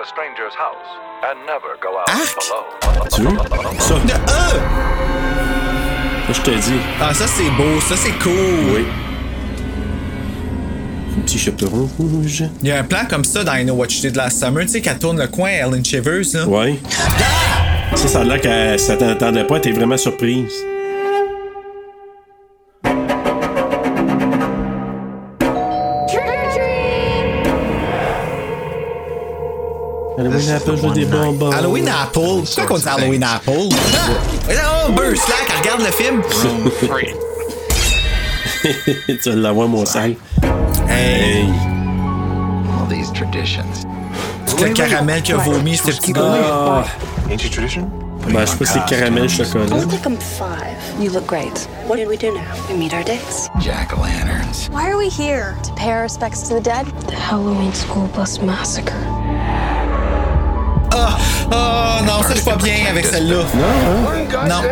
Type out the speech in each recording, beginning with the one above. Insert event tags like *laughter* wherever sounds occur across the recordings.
A stranger's house. And never go out Arc! Tu veux? Ça, De E! ça, je te dis. Ah, ça c'est beau, ça c'est cool. Oui. Un petit chaperon rouge. Il y a un plan comme ça dans I Know What You Did Last Summer, tu sais, qu'elle tourne le coin, Ellen Shivers, là. Ouais. Ça, ça a l'air qu'elle s'attendait pas, elle était vraiment surprise. Halloween Apple, je veux des bonbons. Halloween Apple. Pourquoi qu'on dit Halloween Apple? Ah! Oh, Burr Slack, regarde le film. *laughs* tu vas l'avoir, mon sale. Hey, All these traditions. Le caramel qui a vomi, ce petit gars. Ah, Ancient tradition? ben, je sais pas si c'est caramel chocolat. Only take them five. You look great. What did we do now? We meet our dates. Jack o' lanterns. Why are we here? To pay our respects to the dead? The Halloween school bus massacre. Ah, ah, non, ça je suis pas bien avec celle-là. Non.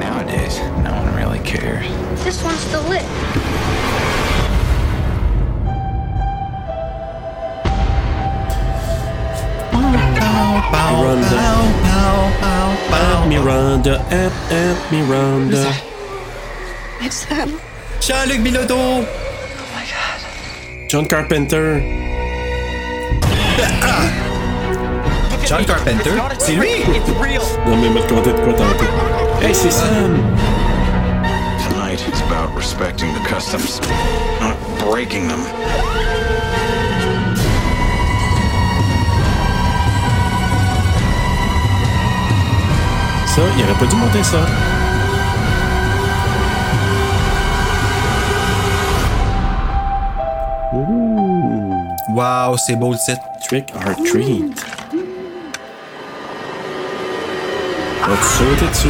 Nowadays, no one really cares. This one's still lit. Miranda. Aunt Miranda, Aunt, Aunt Miranda. It's them. Jean-Luc Bilodeau. Oh John Carpenter. *laughs* John Carpenter. C'est lui. Non, mais me compter de quoi tantôt. Hey, c'est Sam. Tonight, it's about respecting the customs, not breaking them. Ça, il aurait pas dû monter ça. Wow, c'est beau le titre. Trick or treat. Vas-tu sauter dessus?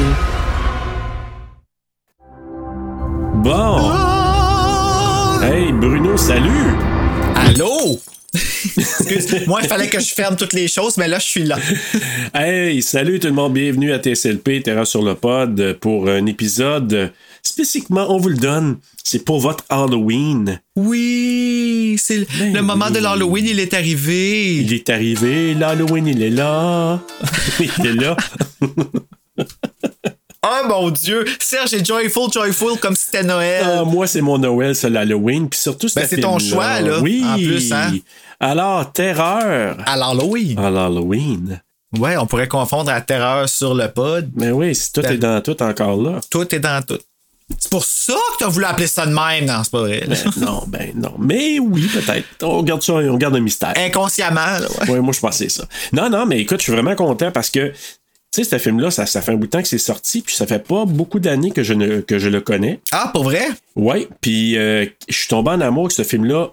Bon. Hey, Bruno, salut! Allô? Moi, il fallait que je ferme toutes les choses, mais là, je suis là. Hey, salut tout le monde, bienvenue à TSLP, Terra sur le pod, pour un épisode spécifiquement, on vous le donne, c'est pour votre Halloween. Oui, c'est le- Ben le moment oui. de l'Halloween, il est arrivé. Il est arrivé, l'Halloween, il est là. *laughs* il est là. *laughs* Oh mon Dieu! Serge est joyful, joyful, comme si c'était Noël. Ah, moi, c'est mon Noël, c'est l'Halloween, puis surtout Ben, ce c'est ton choix, là, Oui. en plus, hein. Alors, terreur À l'Halloween. à l'Halloween. Ouais, on pourrait confondre la terreur sur le pod. Mais oui, si tout Ben- est dans tout encore là. Tout est dans tout. C'est pour ça que t'as voulu appeler ça de même. Non, c'est pas vrai. Ben, non, ben non. Mais oui, peut-être. On garde ça, on garde un mystère. Inconsciemment, là, ouais. Ouais, moi, je pensais ça. Non, non, mais écoute, je suis vraiment content parce que, tu sais, ce film-là, ça, ça fait un bout de temps que c'est sorti, puis ça fait pas beaucoup d'années que je, ne, que je le connais. Ah, pour vrai? Ouais, puis euh, je suis tombé en amour avec ce film-là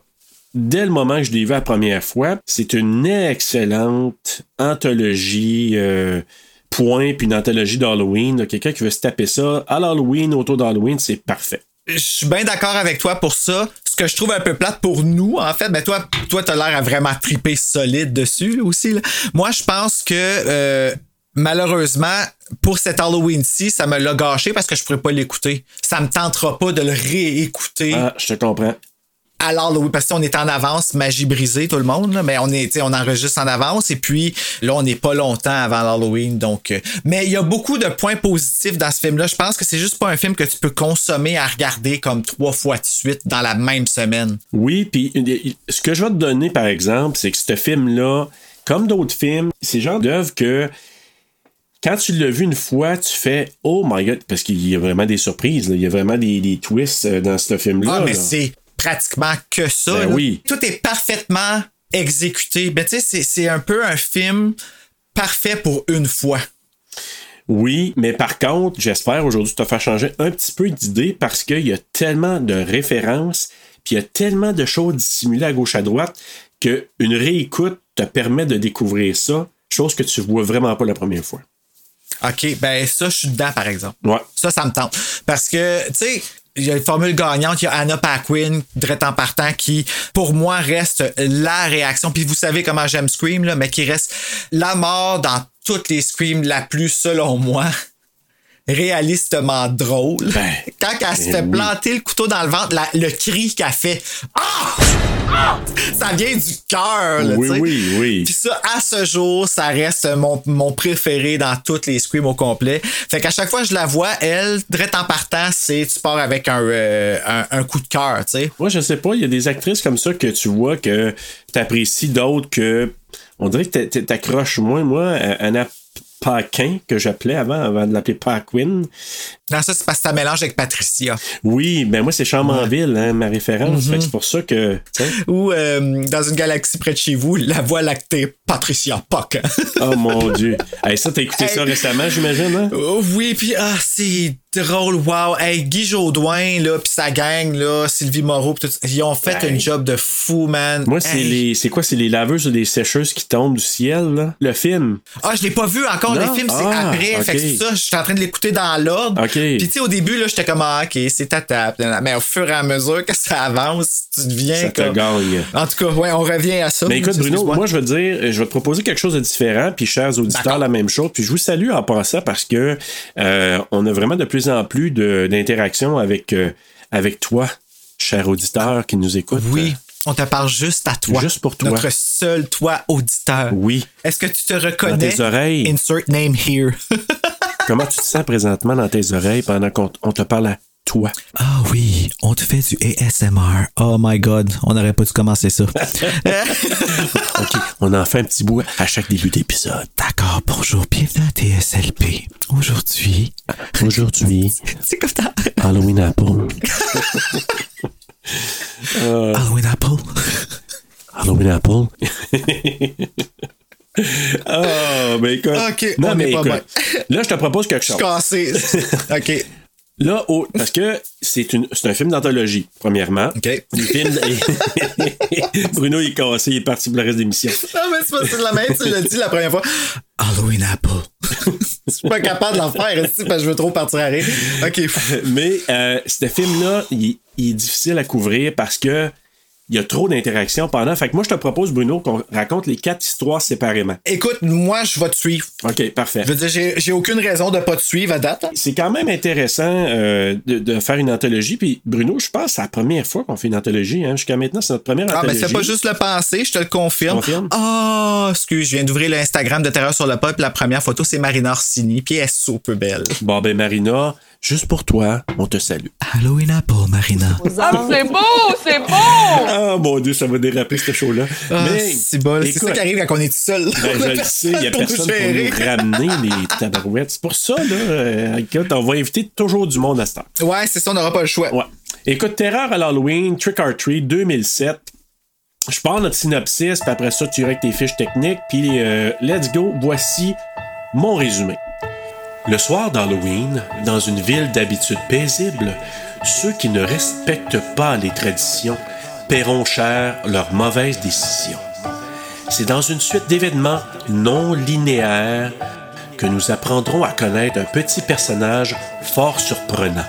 dès le moment que je l'ai vu la première fois. C'est une excellente anthologie. euh, point, puis une anthologie d'Halloween. Quelqu'un qui veut se taper ça à l'Halloween, autour d'Halloween, c'est parfait. Je suis bien d'accord avec toi pour ça. Ce que je trouve un peu plate pour nous, en fait, ben toi, toi, t'as l'air à vraiment triper solide dessus aussi. là. Moi, je pense que euh, malheureusement, pour cet Halloween-ci, ça me l'a gâché parce que je pourrais pas l'écouter. Ça me tentera pas de le réécouter Ah, je te comprends. à l'Halloween parce qu'on est en avance, magie brisée, tout le monde, là, mais on est, on enregistre en avance et puis là, on n'est pas longtemps avant l'Halloween. Donc, euh, mais il y a beaucoup de points positifs dans ce film-là. Je pense que c'est juste pas un film que tu peux consommer à regarder comme trois fois de suite dans la même semaine. Oui, puis euh, ce que je vais te donner, par exemple, c'est que ce film-là, comme d'autres films, c'est genre d'œuvre que quand tu l'as vu une fois, tu fais Oh my god, parce qu'il y a vraiment des surprises, là. il y a vraiment des, des twists euh, dans ce film-là. Ah, mais c'est pratiquement que ça. Ben oui. Tout est parfaitement exécuté. Ben, tu sais, c'est- un peu un film parfait pour une fois. Oui, mais par contre, j'espère aujourd'hui te faire changer un petit peu d'idée parce qu'il y a tellement de références, puis il y a tellement de choses dissimulées à gauche à droite que une réécoute te permet de découvrir ça, chose que tu vois vraiment pas la première fois. OK, ben ça, je suis dedans, par exemple. Ouais. Ça, ça me tente. Parce que, tu sais, il y a une formule gagnante, il y a Anna Paquin, direct en partant, qui, pour moi, reste la réaction. Puis vous savez comment j'aime Scream, là, mais qui reste la mort dans toutes les Screams la plus, selon moi, réalistement drôle. Ben, Quand elle se ben fait oui. planter le couteau dans le ventre, la- le cri qu'elle fait. Ah! Ah! Ça vient du cœur, Oui, oui, oui. Puis ça, à ce jour, ça reste mon, mon préféré dans toutes les screams au complet. Fait qu'à chaque fois que je la vois, elle, direct en partant, c'est tu pars avec un, euh, un, un coup de cœur, tu sais. Moi, je sais pas, il y a des actrices comme ça que tu vois que t'apprécies, d'autres que. On dirait que t'a- t'a- t'accroches moins. Moi, Anna Paquin, que j'appelais avant, avant de l'appeler Paquin. Non, ça, c'est parce que ça mélange avec Patricia. Oui, ben moi, c'est Charmanville, hein, ma référence. Que c'est pour ça que. Ou euh, dans une galaxie près de chez vous, la voie lactée Patricia Puck. *laughs* Oh mon Dieu. Hey, ça, t'as écouté ça récemment, j'imagine, hein? Oh, oui, puis ah, c'est drôle, wow. Hey, Guy Jodoin, là, puis sa gang, là, Sylvie Moreau, pis tout ça, ils ont fait Hey. un job de fou, man. Moi, c'est les. C'est quoi? C'est les laveuses ou les sécheuses qui tombent du ciel, là? Le film. Ah, je l'ai pas vu encore. Non? Le film, c'est Ah, après. ok. Fait que c'est ça, je suis en train de l'écouter dans l'ordre. Puis, tu sais, au début, là, j'étais comme, ah, OK, c'est ta tape. Mais au fur et à mesure que ça avance, tu deviens Ça te gagne. En tout cas, ouais, on revient à ça. Mais écoute, Bruno, moi, je veux te dire, je vais te proposer quelque chose de différent, puis chers auditeurs, la même chose. Puis je vous salue en passant parce que euh, on a vraiment de plus en plus d'interactions avec, euh, avec toi, cher auditeur qui nous écoute. Oui, on te parle juste à toi. Juste pour toi. Notre seul toi auditeur. Oui. Est-ce que tu te reconnais? Dans tes oreilles. Insert name here. *laughs* Comment tu te sens présentement dans tes oreilles pendant qu'on on te parle à toi? Ah oui, on te fait du ASMR. Oh my god, on n'aurait pas dû commencer ça. *laughs* OK, on en fait un petit bout à chaque début d'épisode. D'accord, bonjour, bienvenue à TSLP. Aujourd'hui, Aujourd'hui, *laughs* c'est comme ça. Halloween Apple. Halloween Apple. Halloween Apple. *laughs* Ah, ben écoute. Non, on mais est pas écoute. Là, je te propose quelque chose. Cassé. *laughs* OK. Là, au- parce que c'est une- c'est un film d'anthologie, premièrement. OK. Le film. *laughs* Bruno, il est cassé, il est parti pour le reste de l'émission. Non, mais c'est pas c'est la même, tu l'as dit la première fois. Halloween Apple. *laughs* Je suis pas capable de l'en faire ici parce que je veux trop partir à rire. OK. Mais euh, ce film-là, il, il est difficile à couvrir parce que il y a trop d'interactions pendant. Fait que moi, je te propose, Bruno, qu'on raconte les quatre histoires séparément. Écoute, moi, je vais te suivre. OK, parfait. Je veux dire, j'ai- aucune raison de pas te suivre à date. hein. C'est quand même intéressant euh, de, de faire une anthologie. Puis Bruno, je pense que c'est la première fois qu'on fait une anthologie. Hein. Jusqu'à maintenant, c'est notre première Ah, mais anthologie. c'est pas juste le penser, je te le confirme. Confirme. Ah, excuse, je viens d'ouvrir l'Instagram de Terreur sur le Pop. La première photo, c'est Marina Orsini, puis elle est super belle. Bon, ben Marina, juste pour toi, on te salue. Halloween Apple, Marina. Ah, c'est beau, c'est beau! Ah, mon Dieu, ça va déraper, ce show-là. Ah, Mais, c'est bon. C'est ça qui arrive quand on est tout seul. Ben, je le sais, il n'y a pour personne pour gérer. nous ramener les tabarouettes. C'est pour ça, là, euh, écoute, on va inviter toujours du monde à ce temps. Ouais, c'est ça, on n'aura pas le choix. Ouais. Écoute, Terreur à l'Halloween, Trick or Treat 2007. Je pars notre synopsis, puis après ça, tu iras avec tes fiches techniques, puis euh, let's go. Voici mon résumé. Le soir d'Halloween, dans une ville d'habitude paisible, ceux qui ne respectent pas les traditions paieront cher leurs mauvaises décisions. C'est dans une suite d'événements non linéaires que nous apprendrons à connaître un petit personnage fort surprenant.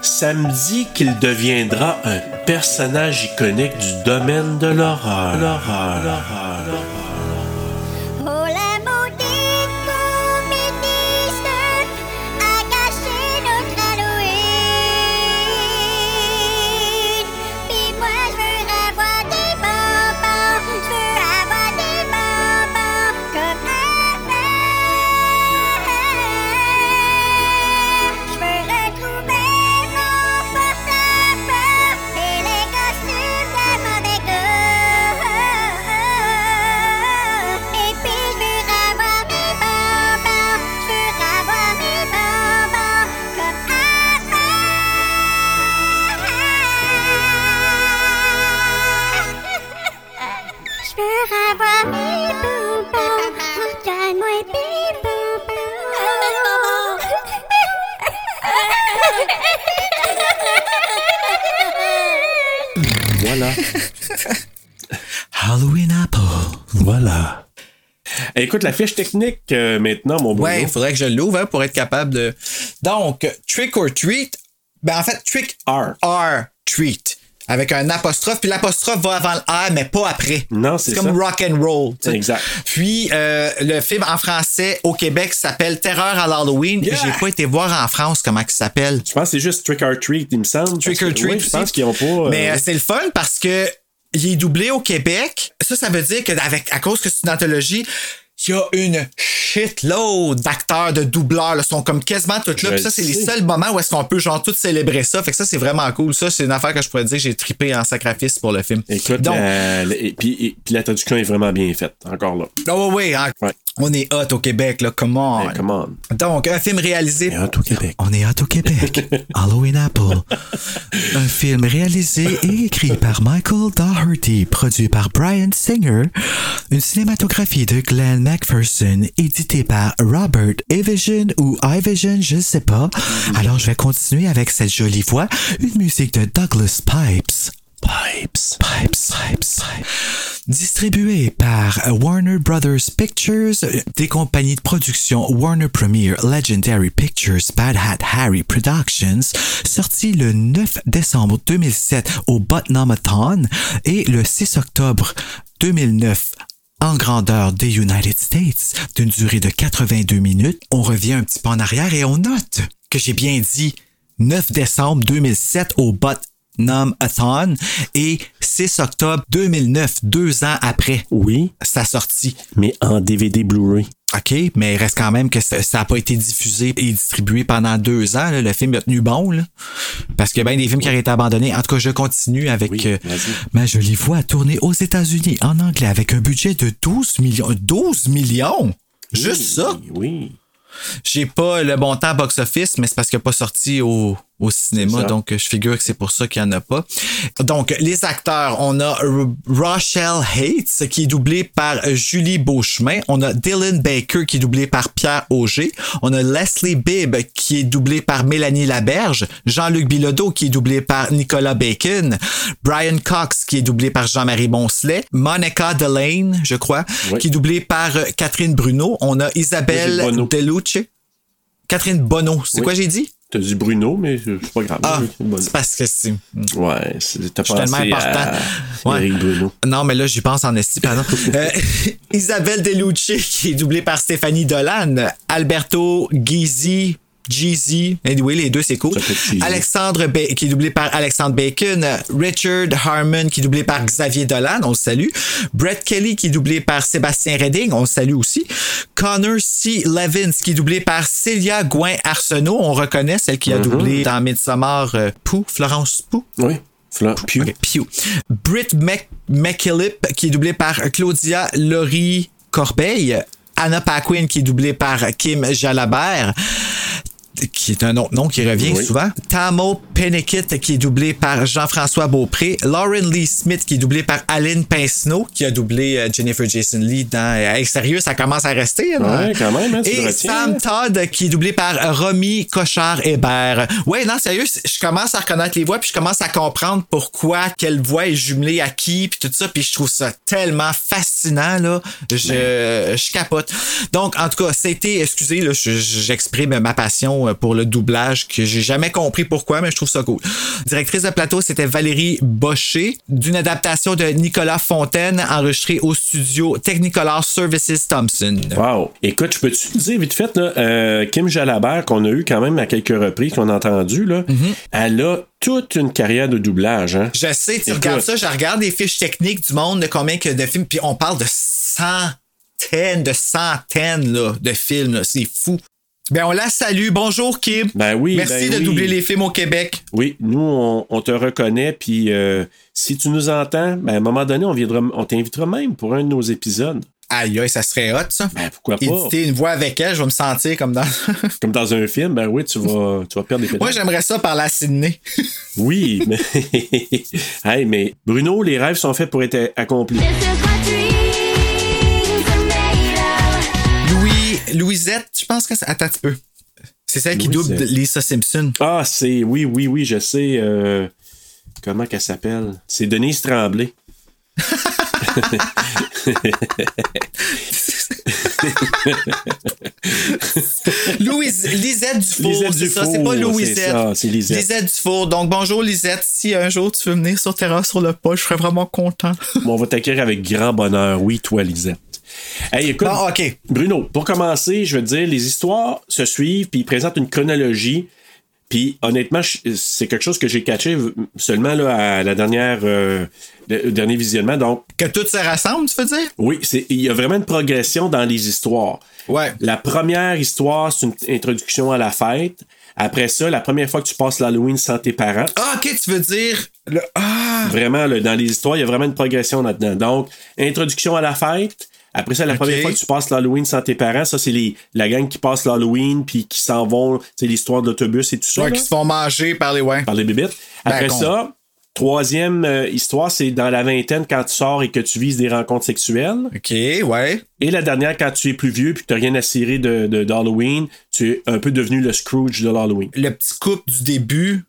Ça me dit qu'il deviendra un personnage iconique du domaine de. L'horreur. L'horreur. La fiche technique euh, maintenant, mon Bruno. Ouais, il faudrait que je l'ouvre hein, pour être capable de. Donc, trick or treat. Ben, en fait, trick R. or treat. Avec un apostrophe, puis l'apostrophe va avant le R, mais pas après. Non, c'est comme ça. rock and roll. tu sais. Exact. Puis euh, le film en français au Québec s'appelle Terreur à l'Halloween. Yeah. J'ai pas été voir en France comment il s'appelle. Je pense que c'est juste Trick or Treat, il me semble. Trick or treat. oui, je pense qu'ils ont pas. euh, Mais c'est le fun parce que il est doublé au Québec. Ça, ça veut dire que avec à cause que c'est une anthologie, il y a une shitload d'acteurs, de doubleurs, là, sont comme quasiment toutes là. Puis ça, c'est les seuls moments où est-ce qu'on peut genre tout célébrer ça. Fait que ça, c'est vraiment cool. Ça, c'est une affaire que je pourrais dire que j'ai trippé en sacrifice pour le film. Écoute, Donc, euh, et, puis, et- puis la traduction est vraiment bien faite, encore là. oh, hein, Ouais. On est hot au Québec, là. Come on. Hey, come on. Donc, un film réalisé. Et hot au Québec. On est hot au Québec. *laughs* Halloween Apple. Un film réalisé et écrit par Michael Doherty, produit par Brian Singer. Une cinématographie de Glenn McPherson, édité par Robert Evision ou Ivision, je sais pas. Alors, je vais continuer avec cette jolie voix. Une musique de Douglas Pipes. Pipes, Pipes, Pipes. Distribué par Warner Brothers Pictures, des compagnies de production Warner Premier, Legendary Pictures, Bad Hat Harry Productions, sorti le 9 décembre 2007 au Bottomathon et le 6 octobre 2009 en grandeur des United States, d'une durée de 82 minutes. On revient un petit peu en arrière et on note que j'ai bien dit 9 décembre 2007 au Bottomathon et 6 octobre 2009, deux ans après Oui, sa sortie. mais en DVD Blu-ray. OK, mais il reste quand même que ça n'a pas été diffusé et distribué pendant deux ans. là. Le film a tenu bon, là. Parce qu'il y a bien des films qui auraient été abandonnés. En tout cas, je continue avec Oui, euh, vas-y. ma jolie voix tournée aux États-Unis en anglais avec un budget de 12 millions. 12 millions? Juste ça? Oui, Oui. J'ai pas le bon temps box-office, mais c'est parce qu'il n'a pas sorti au, au cinéma, donc je figure que c'est pour ça qu'il n'y en a pas. Donc, les acteurs, on a Rochelle Hates, qui est doublé par euh, Julie Beauchemin. On a Dylan Baker, qui est doublé par Pierre Auger. On a Leslie Bibb, qui est doublé par Mélanie Laberge. Jean-Luc Bilodeau, qui est doublé par Nicolas Bacon. Brian Cox, qui est doublé par Jean-Marie Boncelet. Monica Delane, je crois, Oui. qui est doublée par euh, Catherine Bruno. On a Isabelle. Deluce. Catherine Bonneau. C'est Oui. quoi j'ai dit? T'as dit Bruno, mais c'est pas grave. Ah, C'est parce que c'est. Ouais, c'est- t'as suis tellement important. à Ouais. Eric Bruno. Non, mais là, j'y pense en esti, pardon. *laughs* Euh, *laughs* Isabelle Delucci, qui est doublée par Stéphanie Dolan. Alberto Gizzi. Jeezy, anyway, les deux c'est cool. Alexandre Ba- qui est doublé par Alexandre Bacon, Richard Harmon qui est doublé par Xavier Dolan, on le salue. Brett Kelly qui est doublé par Sébastien Redding, on le salue aussi. Connor C. Levins qui est doublé par Célia Gouin Arsenault, on reconnaît celle qui a doublé dans Midsommar euh, Pou, Florence Pou. Oui. Pew. Pew. Britt Mc- McKillip, qui est doublée par Claudia Laurie Corbeil. Anna Paquin, qui est doublée par Kim Jalabert qui est un autre nom qui revient Oui. souvent. Tamo Penekit, qui est doublé par Jean-François Beaupré. Lauren Lee Smith, qui est doublé par Aline Pincenot, qui a doublé euh, Jennifer Jason Lee dans... Hey, sérieux, ça commence à rester. là. Ouais, quand même, hein, tu Et Sam. Todd, qui est doublé par Romy Cochard-Hébert. Ouais, non, sérieux, je commence à reconnaître les voix, puis je commence à comprendre pourquoi quelle voix est jumelée à qui, puis tout ça, puis je trouve ça tellement fascinant, là. Je, je capote. Donc, en tout cas, c'était, excusez, j'exprime ma passion euh, pour le doublage, que j'ai jamais compris pourquoi, mais je trouve ça cool. Directrice de plateau, c'était Valérie Bocher, d'une adaptation de Nicolas Fontaine, enregistrée au studio Technicolor Services Thompson. Wow. Écoute, je peux-tu te dire vite fait, là, euh, Kim Jalabert, qu'on a eu quand même à quelques reprises, qu'on a entendu, là, Mm-hmm. elle a toute une carrière de doublage. Hein? Je sais, tu Écoute. regardes ça, je regarde les fiches techniques du monde de combien que de films, puis on parle de centaines, de centaines là, de films, c'est fou. Ben on la salue. Bonjour Kim. Ben oui, Merci ben de oui. doubler les films au Québec. Oui, nous, on, on te reconnaît, puis euh, si tu nous entends, ben, à un moment donné, on, viendra, on t'invitera même pour un de nos épisodes. Aïe aïe, ça serait hot ça. Ben, pourquoi pas? Éditer une voix avec elle, je vais me sentir comme dans. *laughs* Comme dans un film, ben oui, tu vas, tu vas perdre des pédales. Moi j'aimerais ça par la Sydney. Oui, mais... *laughs* hey, mais Bruno, les rêves sont faits pour être accomplis. Louisette, je pense que c'est. Attends un petit peu. C'est celle qui double. Lisa Simpson. Ah, c'est... Oui, oui, oui, je sais. euh, comment qu'elle s'appelle? C'est Denise Tremblay. *laughs* Louise, Lisette Dufour, Lisette c'est ça, c'est pas c'est Louisette. c'est Lisette. Dufour. Donc, bonjour Lisette. Si un jour tu veux venir sur Terrasse sur le pas, je serais vraiment content. Bon, on va t'accueillir avec grand bonheur. Oui, toi, Lisette. Hey, écoute, Bon. Bruno, pour commencer, je veux te dire, les histoires se suivent, puis ils présentent une chronologie. Puis honnêtement, c'est quelque chose que j'ai catché seulement là, à la dernière, euh, le dernier visionnement. Donc, Que tout se rassemble, tu veux dire? oui, il y a vraiment une progression dans les histoires. Ouais. La première histoire, c'est une introduction à la fête. Après ça, la première fois que tu passes l'Halloween sans tes parents, Ah, OK, tu veux dire. Le... Ah! vraiment, là, dans les histoires, il y a vraiment une progression là-dedans. Donc, introduction à la fête. Après ça, la première fois que tu passes l'Halloween sans tes parents, ça, c'est les, la gang qui passe l'Halloween puis qui s'en vont, c'est l'histoire de l'autobus et tout ça. Ouais, là, qui se font manger par les ouais. par les bébites. Après con. ça, troisième euh, histoire, c'est dans la vingtaine quand tu sors et que tu vises des rencontres sexuelles. OK, ouais. Et la dernière, quand tu es plus vieux puis que tu n'as rien à cirer de, de- d'Halloween, tu es un peu devenu le Scrooge de l'Halloween. Le petit couple du début,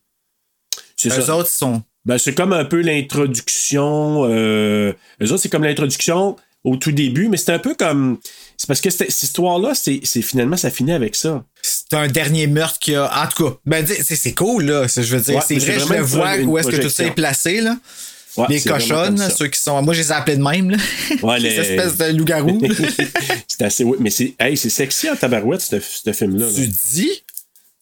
C'est eux ça. autres ils sont. Ben, c'est comme un peu l'introduction. Euh, eux autres, c'est comme l'introduction au tout début, mais c'est un peu comme. C'est parce que cette, histoire-là, c'est, finalement, ça finit avec ça. C'est un dernier meurtre qui a. En tout cas, ben, c'est, cool, là. C'est- Je veux dire, Ouais, c'est vrai, je le vois où est-ce que tout ça est placé, là. Ouais, les cochonnes, ceux qui sont. Moi, je les ai appelés de même, là. Ouais, *laughs* les les- espèces de loups-garous. *laughs* c'est assez. Mais c'est, hey, c'est sexy en tabarouette, ce, film-là. là. tu dis?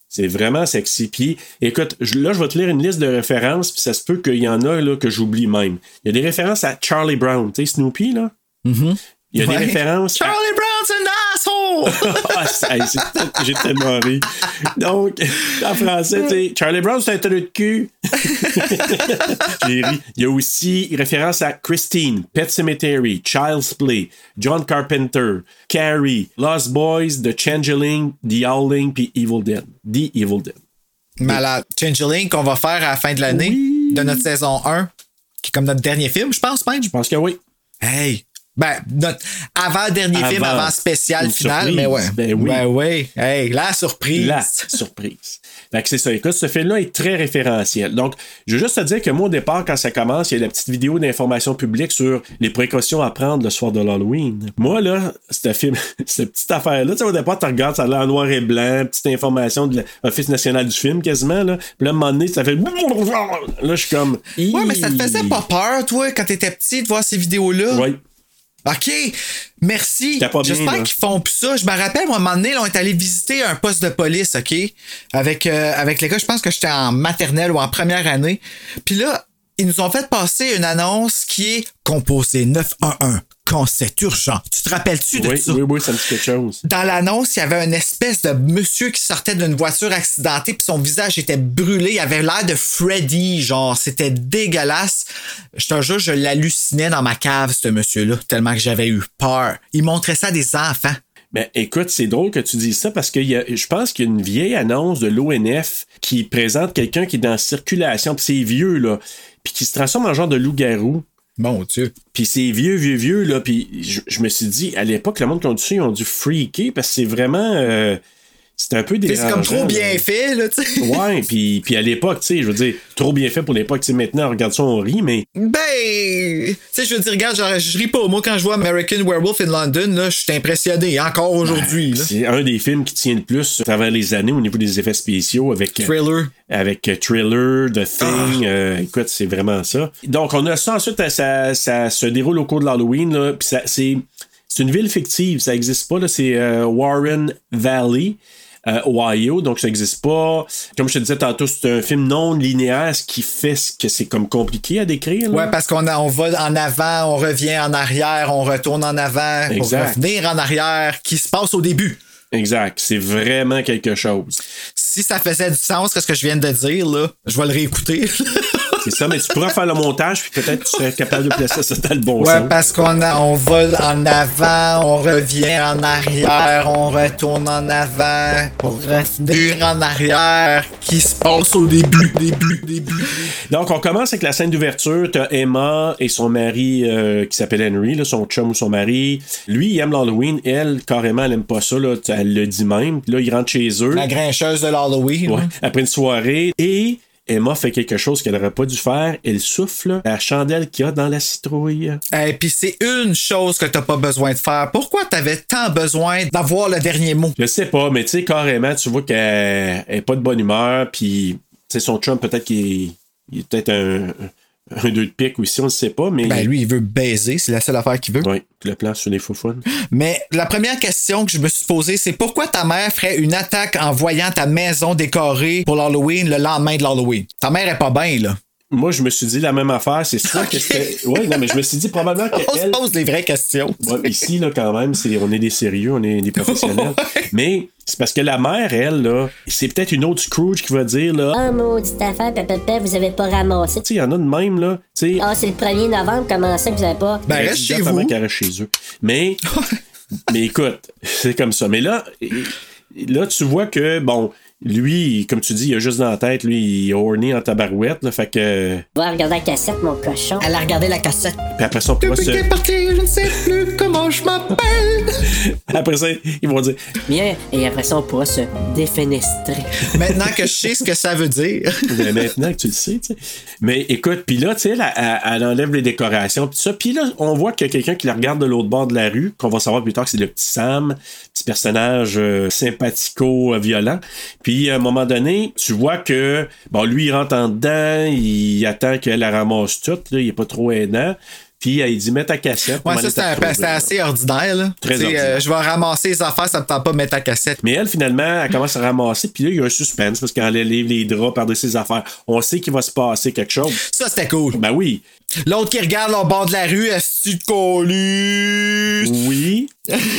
C'est vraiment sexy. Puis, écoute, je- là, je vais te lire une liste de références, puis ça se peut qu'il y en a là, que j'oublie même. Il y a des références à Charlie Brown, tu sais, Snoopy, là? Il y a Ouais. des références. à- Charlie Brown's an asshole! *laughs* Ah, J'ai tellement ri. Donc, en français, tu sais, Charlie Brown, c'est un trou de cul. J'ai ri. Il y a aussi référence à Christine, Pet Cemetery, Child's Play, John Carpenter, Carrie, Lost Boys, The Changeling, The Howling, puis Evil Dead. The Evil Dead. Malade. Changeling qu'on va faire à la fin de l'année Oui. de notre saison 1, qui est comme notre dernier film, je pense même. Je pense que oui. Hey! Ben, notre avant-dernier film, Avant. spécial final, surprise. mais ouais. Ben oui. Ben oui. Hey, la surprise. La surprise. Fait que c'est ça. Écoute, ce film-là est très référentiel. Donc, je veux juste te dire que moi, au départ, quand ça commence, il y a la petite vidéo d'information publique sur les précautions à prendre le soir de l'Halloween. Moi, là, ce film, *laughs* cette petite affaire-là, tu sais, au départ, tu regardes, ça a l'air en noir et blanc, petite information de l'Office national du film, quasiment, là. Puis là, à un moment donné, ça fait. *laughs* Là, je suis comme. Ouais, mais ça te faisait pas peur, toi, quand t'étais petit, de voir ces vidéos-là? Oui. OK, merci. J'espère qu'ils font plus ça. Je me rappelle, moi, à un moment donné, là, on est allé visiter un poste de police, OK? Avec, euh, avec les gars, je pense que j'étais en maternelle ou en première année. Puis là, ils nous ont fait passer une annonce qui est composée 911 quand c'est urgent. Tu te rappelles-tu de Oui, ça? oui, oui, ça me dit quelque chose. Dans l'annonce, il y avait une espèce de monsieur qui sortait d'une voiture accidentée, puis son visage était brûlé. Il avait l'air de Freddy, genre, c'était dégueulasse. Je te jure, je l'hallucinais dans ma cave, ce monsieur-là, tellement que j'avais eu peur. Il montrait ça à des enfants. Ben, écoute, c'est drôle que tu dises ça parce que y a- je pense qu'il y a une vieille annonce de l'ONF qui présente quelqu'un qui est dans circulation, puis c'est vieux, là, puis qui se transforme en genre de loup-garou. Mon Dieu. Puis c'est vieux, vieux, vieux, là. Puis je, me suis dit, à l'époque, le monde qui ont dit ils ont dû freaker parce que c'est vraiment. euh, c'est un peu dérangeant. C'est comme trop bien là. fait, là, tu sais. Ouais, *laughs* puis, puis à l'époque, tu sais, je veux dire, trop bien fait pour l'époque. Tu sais, maintenant, regarde ça, on rit, mais Ben, tu sais, je veux dire, regarde, genre, je ris pas. Moi, quand je vois American Werewolf in London, là, je suis impressionné, encore aujourd'hui, là. c'est un des films qui tient le plus à travers les années au niveau des effets spéciaux avec. Thriller. avec euh, Thriller, The Ah. Thing. euh, écoute, c'est vraiment ça. Donc, on a ça ensuite, euh, ça, ça se déroule au cours de l'Halloween. là, Puis c'est, c'est une ville fictive, ça n'existe pas. Là, c'est euh, Warren Valley. Euh, Ohio, donc ça n'existe pas. Comme je te disais tantôt, c'est un film non linéaire, ce qui fait ce que c'est comme compliqué à décrire. là. Ouais, parce qu'on on va en avant, on revient en arrière, on retourne en avant Exact. revenir en arrière, qui se passe au début. Exact, c'est vraiment quelque chose. Si ça faisait du sens, ce que je viens de dire, là, je vais le réécouter. *laughs* C'est ça, mais tu pourras faire le montage, puis peut-être tu serais capable de placer ça dans le bon ouais, sens. parce qu'on a- on va en avant, on revient en arrière, on retourne en avant pour revenir en arrière, qui se passe au début, début, début. Donc, on commence avec la scène d'ouverture. T'as Emma et son mari euh, qui s'appelle Henry, là, son chum ou son mari. Lui, il aime l'Halloween. Elle, carrément, elle aime pas ça. Là. Elle le dit même. Là, il rentre chez eux. La grincheuse de l'Halloween. Ouais, hein. après une soirée. Et Emma fait quelque chose qu'elle n'aurait pas dû faire. Elle souffle la chandelle qu'il y a dans la citrouille. Et puis c'est une chose que t'as pas besoin de faire. Pourquoi t'avais tant besoin d'avoir le dernier mot? Je sais pas, mais tu sais, carrément, tu vois qu'elle est pas de bonne humeur, puis sais, son chum, peut-être qu'il est, il est peut-être un, un deux de pique aussi, on ne sait pas, mais. Ben lui, il veut baiser, c'est la seule affaire qu'il veut. Oui, le plan sur les faufounes. Mais la première question que je me suis posée, c'est pourquoi ta mère ferait une attaque en voyant ta maison décorée pour l'Halloween le lendemain de l'Halloween? Ta mère est pas bien, là. Moi, je me suis dit la même affaire. C'est sûr que c'était. Oui, non, mais je me suis dit probablement que. *laughs* On se pose les vraies questions. Ouais, ici, là, quand même, c'est, on est des sérieux, on est des professionnels. *laughs* Mais c'est parce que la mère, elle, là, c'est peut-être une autre Scrooge qui va dire, là. Oh, maudite affaire, papa, vous avez pas ramassé. Tu sais, il y en a de même, là. Tu sais. Ah, c'est le 1er novembre, comment ça que vous avez pas? Ben, reste chez vous. reste chez eux. Mais, *laughs* mais écoute, c'est comme ça. Mais là, là, tu vois que, bon, lui, comme tu dis, il a juste dans la tête, lui, il est horny en tabarouette, là, fait que. Va regarder la cassette, mon cochon. Elle a regardé la cassette. Puis après ça, on pourra Depuis se- qu'elle est partie, je ne sais plus comment je m'appelle. *laughs* Après ça, ils vont dire Bien, et après ça, on pourra se défenestrer. Maintenant que je sais ce que ça veut dire. *laughs* Mais maintenant que tu le sais, tu sais. Mais écoute, puis là, tu sais, elle, elle- elle enlève les décorations, puis tout ça. Puis là, on voit qu'il y a quelqu'un qui la regarde de l'autre bord de la rue, qu'on va savoir plus tard que c'est le petit Sam, petit personnage euh, sympathico-violent. Puis à un moment donné, tu vois que, bon, lui, il rentre en dedans, il attend qu'elle la ramasse toute, là, il est pas trop aidant. Puis elle dit, mets ta cassette. Ouais, ça, c'était assez ordinaire, là. Très ordinaire. euh, je vais ramasser les affaires, ça me tente pas de mettre ta cassette. Mais elle, finalement, elle commence à ramasser, puis là, il y a un suspense parce qu'elle livre les draps par-dessus ses affaires. On sait qu'il va se passer quelque chose. Ça, c'était cool. Ben oui. L'autre qui regarde au bord de la rue, est-ce que collu? Oui.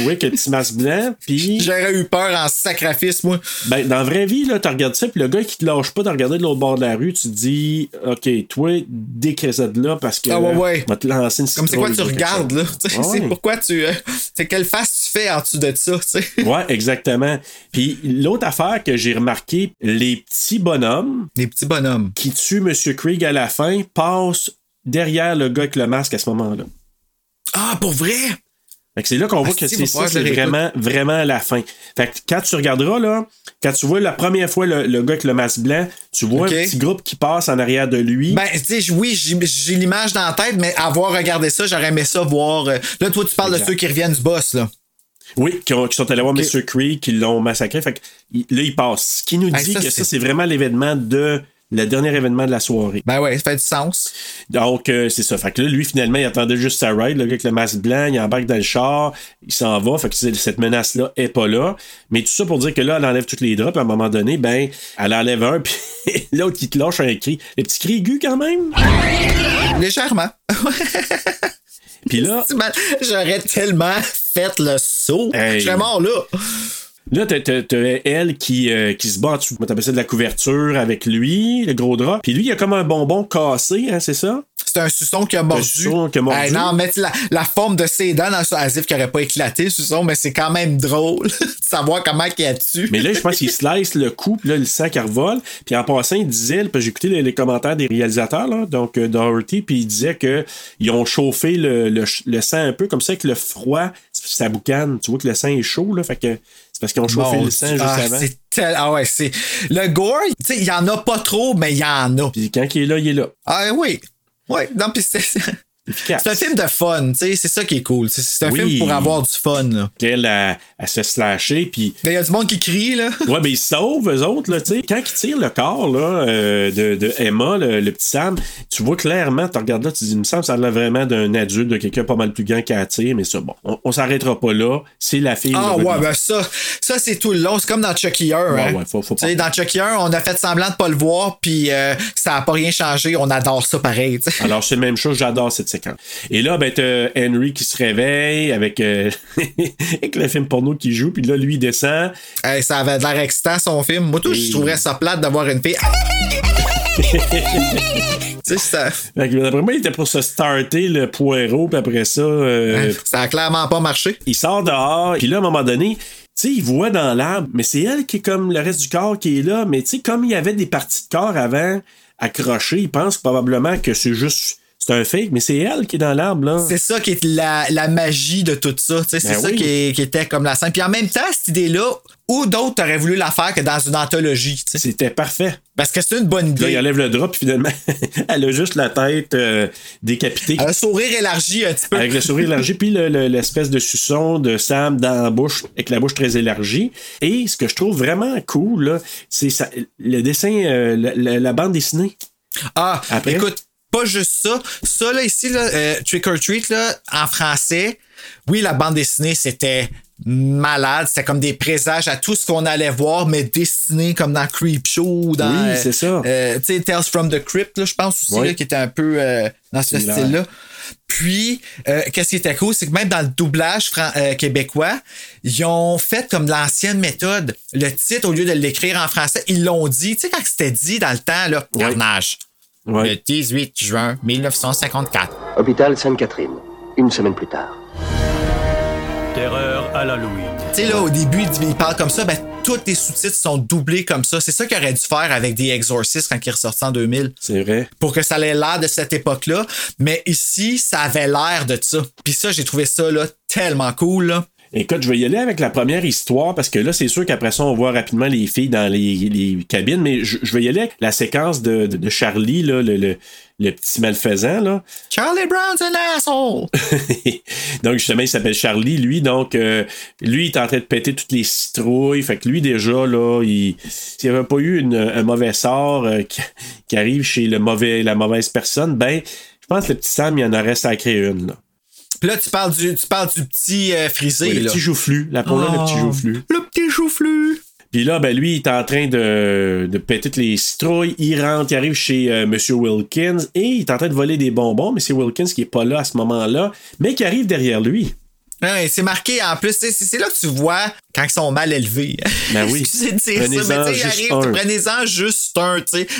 Oui, que petit masque blanc. Puis, *laughs* J'aurais eu peur en sacrifice, moi. ben, dans la vraie vie, là, tu regardes ça, puis le gars qui te lâche pas de regarder de l'autre bord de la rue, tu te dis, OK, toi, décris ça de là parce que. Ah ouais, ouais. va te lancer une Comme c'est quoi tu regardes, là? *laughs* C'est pourquoi tu. euh, c'est quelle face tu fais en dessous de ça, tu sais? *laughs* Ouais, exactement. Puis l'autre affaire que j'ai remarqué, les petits bonhommes Les petits bonhommes. qui tuent M. Krieg à la fin passent derrière le gars avec le masque à ce moment-là. Ah, pour vrai? Fait que c'est là qu'on voit que c'est ça, vraiment, vraiment à la fin. Fait que quand tu regarderas, là, quand tu vois la première fois le, le gars avec le masque blanc, tu vois un petit groupe qui passe en arrière de lui. Ben, tu sais, oui, j'ai l'image dans la tête, mais avoir regardé ça, j'aurais aimé ça voir. euh, Là, toi, tu parles Exact. de ceux qui reviennent du boss, là. Oui, qui, ont- qui sont allés voir Ok. Mr. Creed, qui l'ont massacré. Fait que là, il passe. Ce qui nous dit ça, que ça, c'est vraiment l'événement de. Le dernier événement de la soirée. Ben ouais, ça fait du sens. Donc, euh, c'est ça. Fait que là, lui, finalement, il attendait juste sa ride, le gars avec le masque blanc, il embarque dans le char, il s'en va. Fait que cette menace-là est pas là. Mais tout ça pour dire que là, elle enlève toutes les puis à un moment donné, ben, elle enlève un, *laughs* puis l'autre qui te lâche un cri. Les petits cris aigus quand même. Légèrement. Puis là, *laughs* J'aurais tellement fait le saut. Hey. Je serais mort là. Là, t'as, elle qui, euh, qui se bat en dessous, comment t'appelles ça, de la couverture avec lui, le gros drap. Puis lui, il a comme un bonbon cassé, hein, c'est ça? C'est un suçon qui a mordu. suçon qui a mordu. Hey, non, mais la, la forme de ses dents dans ça, as if qu'il aurait pas éclaté le suçon, mais c'est quand même drôle *laughs* de savoir comment il a dessus. Mais là, je pense qu'il *laughs* slice le cou, puis là, le sang qui revole. Puis en passant, il disait, j'ai écouté les, les commentaires des réalisateurs, là, donc euh, Doherty, puis il disait que ils ont chauffé le, le, sang un peu, comme ça, avec le froid, ça boucane. Tu vois que le sang est chaud, là, fait que parce qu'ils ont chauffé le sang juste ah, avant. c'est tel- ah ouais, c'est. Le gore, tu sais, il y en a pas trop, mais il y en a. Puis quand il est là, il est là. Ah oui. Ouais, non, puis c'est. *laughs* C'est un film de fun, tu sais, c'est ça qui est cool. C'est- un Oui. film pour avoir du fun, là. Elle, elle, elle se slasher, puis Il y a du monde qui crie, là. *laughs* Ouais, ben ils sauvent, eux autres, là, tu sais. Quand ils tirent le corps, là, euh, de, de Emma, le, le petit Sam, tu vois clairement, tu regardes là, tu dis, il me semble que ça a l'air vraiment d'un adulte, de quelqu'un pas mal plus grand qui attire, mais ça, bon, on, on s'arrêtera pas là. C'est la fille. Ah ouais, ben ça, ça c'est tout le long. C'est comme dans Chucky 1. hein. ouais, faut- faut pas. dans Chucky 1, on a fait semblant de pas le voir, puis euh, ça a pas rien changé. On adore ça pareil. Alors, c'est la même chose, j'adore cette séquence. Et là, ben, t'as Henry qui se réveille avec, euh, *laughs* avec le film porno qui joue, puis là, lui, il descend. Hey, ça avait l'air excitant son film. Moi, tout, je trouverais ça plate d'avoir une fille. *laughs* tu sais, ça, D'après moi, il était pour se starter le poireau, puis après ça, euh, ça a clairement pas marché. il sort dehors, puis là, à un moment donné, tu sais, il voit dans l'arbre, mais c'est elle qui est comme le reste du corps qui est là, mais tu sais, comme il y avait des parties de corps avant accrochées, il pense probablement que c'est juste c'est un fake, mais c'est elle qui est dans l'arbre, là. C'est ça qui est la, la magie de tout ça. C'est Ben ça oui. qui, est- qui était comme la scène. Puis en même temps, cette idée-là, où d'autres auraient voulu la faire que dans une anthologie. C'était parfait. Parce que c'est une bonne Là, il idée. enlève le drap, puis finalement, *laughs* elle a juste la tête euh, décapitée. Un sourire élargi un petit peu. Avec le sourire élargi, puis le- le- l'espèce de suçon de Sam dans la bouche, avec la bouche très élargie. Et ce que je trouve vraiment cool, là, c'est le dessin, euh, la, la- la bande dessinée. Ah, Après? écoute, pas juste ça. Ça, là, ici, là, euh, Trick or Treat, là, en français, oui, la bande dessinée, c'était malade. C'était comme des présages à tout ce qu'on allait voir, mais dessiné comme dans Creepshow, dans. Oui, euh, c'est ça. euh, tu sais, Tales from the Crypt, là, je pense aussi, Oui. là, qui était un peu euh, dans ce style-là. Puis, euh, qu'est-ce qui était cool, c'est que même dans le doublage euh, québécois, ils ont fait comme l'ancienne méthode. Le titre, au lieu de l'écrire en français, ils l'ont dit. Tu sais, quand c'était dit dans le temps, là, carnage. Ouais. Le 18 juin 1954. Hôpital Sainte-Catherine, une semaine plus tard. Terreur à l'Halloween. Tu sais, là, au début, il, dit- il parle comme ça, ben, tous les sous-titres sont doublés comme ça. C'est ça qu'il aurait dû faire avec The Exorcist quand il est ressorti en 2000. C'est vrai. Pour que ça ait l'air de cette époque-là. Mais ici, ça avait l'air de ça. Puis ça, j'ai trouvé ça, là, tellement cool, là. Écoute, je vais y aller avec la première histoire parce que là, c'est sûr qu'après ça, on voit rapidement les filles dans les, les cabines, mais je, je vais y aller avec la séquence de, de- de Charlie, là, le, le- le petit malfaisant. Là. Charlie Brown's an asshole! *laughs* donc, justement, il s'appelle Charlie, lui. Donc, euh, lui, il est en train de péter toutes les citrouilles. Fait que lui, déjà, là, il, s'il n'y avait pas eu une- un mauvais sort euh, qui, qui arrive chez le mauvais, la mauvaise personne, ben, je pense que le petit Sam, il en aurait sacré une. Là. Puis là, tu parles du, tu parles du petit euh, frisé, Oui, le là. petit joufflu. La là le petit Oh, joufflu. Le petit joufflu! Puis là, ben lui, il est en train de, de péter toutes les citrouilles. Il rentre, il arrive chez euh, Monsieur Wilkins et il est en train de voler des bonbons. Mais c'est Wilkins qui est pas là à ce moment-là, mais qui arrive derrière lui. Ouais, c'est marqué en plus, c'est là que tu vois quand ils sont mal élevés. Ben oui. *laughs* Excusez de dire ça, Prenez-en mais tu sais, juste arrive, prenez-en juste un.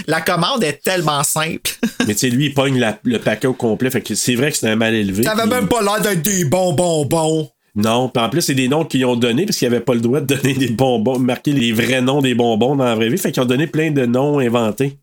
La commande est tellement simple. *laughs* mais tu sais, lui, il pogne la- le paquet au complet. Fait que c'est vrai que c'est un mal élevé. Puis- même pas l'air d'être des bons bonbons. Non, puis en plus, c'est des noms qu'ils ont donnés parce qu'ils n'avaient pas le droit de donner des bonbons, marquer les vrais noms des bonbons dans la vraie vie. Fait qu'ils ont donné plein de noms inventés.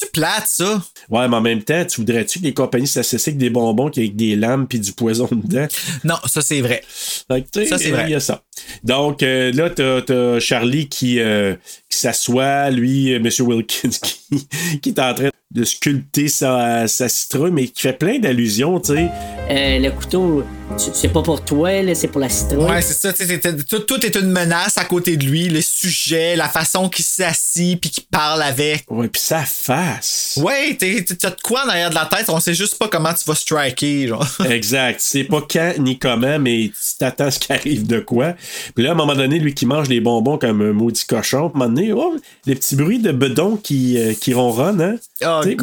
C'est plate, ça? Ouais, mais en même temps, tu voudrais-tu que les compagnies s'associent avec des bonbons qui avec des lames puis du poison dedans? Non, ça, c'est vrai. Tu sais, Ça, c'est vrai. Il y a ça. Donc, euh, là, t'as, t'as Charlie qui, euh, qui s'assoit, lui, euh, Monsieur Wilkins, *laughs* qui, qui est en train de sculpter sa, sa citrouille, mais qui fait plein d'allusions, tu sais. Euh, le couteau, tu- c'est pas pour toi, là, c'est pour la citrouille. Ouais, c'est ça. tu sais, c'était- Tout, tout est une menace à côté de lui. Le sujet, la façon qu'il s'assit puis qu'il parle avec. Ouais, puis sa face. Ouais, t'as de quoi en arrière de la tête. On sait juste pas comment tu vas striker. Genre. *laughs* Exact. Tu sais pas quand ni comment, mais tu t'attends à ce qui arrive de quoi. Puis là, à un moment donné, lui qui mange les bonbons comme un maudit cochon, à un moment donné, oh, les petits bruits de bedon qui, euh, qui ronronnent, hein? Oh, Tu.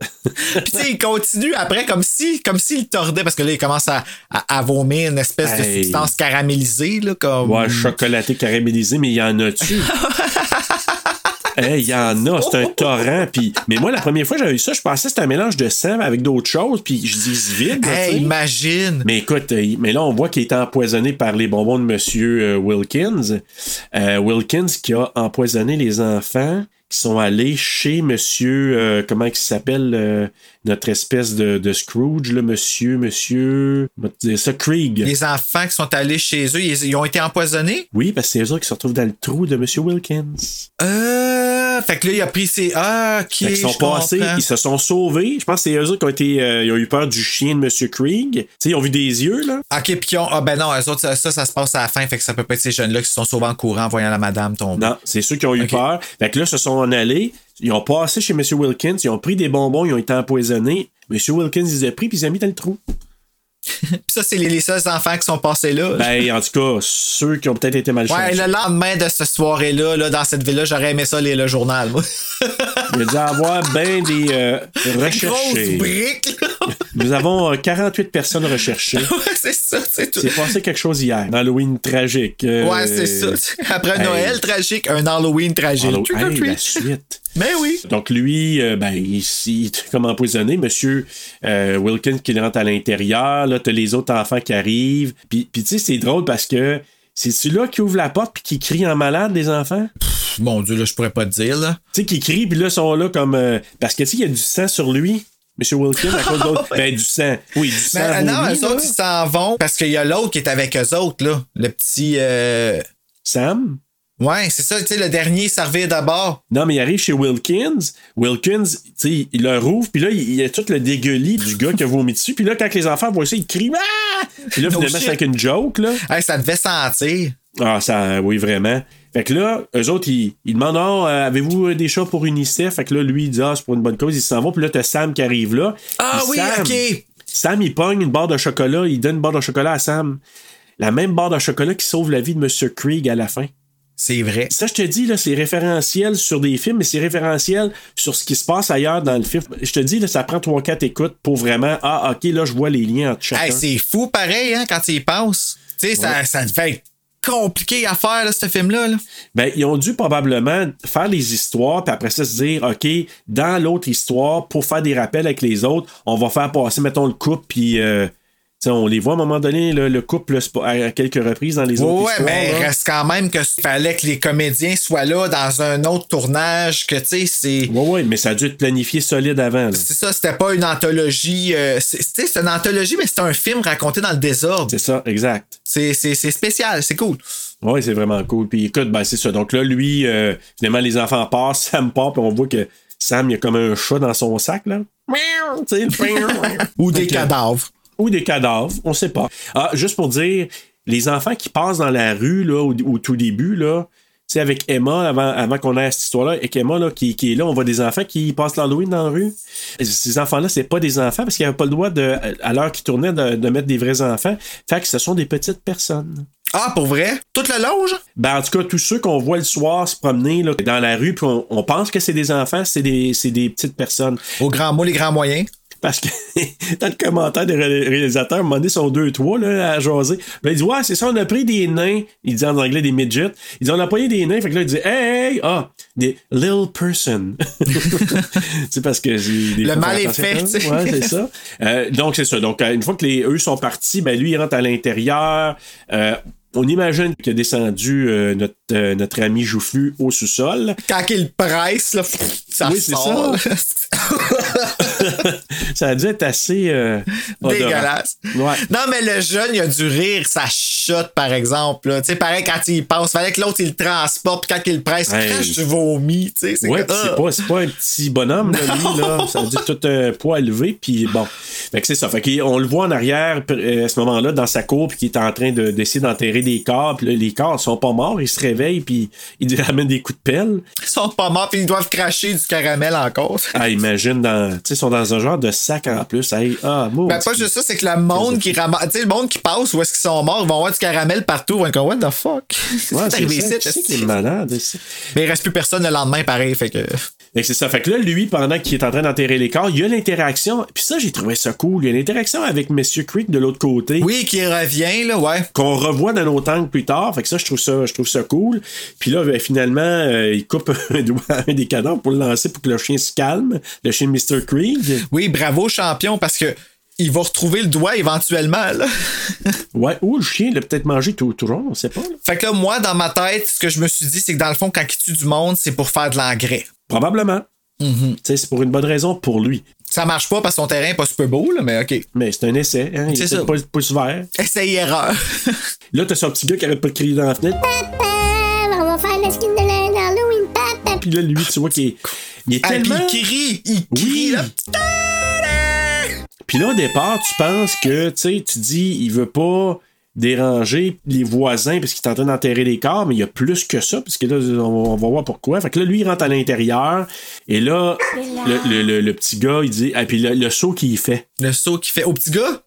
*laughs* Puis tu sais, il continue après comme si comme s'il tordait parce que là il commence à, à, à vomir une espèce de substance caramélisée là comme Ouais, chocolaté caramélisé, mais il y en a-tu? Hey, *laughs* il y en a, c'est un torrent. Puis, mais moi, la première fois que j'avais eu ça, je pensais que c'était un mélange de sang avec d'autres choses. Puis je dis vide. Hey, imagine. Mais écoute, euh, mais là, on voit qu'il est empoisonné par les bonbons de Monsieur euh, Wilkins. Euh, Wilkins qui a empoisonné les enfants qui sont allés chez Monsieur, euh, comment il s'appelle, euh, notre espèce de, de Scrooge, là, Monsieur, Monsieur, ça, Krieg. Les enfants qui sont allés chez eux, ils, ils ont été empoisonnés? Oui, parce que c'est eux autres qui se retrouvent dans le trou de Monsieur Wilkins. Euh, fait que là, il a pris ses. Ah, ok. Fait qu'ils sont passés, comprends. ils se sont sauvés. Je pense que c'est eux autres qui ont été, euh, ils ont eu peur du chien de Monsieur Krieg. Tu sais, ils ont vu des yeux, là. Ok, puis ils ont. Ah, ben non, eux autres, ça, ça, ça se passe à la fin. Fait que ça peut pas être ces jeunes-là qui se sont sauvés en courant en voyant la madame tomber. Non, c'est ceux qui ont eu peur. Fait que là, se sont en allés. Ils ont passé chez M. Wilkins. Ils ont pris des bonbons. Ils ont été empoisonnés. M. Wilkins, ils les a pris puis ils les a mis dans le trou. *laughs* Puis ça, c'est les, les seuls enfants qui sont passés là. Ben, en tout cas, ceux qui ont peut-être été mal Ouais, le lendemain de cette soirée-là, là, dans cette ville-là, j'aurais aimé ça lire le journal, moi. Il a dû avoir bien des euh, *laughs* Grosse recherchés. brique, là. Nous avons euh, 48 personnes recherchées. *laughs* Ouais, c'est ça, c'est tout. C'est passé quelque chose hier. Un Halloween tragique. euh, Ouais, c'est ça. *laughs* Après hey. Noël tragique, un Halloween tragique. Or Hey, la suite. Mais oui. Donc lui, euh, ben, il, il est comme empoisonné. Monsieur euh, Wilkins qui rentre à l'intérieur. Là, t'as les autres enfants qui arrivent. Puis, puis tu sais, c'est drôle parce que c'est celui-là qui ouvre la porte puis qui crie en malade, les enfants? Mon Dieu, là, je pourrais pas te dire, là. Tu sais, qui crie, puis là, ils sont là comme... euh, parce que, tu sais, il y a du sang sur lui. Monsieur Wilkins, à cause d'autres. *laughs* ben, du sang. Oui, du sang. Mais, euh, non, eux autres, ils s'en vont parce qu'il y a l'autre qui est avec eux autres, là. Le petit. euh, Sam? Ouais, c'est ça, tu sais, le dernier servir d'abord. Non, mais il arrive chez Wilkins. Wilkins, tu sais, il le rouvre, puis là, il y a tout le dégueulis du gars qui a vomi dessus. Puis là, quand les enfants voient ça, ils crient Ah! Puis là, No finalement, c'est avec une joke, là. Hey, ça devait sentir. Ah, ça, oui, vraiment. Fait que là, eux autres, ils, ils demandent Ah, euh, avez-vous des chats pour UNICEF? Fait que là, lui, il dit Ah, c'est pour une bonne cause, ils s'en vont. Puis là, t'as Sam qui arrive là. Ah Puis oui, Sam- ok. Sam, il pogne une barre de chocolat, il donne une barre de chocolat à Sam. La même barre de chocolat qui sauve la vie de M. Krieg à la fin. C'est vrai. Ça, je te dis, là, c'est référentiel sur des films, mais c'est référentiel sur ce qui se passe ailleurs dans le film. Je te dis, là, ça prend 3-4 écoutes pour vraiment, ah, ok, là, je vois les liens entre chacun. Hey, c'est fou pareil, hein, quand tu y penses. Tu sais, ça, ça devait être compliqué à faire, ce film-là. là. Ben, ils ont dû probablement faire les histoires, puis après ça se dire, OK, dans l'autre histoire, pour faire des rappels avec les autres, on va faire passer, mettons, le couple, puis euh, on les voit à un moment donné, le, le couple à quelques reprises dans les autres Ouais, histoires. mais là. reste quand même que fallait que les comédiens soient là dans un autre tournage, que tu sais, c'est. Ouais, ouais, mais ça a dû être planifié solide avant. C'est ça, c'était pas une anthologie. euh, c'est tu sais, c'est une anthologie, mais c'est un film raconté dans le désordre. C'est ça, exact. C'est spécial, c'est cool. Oui, c'est vraiment cool. Puis écoute, ben, c'est ça. Donc là, lui, euh, finalement, les enfants passent, *laughs* Sam part, puis on voit que Sam, il y a comme un chat dans son sac, là. *laughs* Ou des cadavres. Ou des cadavres, on sait pas. Ah, juste pour dire, les enfants qui passent dans la rue, là, au, au tout début, là, sais, avec Emma, avant, avant qu'on ait cette histoire-là, avec Emma, là, qui, qui est là, on voit des enfants qui passent l'Halloween dans la rue. Ces enfants-là, c'est pas des enfants parce qu'ils n'avaient pas le droit, de, à l'heure qu'ils tournaient, de, de mettre des vrais enfants. Fait que ce sont des petites personnes. Ah, pour vrai? Tout le long, genre? Ben, en tout cas, tous ceux qu'on voit le soir se promener là, dans la rue, puis on, on pense que c'est des enfants, c'est des, c'est des petites personnes. Au grand mot, les grands moyens. Parce que *laughs* dans le commentaire des ré- réalisateurs, à un moment donné, sont deux, trois là, à jaser. Là, il dit Ouais, c'est ça, on a pris des nains. Il dit en anglais des midgets. Il dit On a pris des nains. Fait que là, il dit Hey, ah, des little person. *laughs* c'est parce que j'ai des Le mal est fait, tu sais. Ouais, c'est ça. Euh, donc, c'est ça. Donc, euh, une fois que les, eux sont partis, ben lui, il rentre à l'intérieur. Euh, on imagine qu'il a descendu euh, notre, euh, notre ami Joufflu au sous-sol. Quand il presse, là, *laughs* ça Oui, c'est sort. *laughs* Ça a dû être assez euh. Dégueulasse. Ouais. Non, mais le jeune, il a dû rire sa shot, par exemple. Tu sais, pareil, quand il passe, fallait que l'autre, il le transporte, puis quand il le presse, il Hey. crache du vomi. Tu sais, c'est Ouais, c'est pas, un petit bonhomme, là, lui, là. *laughs* Ça veut dire tout un poids élevé, puis bon. Fait que c'est ça. Fait qu'on le voit en arrière, euh, à ce moment-là, dans sa cour, puis qu'il est en train de, d'essayer d'enterrer des corps, puis là, les corps sont pas morts, ils se réveillent, puis ils lui ramènent des coups de pelle. Ils sont pas morts, puis ils doivent cracher du caramel encore. Ah, imagine, dans, tu sais, sont dans un genre de sac en plus. Hey, ah, maudit. Ben, pas juste ça, c'est que le monde qui ramasse. Tu sais, le monde qui passe où est-ce qu'ils sont morts, ils vont avoir du caramel partout. Ils vont comme, what the fuck? *laughs* Ouais, c'est arrivé ici? C'est malade? Mais il reste plus personne le lendemain, pareil. Fait que. Fait que c'est ça. Fait que là, lui, pendant qu'il est en train d'enterrer les corps, il y a l'interaction. Puis ça, j'ai trouvé ça cool. Il y a l'interaction avec Monsieur Creek de l'autre côté. Oui, qui revient, là, ouais. Qu'on revoit dans nos tanks plus tard. Fait que ça, je trouve ça, je trouve ça cool. Puis là, ben, finalement, euh, il coupe *laughs* un doigt un des cadavres pour le lancer pour que le chien se calme. Le chien de Mr. Creek. Oui, bravo, champion, parce que. Il va retrouver le doigt éventuellement, là. *laughs* Ouais, ou le chien l'a peut-être mangé tout, tout rond, on sait pas. là. Fait que là, moi, dans ma tête, ce que je me suis dit, c'est que dans le fond, quand il tue du monde, c'est pour faire de l'engrais. Probablement. Tu sais, c'est pour une bonne raison pour lui. Ça marche pas parce que son terrain est pas super beau, là, mais OK. Mais c'est un essai. Hein? Il C'est essaie ça. de pas le pouce vert. Essai erreur. *laughs* Là, t'as son petit gars qui arrête pas de crier dans la fenêtre. Papa, on va faire le skin de la- d'Halloween, papa. Puis là, lui, tu vois qu'il est, il est Ah, tellement... il crie, il crie, Oui. là. Puis là, au départ, tu penses que, tu sais, tu dis, il veut pas déranger les voisins parce qu'il est en train d'enterrer les corps, mais il y a plus que ça, parce que là, on va, on va voir pourquoi. Fait que là, lui, il rentre à l'intérieur, et là, le, le- le- le petit gars, il dit, ah, puis le, le saut qu'il fait. Le saut qu'il fait au petit gars?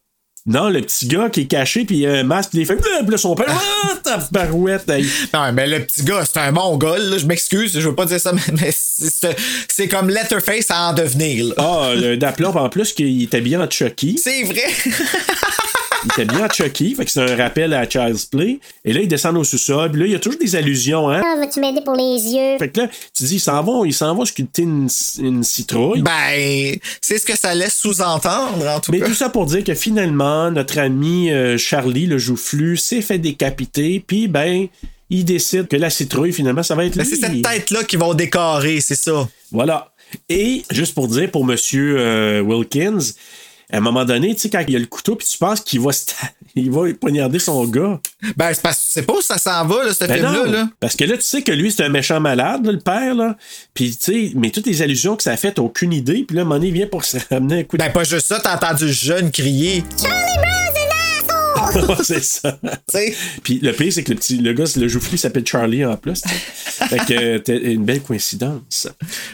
Non, le petit gars qui est caché, puis il a un masque, puis il fait, puis là, son père, *laughs* ah, ta barouette. Non, mais le petit gars, c'est un mongol, là. Je m'excuse, je veux pas dire ça, *laughs* mais, c'est- comme Letterface à en devenir, là. Ah, le d'aplomb, en plus, qu'il est habillé en Chucky. C'est vrai. *laughs* Il était bien en Chucky, fait que c'est un rappel à Child's Play. Et là, ils descendent au sous-sol, puis là, il y a toujours des allusions, hein. Ah, vas-tu m'aider pour les yeux? Fait que là, tu dis, ils s'en vont, ils s'en vont sculpter une, une citrouille. Ben, c'est ce que ça laisse sous-entendre, en tout Mais cas. tout ça pour dire que finalement, notre ami euh, Charlie, le joufflu, s'est fait décapiter, puis ben, il décide que la citrouille, finalement, ça va être Mais lui. c'est cette tête-là qui vont décorer, c'est ça. Voilà. Et juste pour dire, pour Monsieur euh, Wilkins, à un moment donné, tu sais, quand il y a le couteau, puis tu penses qu'il va, *laughs* il va poignarder son gars. Ben, c'est parce que c'est pas où ça s'en va, là, ce Ben film-là. Là. Parce que là, tu sais que lui, c'est un méchant malade, là, le père, là. Puis, tu sais, mais toutes les allusions que ça a fait, t'as aucune idée. Puis là, à un moment donné, il vient pour se *laughs* ramener un coup de. Ben, pas juste ça, t'as entendu le jeune crier. *laughs* c'est ça. Puis le pire, c'est que le petit, le gars, le joufflu s'appelle Charlie en plus. fait que euh, t'as une belle coïncidence.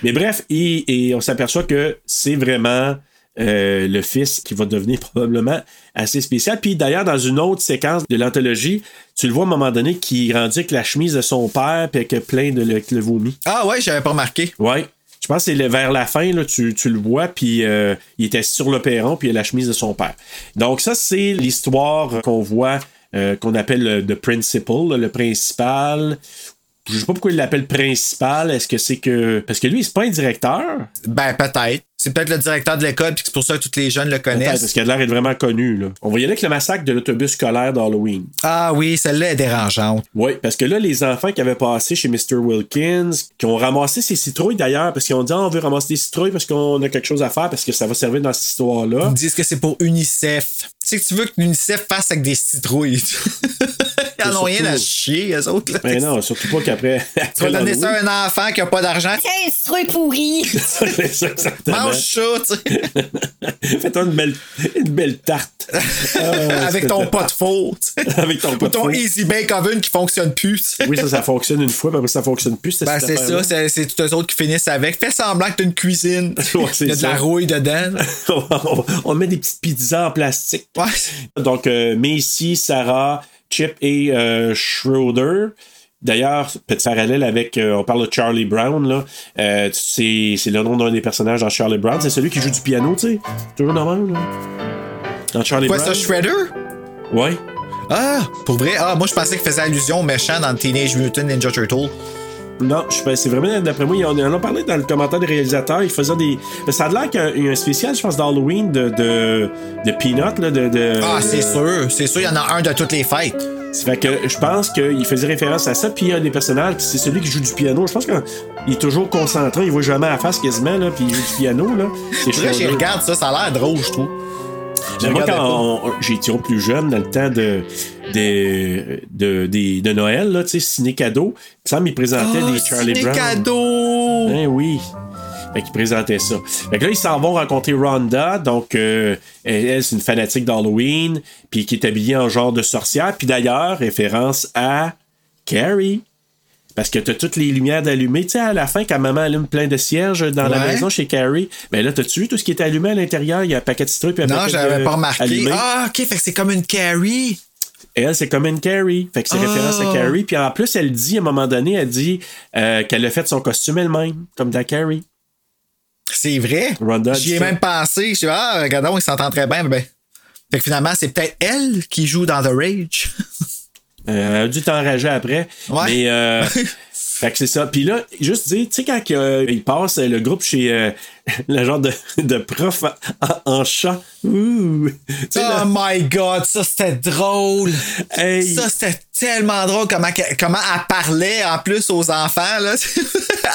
Mais bref, et, et on s'aperçoit que c'est vraiment euh, le fils qui va devenir probablement assez spécial. Puis d'ailleurs, dans une autre séquence de l'anthologie, tu le vois à un moment donné qui rendu avec la chemise de son père puis avec plein de le, le vomi. Ah ouais, j'avais pas remarqué. Ouais. Je pense que c'est vers la fin, là, tu, tu le vois, puis euh, il était sur le perron, puis il a la chemise de son père. Donc, ça, c'est l'histoire qu'on voit, euh, qu'on appelle le the principal, le principal. Je sais pas pourquoi il l'appelle principal. Est-ce que c'est que. Parce que lui, c'est pas un directeur? Ben, peut-être. C'est peut-être le directeur de l'école, puis que c'est pour ça que tous les jeunes le connaissent. parce qu'il a l'air d'être vraiment connu. Là. On va y aller avec le massacre de l'autobus scolaire d'Halloween. Ah oui, celle-là est dérangeante. Oui, parce que là, les enfants qui avaient passé chez Mr. Wilkins, qui ont ramassé ces citrouilles d'ailleurs, parce qu'ils ont dit Ah, on veut ramasser des citrouilles parce qu'on a quelque chose à faire, parce que ça va servir dans cette histoire-là. Ils disent que c'est pour UNICEF. Tu sais que tu veux que l'UNICEF fasse avec des citrouilles. *laughs* Ils en ont rien à chier, eux autres. Là. Mais non, surtout pas qu'après. *laughs* Tu vas donner ça à un enfant qui a pas d'argent. C'est un citrouille pourri. *laughs* C'est ça, exactement. Mange ça, tu sais. *laughs* Fais-toi une belle, une belle tarte. Ah, Avec ton pot de faux. tu sais. Avec ton Ou pot de ton. Easy Bake Oven qui fonctionne plus. tu. Oui, ça, ça fonctionne une fois, mais après, ça fonctionne plus. Ben, c'est ça, c'est, c'est tous eux autres qui finissent avec. Fais semblant que t'as une cuisine. Ouais, c'est Il y a de ça. la rouille dedans. on, on met des petites pizzas en plastique. Ouais. Donc, euh, Macy, Sarah, Chip et euh, Schroeder. D'ailleurs, petit parallèle avec, euh, on parle de Charlie Brown, là. Euh, c'est, c'est le nom d'un des personnages dans Charlie Brown. C'est celui qui joue du piano, tu sais. Toujours normal, là. Dans Charlie Quoi, Brown. ça, Shredder? Ouais. Ah, pour vrai? Ah, moi, je pensais qu'il faisait allusion au méchant dans Teenage Mutant Ninja Turtle. Non, je sais c'est vraiment, d'après moi, on en a parlé dans le commentaire des réalisateurs, il faisait des... Ça a l'air qu'il y a un- spécial, je pense, d'Halloween de, de, de Peanut, là, de... de Ah, c'est sûr. C'est sûr, il y en a un de toutes les fêtes. Ça fait que je pense qu'il faisait référence à ça, puis il y a des personnages, puis c'est celui qui joue du piano. Je pense qu'il est toujours concentré, il voit jamais à la face quasiment, là, puis il joue du piano, là. *laughs* C'est j'y Schroeder. regarde ça, ça a l'air drôle, je trouve. Mais moi, quand été plus jeune, dans le temps de, de, de, de Noël, là, tu sais, ciné cadeau, il me semble qu'il présentait Ah, des Charlie ciné Brown. cadeau! Ben oui. Fait qu'il présentait ça. Fait que là, ils s'en vont rencontrer Rhonda. Donc, euh, elle, elle, c'est une fanatique d'Halloween. Puis qui est habillée en genre de sorcière. Puis d'ailleurs, référence à Carrie. Parce que t'as toutes les lumières d'allumées. Tu sais, à la fin, quand maman allume plein de cierges dans la maison chez Carrie, ben là, t'as-tu vu tout ce qui est allumé à l'intérieur? Il y a un paquet de un Non, paquet j'avais pas remarqué. allumé. Ah, ok, fait que c'est comme une Carrie. Elle, c'est comme une Carrie. Fait que c'est Ah. référence à Carrie. Puis en plus, elle dit, à un moment donné, elle dit euh, qu'elle a fait son costume elle-même, comme dans Carrie. C'est vrai? Rhonda J'y ai même pensé. Je suis ah, regardons, il s'entend très bien. Ben. Fait que finalement, c'est peut-être elle qui joue dans The Rage. *laughs* Euh, elle a dû t'enrager après. Ouais. Mais, euh, *laughs* fait que c'est ça. Puis là, juste dire, tu sais, quand euh, il passe le groupe chez euh, *laughs* le genre de, de prof en, en chat. Ouh. Oh là, my god, ça c'était drôle. Hey. Ça c'était tellement drôle comment, comment elle parlait en plus aux enfants. Là. *laughs*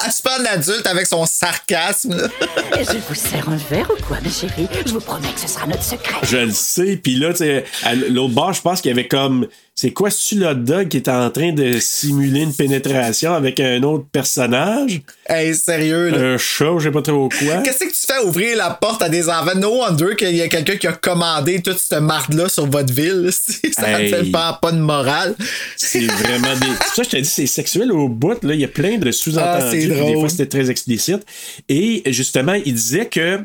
elle se parle d'adulte avec son sarcasme. là. *laughs* Je vous sers un verre ou quoi, ma chérie? Je vous promets que ce sera notre secret. je le sais. Puis là, tu sais, à l'autre bord, je pense qu'il y avait comme. C'est quoi, ce dog qui était en train de simuler une pénétration avec un autre personnage? Hey, sérieux, là. Un chat, sais pas trop quoi. *laughs* Qu'est-ce que tu fais ouvrir la porte à des enfants? No wonder qu'il y a quelqu'un qui a commandé toute cette marde-là sur votre ville. *laughs* Ça Hey. fait pas, pas de morale. C'est vraiment des. *laughs* Ça que je te dis, c'est sexuel au bout. Là. Il y a plein de Ah, sous-entendus. c'est puis des fois, c'était très explicite. Et justement, il disait que.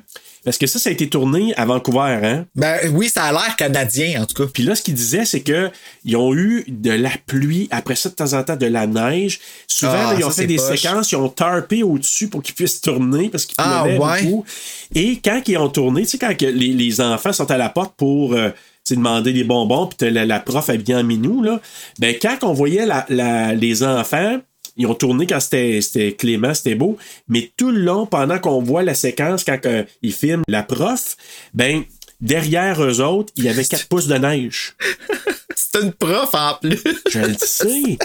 Parce que ça, ça a été tourné à Vancouver, hein? Ben oui, ça a l'air canadien, en tout cas. Puis là, ce qu'il disait, c'est que ils ont eu de la pluie, après ça, de temps en temps, de la neige. Souvent, Ah, là, ils ont ça, fait des poche. séquences, ils ont tarpé au-dessus pour qu'ils puissent tourner parce qu'il Ah, ouais. beaucoup. Et quand ils ont tourné, tu sais, quand les, les enfants sont à la porte pour euh, demander des bonbons, puis la, la prof habillée en minou, là, ben quand on voyait la, la- les enfants, ils ont tourné quand c'était clément, c'était beau, mais tout le long, pendant qu'on voit la séquence, quand euh, ils filment la prof, ben derrière eux autres, il y avait 4 pouces de neige. *laughs* C'est une prof en plus. *laughs* Je le sais.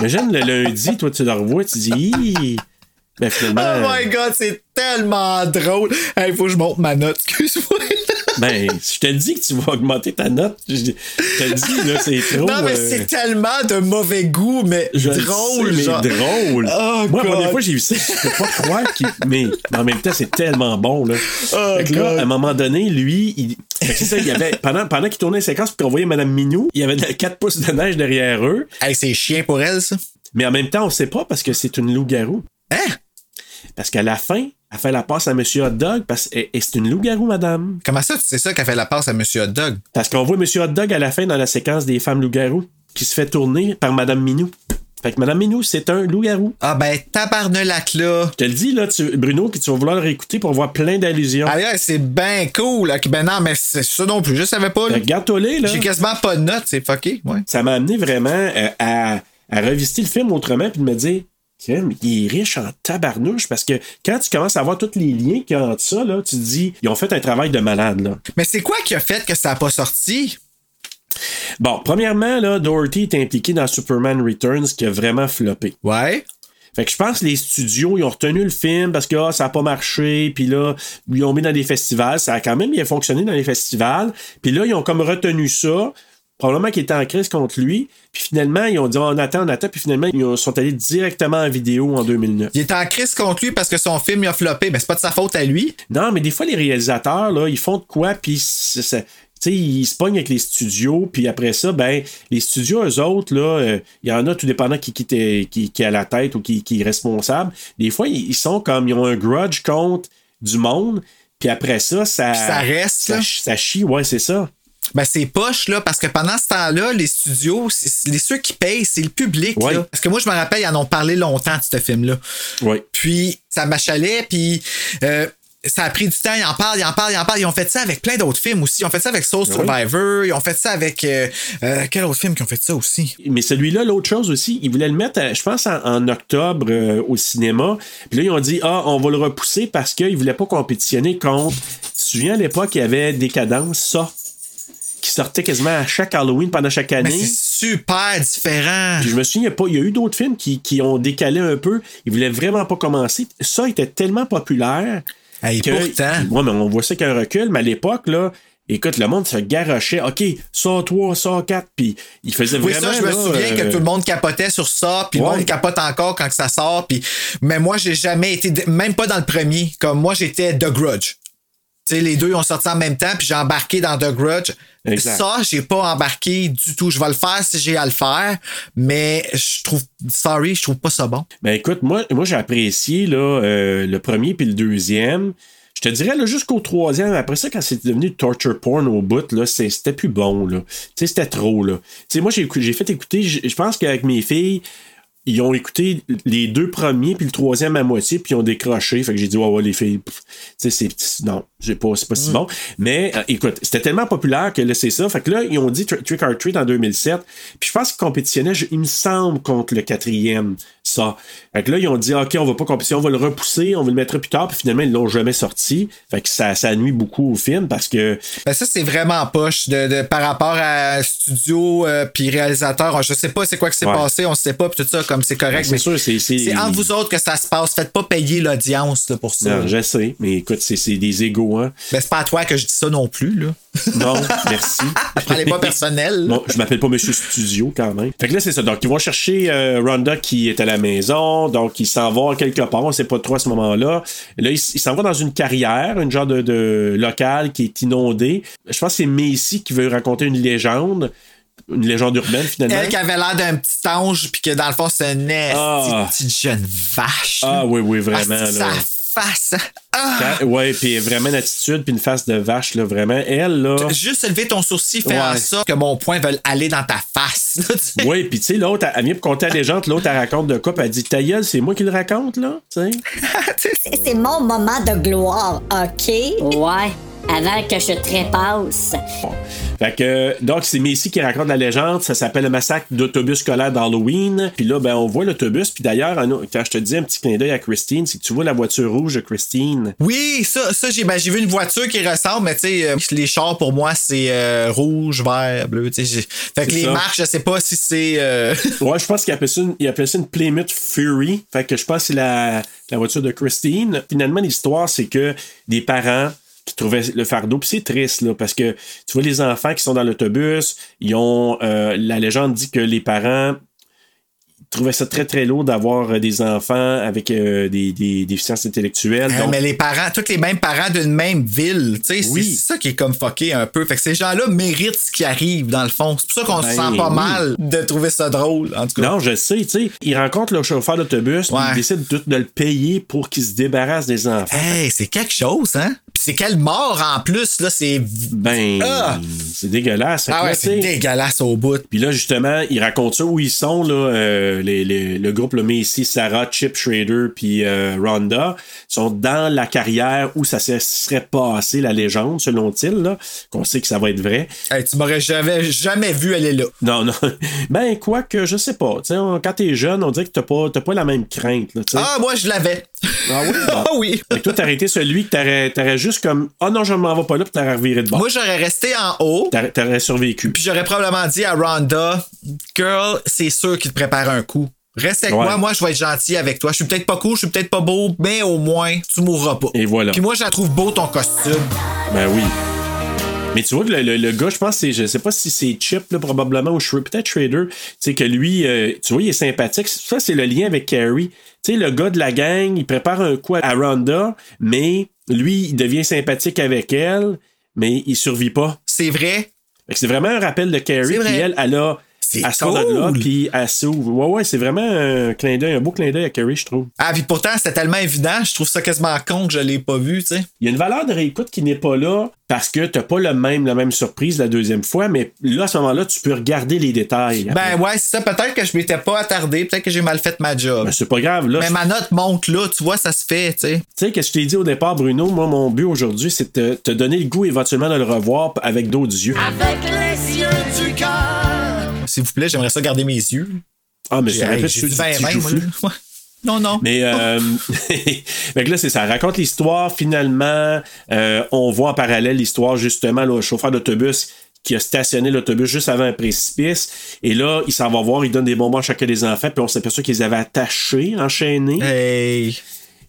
Imagine le lundi, toi, tu le revois, tu dis, Ben, finalement, Oh my god, c'est tellement drôle. Il faut que je monte ma note, excuse-moi. Ben, je te dis que tu vas augmenter ta note. Je, te dis, là, c'est trop. Non, mais euh, c'est tellement de mauvais goût, mais je le drôle, sais, mais drôle. Oh, Moi, la God. première fois j'ai vu ça, je peux pas croire qu'il. *laughs* Mais en même temps, c'est tellement bon, là. Oh, Fait que là, à un moment donné, lui, il. fait que c'est ça, il y avait. Pendant, pendant qu'il tournait les séquences puis qu'on voyait Madame Minou, il y avait 4 pouces de neige derrière eux. Hey, c'est chien pour elle, ça. Mais en même temps, on sait pas parce que c'est une loup-garou. Hein? Parce qu'à la fin, elle fait la passe à Monsieur Hot Dog parce et c'est une loup-garou, madame. Comment ça, sais ça qu'elle fait la passe à Monsieur Hot Dog? Parce qu'on voit Monsieur Hot Dog à la fin dans la séquence des femmes loup-garou qui se fait tourner par Madame Minou. Fait que Madame Minou, c'est un loup-garou. Ah ben, tabarnelac là. Je te le dis, là, tu- Bruno, que tu vas vouloir le réécouter pour voir plein d'allusions. Ah ouais, c'est ben cool. Ok, Ben non, mais c'est ça non plus, je savais pas. là. Que Regarde-toi les, là. J'ai quasiment pas de notes, c'est fucké, ouais. Ça m'a amené vraiment euh, à, à revisiter le film autrement puis de me dire, il est riche en tabarnouche parce que quand tu commences à voir tous les liens qu'il y a entre ça, là, tu te dis, ils ont fait un travail de malade, là. Mais c'est quoi qui a fait que ça a pas sorti? Bon, premièrement, là, Doherty est impliqué dans Superman Returns qui a vraiment floppé. Ouais. Fait que je pense que les studios, ils ont retenu le film parce que ah, ça a pas marché, puis là, ils ont mis dans des festivals. Ça a quand même bien fonctionné dans les festivals. Puis là, ils ont comme retenu ça. Probablement qu'ils étaient en crise contre lui. Puis finalement, ils ont dit on attend, on attend. Puis finalement, ils ont- sont allés directement en vidéo en 2009. Il est en crise contre lui parce que son film il a floppé. Ben c'est pas de sa faute à lui. Non, mais des fois, les réalisateurs, là, ils font de quoi, puis sais, ils se pognent avec les studios, puis après ça, ben, les studios, eux autres, là, euh, il y en a tout dépendant qui, qui, est- qui, qui est à la tête ou qui, qui est responsable. Des fois, ils, sont comme, ils ont un grudge contre du monde, puis après ça, ça. Ça reste, Ça, ça chie, ouais, c'est ça. Ben c'est poche là parce que pendant ce temps-là, les studios, les ceux qui payent, c'est le public là. Parce que moi je me rappelle, ils en ont parlé longtemps de ce film-là. Ouais. Puis ça m'achalait, puis euh, ça a pris du temps, ils en parlent, ils en parlent, ils en parlent. Ils ont fait ça avec plein d'autres films aussi. Ils ont fait ça avec Soul Oui. Survivor, ils ont fait ça avec euh, euh, quel autre film qui ont fait ça aussi? Mais celui-là, l'autre chose aussi, ils voulaient le mettre, à- je pense, en, en octobre euh, au cinéma. Puis là, ils ont dit, ah, on va le repousser parce qu'ils voulaient pas compétitionner contre. Tu te souviens, à l'époque, il y avait Décadence, ça, qui sortait quasiment à chaque Halloween pendant chaque Mais année. c'est super différent. Puis je me souviens pas, il y a eu d'autres films qui, qui ont décalé un peu. Ils voulaient vraiment pas commencer. Ça était tellement populaire. Hey, que, pourtant. Ouais, mais on voit ça qu'un recul, mais à l'époque, là, écoute, le monde se garochait. OK, ça 3, ça 4, puis il faisait Oui, vraiment. ça, je me là, souviens euh, que tout le monde capotait sur ça, puis le monde capote encore quand ça sort. Puis... Mais moi, j'ai jamais été, même pas dans le premier. Comme moi, j'étais The Grudge. Les deux ont sorti en même temps, puis j'ai embarqué dans The Grudge. Exact. Ça, j'ai pas embarqué du tout. Je vais le faire si j'ai à le faire, mais je trouve, sorry, je trouve pas ça bon. Ben écoute, moi, moi j'ai apprécié là, euh, le premier puis le deuxième. Je te dirais là, jusqu'au troisième. Après ça, quand c'est devenu torture porn au bout, là, c'était plus bon. Là. C'était trop. Là. Tu sais, moi, j'ai, fait écouter, je pense qu'avec mes filles, ils ont écouté les deux premiers puis le troisième à moitié puis ils ont décroché. Fait que j'ai dit, ouais, ouais, les filles, tu sais, c'est, non, j'ai pas, c'est pas si bon. Mais euh, écoute, c'était tellement populaire que là, c'est ça. Fait que là, ils ont dit Tri- Trick or Treat en 2007. Puis je pense qu'ils compétitionnaient, il me semble, contre le quatrième, ça. Fait que là, ils ont dit, OK, on va pas compétitionner, on va le repousser, on va le mettre plus tard. Puis finalement, ils l'ont jamais sorti. Fait que ça, ça nuit beaucoup au film parce que Ben ça, c'est vraiment poche de, de- par rapport à studio euh, puis réalisateur. Je sais pas c'est quoi qui s'est Ouais. passé, on sait pas, puis tout ça, comme c'est correct. c'est mais sûr, c'est. C'est, C'est entre vous autres que ça se passe. Faites pas payer l'audience pour ça. Non, je sais, mais écoute, c'est, c'est des égaux, hein. Ben, c'est pas à toi que je dis ça non plus, là. Non, *laughs* merci. Prenez pas personnel. Bon, je m'appelle pas Monsieur Studio quand même. Fait que là, c'est ça. Donc, ils vont chercher euh, Rhonda qui est à la maison. Donc, il s'en va quelque part. On sait pas trop à ce moment-là. Là, il, s'en va dans une carrière, une genre de, de local qui est inondée. Je pense que c'est Macy qui veut raconter une légende. Une légende urbaine, finalement. Elle qui avait l'air d'un petit ange, puis que dans le fond, c'est une Ah. petite jeune vache. Ah oui, oui, vraiment. Asti, là. Sa face. Ah! Ouais, puis vraiment une attitude, puis une face de vache, là, vraiment. Elle, là. Juste lever ton sourcil, faire Ouais. sorte que mon point veut aller dans ta face. là. Oui, puis tu sais, l'autre, elle vient pour compter la légende, l'autre, elle raconte de quoi, puis elle dit Ta gueule, c'est moi qui le raconte, là, tu sais. *laughs* C'est c'est mon moment de gloire, OK? Ouais, avant que je trépasse. Bon. Fait que, donc, c'est Macy qui raconte la légende. Ça s'appelle le massacre d'autobus scolaire d'Halloween. Puis là, ben, on voit l'autobus. Puis d'ailleurs, quand je te dis un petit clin d'œil à Christine, c'est que tu vois la voiture rouge de Christine. Oui, ça, ça j'ai ben, j'ai vu une voiture qui ressemble, mais tu sais, euh, les chars pour moi, c'est euh, rouge, vert, bleu. tu sais, j'ai- Fait que les ça. marques, je sais pas si c'est. euh, *laughs* Ouais, je pense qu'il appelait ça ça une Plymouth Fury. Fait que je pense que c'est la, la voiture de Christine. Finalement, l'histoire, c'est que des parents qui trouvaient le fardeau, puis c'est triste, là, parce que tu vois les enfants qui sont dans l'autobus, ils ont, euh, la légende dit que les parents trouvaient ça très très lourd d'avoir euh, des enfants avec euh, des, des déficiences intellectuelles. euh, Donc, mais les parents, tous les mêmes parents d'une même ville, tu sais, Oui. c'est ça qui est comme fucké un peu. Fait que ces gens-là méritent ce qui arrive, dans le fond. C'est pour ça qu'on se Ben, sent pas oui. mal de trouver ça drôle, en tout cas. Non, je sais, tu sais. Il rencontre le chauffeur d'autobus, Ouais. il décide de, de le payer pour qu'il se débarrasse des enfants. Hey, c'est quelque chose, hein? C'est quelle mort en plus, là, c'est. Ben, Ah! c'est dégueulasse. Ah ouais, c'est dégueulasse au bout. Puis là, justement, ils racontent ça où ils sont, là, euh, les, les- le groupe, le Macy, Sarah, Chip Schrader, puis euh, Rhonda, sont dans la carrière où ça se serait passé, la légende, selon-il, là, qu'on sait que ça va être vrai. Hey, tu m'aurais jamais, jamais vu aller là. Non, non. *laughs* Ben, quoi que, je sais pas. Tu sais, on- quand t'es jeune, on dirait que t'as pas, t'as pas la même crainte, là. Ah, moi, je l'avais. Ah oui? Ah *laughs* oui. Fait que toi, t'aurais été celui que t'aurais, t'aurais juste comme, ah non, je m'en vais pas là, puis t'aurais reviré de bord. Moi, j'aurais resté en haut. T'aurais, t'aurais survécu. Puis j'aurais probablement dit à Rhonda, Girl, c'est sûr qu'il te prépare un coup. Reste avec Ouais. moi, moi je vais être gentil avec toi. Je suis peut-être pas cool, je suis peut-être pas beau, mais au moins, tu mourras pas. Et voilà. Puis moi, je la trouve beau ton costume. Ben oui. Mais tu vois que le, le- le gars, je pense, c'est, je sais pas si c'est Chip, là, probablement, ou Shre- peut-être Schrader. Tu sais, que lui, euh, tu vois, il est sympathique. Ça, c'est le lien avec Carrie. Tu sais, le gars de la gang, il prépare un coup à Rhonda, mais lui, il devient sympathique avec elle, mais il survit pas. C'est vrai. C'est vraiment un rappel de Carrie, vrai. puis elle, elle a. C'est Elle sort de là, cool. puis elle s'ouvre. Ouais, ouais, c'est vraiment un clin d'œil, un beau clin d'œil à Carrie, je trouve. Ah, puis pourtant, c'était tellement évident, je trouve ça quasiment con que je l'ai pas vu, tu sais. Il y a une valeur de réécoute qui n'est pas là parce que t'as pas le même, la même surprise la deuxième fois, mais là, à ce moment-là, tu peux regarder les détails. Ben ouais, c'est ça. Peut-être que je m'étais pas attardé, peut-être que j'ai mal fait ma job. Ben, c'est pas grave, là. mais ma note monte là, tu vois, ça se fait, tu sais. Tu sais, qu'est-ce que je t'ai dit au départ, Bruno? Moi, mon but aujourd'hui, c'est de te, te donner le goût éventuellement de le revoir avec d'autres yeux. Avec les yeux. S'il vous plaît, j'aimerais ça garder mes yeux. Ah, mais du petit vin, moi, joufflu. là. Ouais. Non, non. Mais euh, *laughs* là, c'est ça. Raconte l'histoire. Finalement, euh, on voit en parallèle l'histoire justement là, le chauffeur d'autobus qui a stationné l'autobus juste avant un précipice. Et là, il s'en va voir, il donne des bonbons à chacun des enfants, puis on s'aperçoit qu'ils avaient attachés, enchaînés. Hey.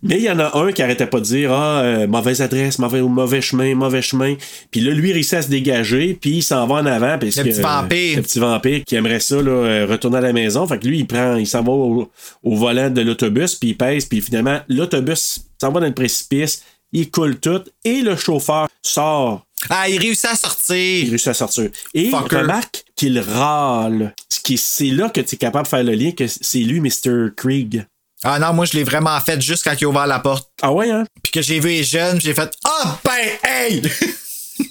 Mais il y en a un qui arrêtait pas de dire Ah, euh, mauvaise adresse, mauvais, mauvais chemin, mauvais chemin. Puis là, lui, il réussit à se dégager, puis il s'en va en avant. Parce Le que, petit vampire. le petit vampire qui aimerait ça, là, euh, retourner à la maison. Fait que lui, il prend, il s'en va au, au volant de l'autobus, puis il pèse, puis finalement, l'autobus s'en va dans le précipice, il coule tout, et le chauffeur sort. Ah, il réussit à Il sortir. réussit à sortir. Et Fucker. remarque qu'il râle. Ce qui, c'est là que tu es capable de faire le lien que c'est lui, Mr. Krieg. Ah non, moi, je l'ai vraiment fait juste quand il a ouvert la porte. Ah ouais, hein? Puis que j'ai vu les jeunes, j'ai fait Ah, ben, hey! *laughs*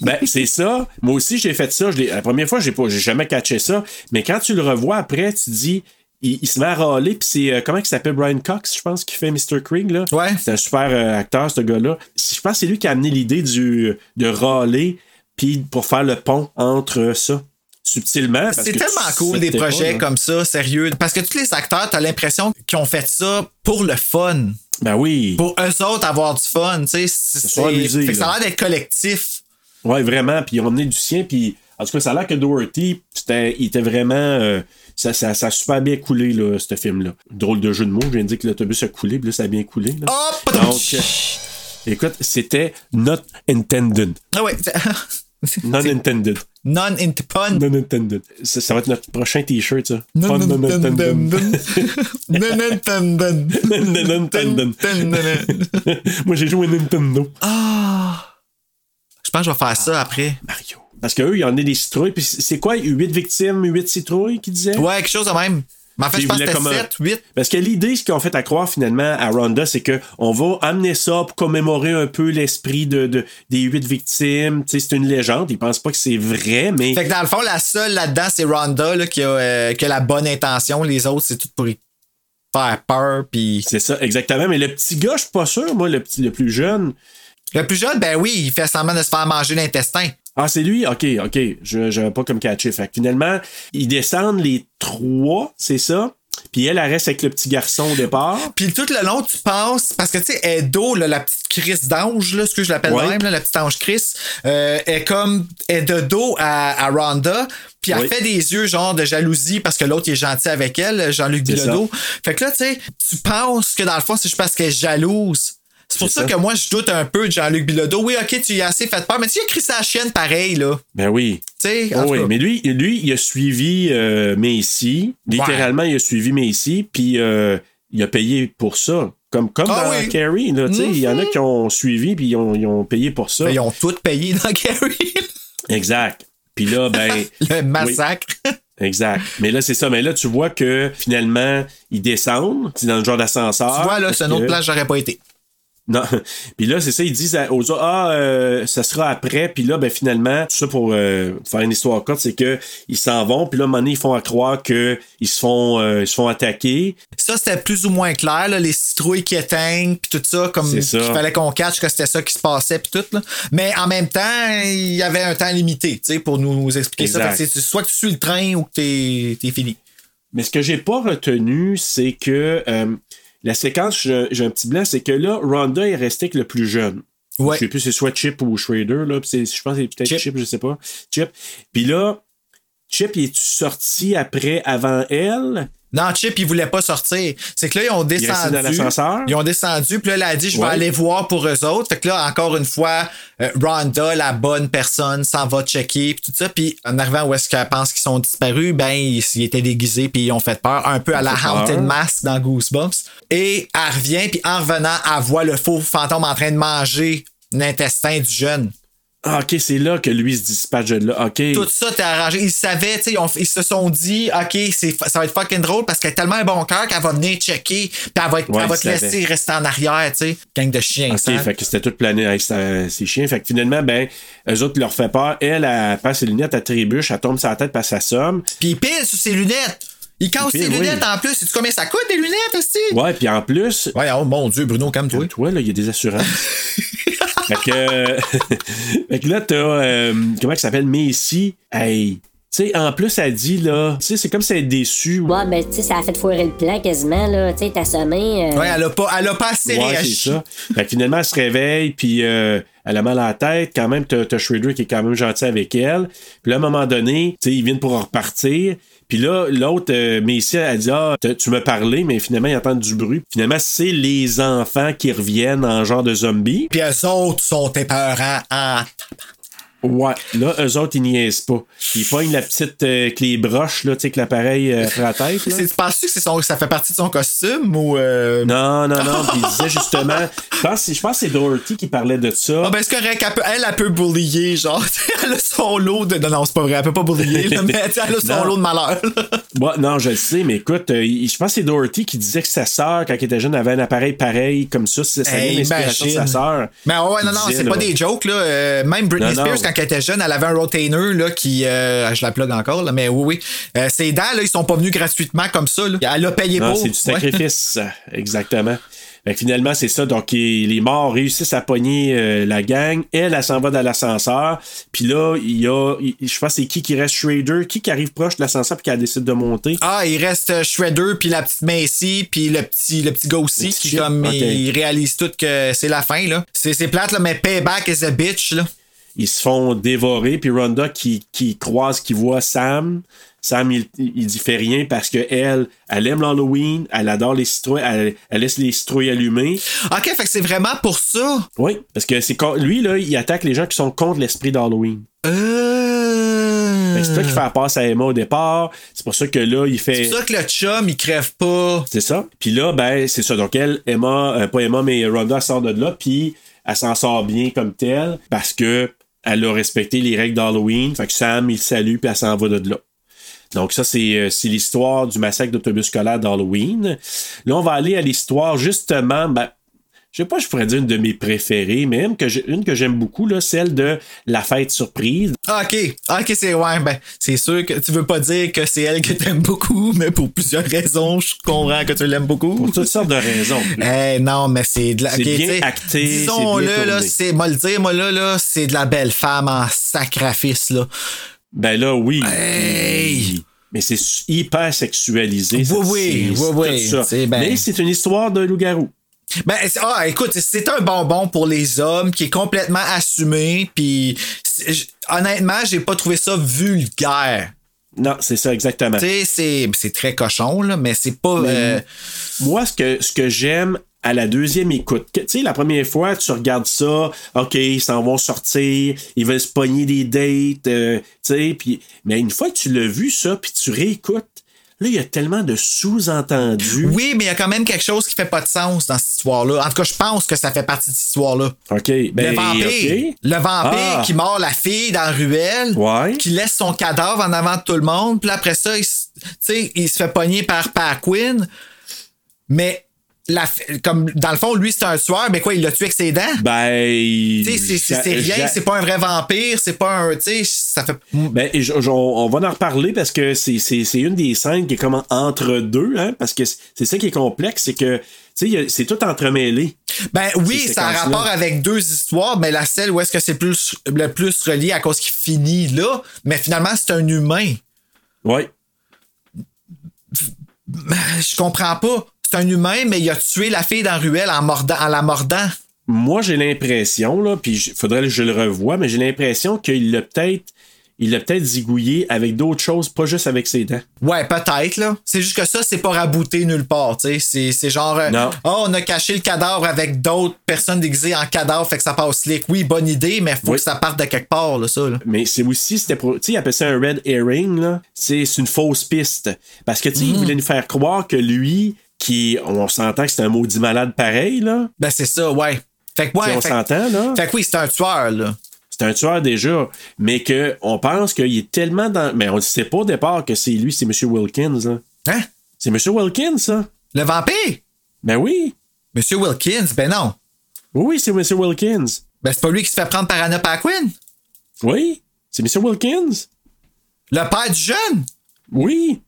Ben, c'est ça. Moi aussi, j'ai fait ça. Je la première fois, j'ai pas, j'ai jamais catché ça. Mais quand tu le revois après, tu dis, il, il se met à râler. Puis c'est, euh, comment il s'appelle? Brian Cox, je pense, qui fait Mr. Krieg, là. Ouais. C'est un super euh, acteur, ce gars-là. Je pense que c'est lui qui a amené l'idée du, de râler, puis pour faire le pont entre ça. Subtilement. C'est tellement cool des pas, projets comme ça, sérieux. Parce que tous les acteurs, t'as l'impression qu'ils ont fait ça pour le fun. Ben oui. Pour eux autres avoir du fun, tu sais. Ça a l'air d'être collectif. Ouais, vraiment. Puis ils ont emmené du sien. Puis en tout cas, ça a l'air que Doherty, c'était, il était vraiment. euh, ça, ça, ça a super bien coulé, là, ce film-là. Drôle de jeu de mots. Je viens de dire que l'autobus a coulé. Puis là, ça a bien coulé. Là. Hop! Donc, euh, écoute, c'était not intended. Ah ouais. *laughs* *laughs* Non intended. Non into pun. Non intended. Ça, ça va être notre prochain t-shirt, ça. Non Fun non intended. Nintendo. Non intended. Moi, j'ai joué à Nintendo. Ah! Je pense que je vais faire ça après. Mario. Parce qu'eux, il y en a des citrouilles. Puis c'est quoi, 8 victimes, 8 citrouilles, qui disaient? Ouais, quelque chose de même. Mais en fait, je pense que comme un- 7, 8. Parce que l'idée, ce qu'ils ont fait à croire finalement à Rhonda, c'est que on va amener ça pour commémorer un peu l'esprit de, de- des huit victimes. Tu sais, c'est une légende. Ils pensent pas que c'est vrai, mais. Fait que dans le fond, la seule là-dedans, c'est Rhonda là, qui, a, euh, qui a la bonne intention. Les autres, c'est tout pour y faire peur. Puis C'est ça, exactement. Mais le petit gars, je suis pas sûr, moi, le, petit, le plus jeune. le plus jeune, ben oui, il fait semblant de se faire manger l'intestin. Ah, c'est lui? OK, OK. Je n'avais pas comme catché. Fait que finalement, ils descendent les trois, c'est ça? Puis elle, elle reste avec le petit garçon au départ. Puis tout le long, tu penses, parce que tu sais, Edo, là, la petite Chris d'ange, là, ce que je l'appelle Ouais. même, là, la petite ange Chris, euh, est comme, est de dos à, à Rhonda. Puis elle Oui. fait des yeux genre de jalousie parce que l'autre est gentil avec elle, Jean-Luc Bilodeau. Fait que là, tu sais, tu penses que dans le fond, c'est juste parce qu'elle est jalouse. C'est pour ça, ça. que moi, je doute un peu de Jean-Luc Bilodeau. Oui, ok, tu y as assez fait peur, mais tu as écrit sa chienne pareil, là. Ben oui. Tu sais, Oh oui, mais lui, lui, il a suivi euh, Macy. Littéralement, il a suivi Macy, puis euh, il a payé pour ça. Comme, comme Ah dans oui. Carrie, là, tu sais, il y en a qui ont suivi, puis ils ont, ils ont payé pour ça. Ben, ils ont tout payé dans Carrie. Exact. Puis là, ben. *laughs* le massacre. Exact. Mais là, c'est ça. Mais là, tu vois que finalement, ils descendent. C'est dans le genre d'ascenseur. tu vois, là, c'est une autre place, j'aurais pas été. Non. Puis là, c'est ça, ils disent aux autres, ah, euh, ça sera après. Puis là, ben finalement, tout ça pour euh, faire une histoire courte, c'est que ils s'en vont. Puis là, à un moment donné, ils font à croire qu'ils se font, euh, ils se font attaquer. Ça, c'était plus ou moins clair, là, les citrouilles qui éteignent, puis tout ça, comme ça. fallait qu'on catch que c'était ça qui se passait, puis tout. Là. Mais en même temps, il y avait un temps limité, tu sais, pour nous expliquer ça. Exact. Que soit que tu suis le train ou que t'es t'es fini. Mais ce que j'ai pas retenu, c'est que la séquence, j'ai un petit blanc, c'est que là, Rhonda est restée avec le plus jeune. Ouais. Je sais plus si c'est soit Chip ou Schrader, là. Je pense que c'est peut-être Chip. Chip. je sais pas. Chip. Puis là, Chip, il est sorti après, avant elle? Non, Chip, il voulait pas sortir. C'est que là, ils ont Il descendu. dans l'ascenseur? Ils ont descendu, puis là, elle a dit, je vais Ouais. aller voir pour eux autres. Fait que là, encore une fois, euh, Rhonda, la bonne personne, s'en va checker, puis tout ça. Puis en arrivant où est-ce qu'elle pense qu'ils sont disparus, ben, ils, ils étaient déguisés, puis ils ont fait peur, un peu à la Haunted. Mask dans Goosebumps. Et elle revient, puis en revenant, elle voit le faux fantôme en train de manger l'intestin du jeune. Ah, ok, c'est là que lui se dispatche de là. Ok. Tout ça t'es arrangé. Ils savaient, tu sais, ils, se sont dit, OK, c'est, ça va être fucking drôle parce qu'elle a tellement un bon cœur qu'elle va venir checker, puis elle va, être- Ouais, elle va te laisser rester en arrière, tu sais. Gang de chiens, Ok, ça. fait que c'était tout plané avec ses chiens. Fait que finalement, ben, eux autres, ils leur fait peur. Elle, elle passe ses lunettes, elle trébuche, elle tombe sur la tête, passe sa somme. Puis il pile sur ses lunettes. Il casse ses lunettes oui. en plus. Sais-tu combien ça coûte, des lunettes, aussi? Ouais, puis en plus. Ouais, oh mon Dieu, Bruno, calme-toi. Toi, là, il y a des assurances. *laughs* fait que. *laughs* fait que là, t'as. euh, comment elle s'appelle? Macy. Hey. Tu sais, en plus, elle dit, là. Tu sais, c'est comme si elle est déçue. Ouais, ben, tu sais, ça a fait foirer le plan quasiment, là. Tu sais, t'as sommé. euh, Ouais, elle a pas, elle a pas assez Ouais, réagi. c'est ça. Fait que finalement, elle se réveille, puis euh, elle a mal à la tête. Quand même, t'as t'as Shredder qui est quand même gentil avec elle. Puis là, à un moment donné, tu sais, ils viennent pour repartir. Puis là, l'autre, euh, Messi, elle dit Ah, tu me parlais, mais finalement, ils entendent du bruit. Finalement, c'est les enfants qui reviennent en genre de zombies. Puis eux autres sont épeurants en Ouais, là, eux autres, ils niaisent pas. Ils pognent la petite euh, clé broche, là, tu sais, que l'appareil euh, après la tête. Tu penses que son, ça fait partie de son costume ou. euh, Non, non, non. Puis il disait justement. Je pense, je pense que c'est Dorothy qui parlait de ça. Ah ben c'est correct, elle, peut, elle, elle peut bullier, genre, *laughs* elle a son lot de... Non, non, c'est pas vrai, elle peut pas bullier, là, *laughs* mais elle a son Non. lot de malheur. Ouais, non, je le sais, mais écoute, euh, je pense que c'est Dorothy qui disait que sa sœur, quand elle était jeune, avait un appareil pareil comme ça. Ça Hey, vient de sa sœur. Mais ouais, non, non, c'est pas des jokes, là. Euh, même Britney Non, Spears, non. quand elle était jeune, elle avait un retainer, là, qui. euh, je la plug encore, là, mais oui, oui. Euh, ses dents, là, ils sont pas venus gratuitement comme ça, là. Elle a payé Non, pour. c'est du sacrifice, *laughs* exactement. Que finalement, c'est ça. Donc, il- les morts réussissent à pogner euh, la gang. Elle, elle s'en va dans l'ascenseur. Puis là, il y a, il- je pense, c'est qui qui reste Shredder, qui qui arrive proche de l'ascenseur puis qui décide de monter? Ah, il reste euh, Shredder, puis la petite Macy, puis le petit, le petit gars aussi, qui comme, il réalise tout que c'est la fin, là. C'est c'est plate, là, mais Payback is a bitch, là. Ils se font dévorer. Puis Rhonda qui, qui croise, qui voit Sam. Sam, il, il dit fait rien parce que elle, elle aime l'Halloween, elle adore les citrouilles, elle, elle laisse les citrouilles allumées. Ok, fait que c'est vraiment pour ça? Oui, parce que c'est lui, là, il attaque les gens qui sont contre l'esprit d'Halloween. Euh... C'est ça qui fait la passe à Emma au départ. C'est pour ça que là, il fait. C'est pour ça que le chum, il crève pas. C'est ça. Puis là, ben, c'est ça. Donc, elle, Emma, euh, pas Emma, mais Rhonda sort de là, puis elle s'en sort bien comme telle parce que elle a respecté les règles d'Halloween. Fait que Sam, il salue, puis elle s'en va de là. Donc, ça, c'est euh, l'histoire du massacre d'autobus scolaire d'Halloween. Là, on va aller à l'histoire, justement, ben, je sais pas, je pourrais dire une de mes préférées, mais une que j'ai- une que j'aime beaucoup, là, celle de La fête surprise. Ah, OK. Ah, OK, c'est ouais, ben, c'est sûr que tu veux pas dire que c'est elle que t'aimes beaucoup, *laughs* mais pour plusieurs raisons, je comprends que tu l'aimes beaucoup. Pour toutes sortes de raisons. *laughs* Eh non, mais c'est de la. C'est bien acté, Disons-le, là, c'est. Moi le dire, moi là, là, c'est de la belle femme en sacrifice, là. Ben là, oui. Hey! Mais c'est hyper sexualisé. Oui, oui, oui, oui, ben- Mais c'est une histoire de loup-garou. Ben, ah, écoute, c'est un bonbon pour les hommes qui est complètement assumé, puis honnêtement, j'ai pas trouvé ça vulgaire. Non, c'est ça, exactement. Tu sais, c'est- très cochon, là, mais c'est pas. euh, Moi, ce que, ce que j'aime à la deuxième écoute, tu sais, la première fois, tu regardes ça, OK, ils s'en vont sortir, ils veulent se pogner des dates, euh, tu sais, puis, mais une fois que tu l'as vu, ça, puis tu réécoutes, là, il y a tellement de sous-entendus. Oui, mais il y a quand même quelque chose qui fait pas de sens dans cette histoire-là. En tout cas, je pense que ça fait partie de cette histoire-là. OK, ben, le vampire, le vampire Ah. qui mord la fille dans la ruelle, Ouais. qui laisse son cadavre en avant de tout le monde, puis après ça, il, il se fait pogner par Paquin, mais la, comme dans le fond, lui c'est un tueur, mais quoi, il l'a tué avec ses dents? Ben. C'est- rien, c'est pas un vrai vampire, c'est pas un. Tu sais, ça fait. Ben, et on va en reparler parce que c'est- une des scènes qui est comme entre deux, hein, parce que c'est ça qui est complexe, c'est que, c'est tout entremêlé. Ben oui, ça a rapport avec deux histoires, mais la celle où est-ce que c'est plus le plus relié à cause qu'il finit là, mais finalement c'est un humain. Ouais. Ben, Je comprends pas. C'est un humain, mais il a tué la fille dans la ruelle en, mordant, en la mordant. Moi, j'ai l'impression, là, puis il faudrait que je le revoie, mais j'ai l'impression qu'il l'a peut-être. Il l'a peut-être zigouillé avec d'autres choses, pas juste avec ses dents. Ouais, peut-être, là. C'est juste que ça, c'est pas rabouté nulle part, tu sais. C'est- genre, euh, Non. oh, on a caché le cadavre avec d'autres personnes déguisées en cadavre, fait que ça passe slick. Oui, bonne idée, mais faut Oui. que ça parte de quelque part, là, ça, là. Mais c'est aussi, c'était pour. Tu sais, il appelle ça un red herring, là. C'est c'est une fausse piste. Parce que, tu sais, il voulait nous faire croire que lui, qui. On s'entend que c'est un maudit malade pareil, là. Ben, c'est ça, ouais. Fait que, ouais. on s'entend, là. Fait que oui, c'est un tueur, là. C'est un tueur déjà, mais que on pense qu'il est tellement dans. Mais on ne sait pas au départ que c'est lui, c'est M. Wilkins. Là. Hein? C'est M. Wilkins, ça? Le vampire? Ben oui. Monsieur Wilkins? Ben non. Oui, oui, c'est M. Wilkins. Ben, c'est pas lui qui se fait prendre par Anna Paquin? Oui, c'est M. Wilkins. Le père du jeune? Oui.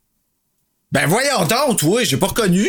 Ben, voyons donc, oui, j'ai pas reconnu.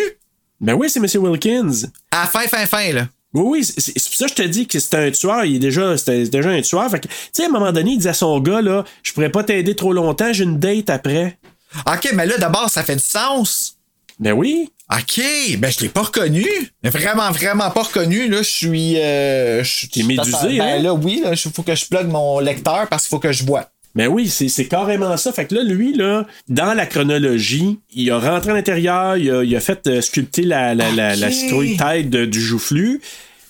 Ben oui, c'est M. Wilkins. À la fin, fin, fin, là. Oui, oui, c'est pour ça que je te dis que c'est un tueur. Il est déjà, c'était déjà un tueur. Fait que, tu sais, à un moment donné, il dit à son gars, là, je pourrais pas t'aider trop longtemps, j'ai une date après. OK, mais là, d'abord, ça fait du sens. Ben oui. OK, ben je l'ai pas reconnu. Mais Vraiment, vraiment pas reconnu. Là, je suis. Euh, je- T'es médusé, ben, hein? là, oui, il faut que je plug mon lecteur parce qu'il faut que je vois. Ben oui, c'est c'est carrément ça. Fait que là, lui, là, dans la chronologie, il a rentré à l'intérieur, il a, il a fait euh, sculpter la, la, la, la Ok. citrouille tête de- du joufflu.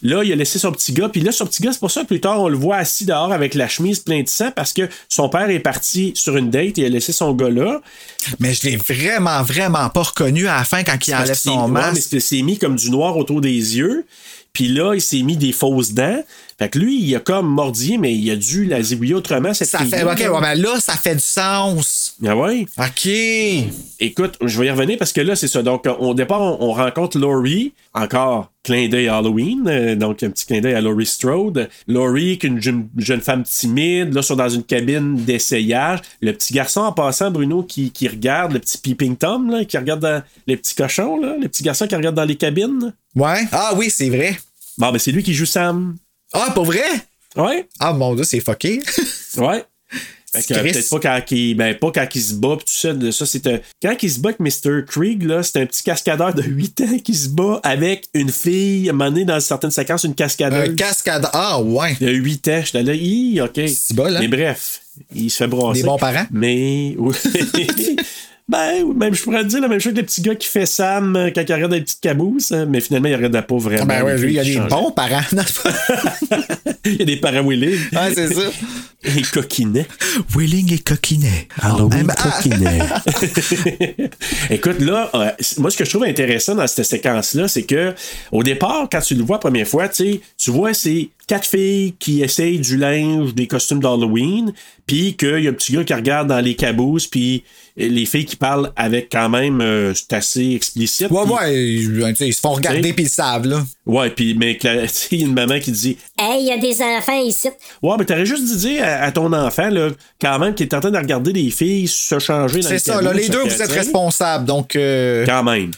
Là, il a laissé son petit gars. Puis là, son petit gars, c'est pour ça que plus tard, on le voit assis dehors avec la chemise pleine de sang parce que son père est parti sur une date et il a laissé son gars là. Mais je l'ai vraiment, vraiment pas reconnu à la fin quand il enlève son ouais, masque. mais c'est- c'est mis comme du noir autour des yeux. Puis là, il s'est mis des fausses dents. Fait que lui, il a comme mordier, mais il a dû la zigouiller autrement. Cette Ça fait. OK, ouais, mais là, ça fait du sens. Ah ouais? OK. Écoute, je vais y revenir parce que là, c'est ça. Donc, au départ, on, on rencontre Laurie, encore clin d'œil Halloween, euh, donc un petit clin d'œil à Laurie Strode. Laurie, qui est une jeune, jeune femme timide, là, sont dans une cabine d'essayage. Le petit garçon en passant, Bruno, qui, qui regarde, le petit peeping Tom, là, qui regarde dans les petits cochons, là, les petits garçons qui regardent dans les cabines. Ouais. Ah oui, c'est vrai. Bon, ben, c'est lui qui joue Sam. Ah, pour vrai? Ouais. Ah, mon Dieu, c'est fucké. *laughs* Ouais. Fait que, euh, Chris. Peut-être pas quand il, ben, pas quand il se bat, pis tout ça, de ça, c'est un- quand il se bat avec Mr. Krieg, là, c'est un petit cascadeur de 8 ans qui se bat avec une fille, à un moment donné, dans certaines séquences, une cascadeuse. Un cascade. Ah, ouais. Il a 8 ans, j'étais là, hi, ok. bol, hein? Mais bref, il se fait brasser. Des bons parents? Mais, oui. *laughs* *laughs* ben, oui, même, je pourrais dire la même chose que le petit gars qui fait Sam euh, quand il regarde des petites cabousses, hein, mais finalement, il regarde pas vraiment. Ah, ben ouais, lui, il y a des bons parents. *laughs* *laughs* Il y a des parents willing. Ouais, c'est ça. *laughs* Et coquinets. Willing et coquinet. Halloween Ah, coquinet. Écoute, là, euh, moi, ce que je trouve intéressant dans cette séquence-là, c'est que au départ, quand tu le vois la première fois, tu sais, tu vois, c'est quatre filles qui essayent du linge, des costumes d'Halloween, puis qu'il y a un petit gars qui regarde dans les cabooses, puis les filles qui parlent avec quand même, euh, c'est assez explicite. Ouais, ouais, ils, ils se font regarder puis ils savent, là. Ouais, puis mais *laughs* il y a une maman qui dit Hey, il y a des enfants ici. Ouais, mais t'aurais juste dû dire à, à ton enfant, là, quand même, qui est en train de regarder des filles se changer dans C'est le ça, caboose, là, les deux, vous êtes responsables, donc... euh, Quand même.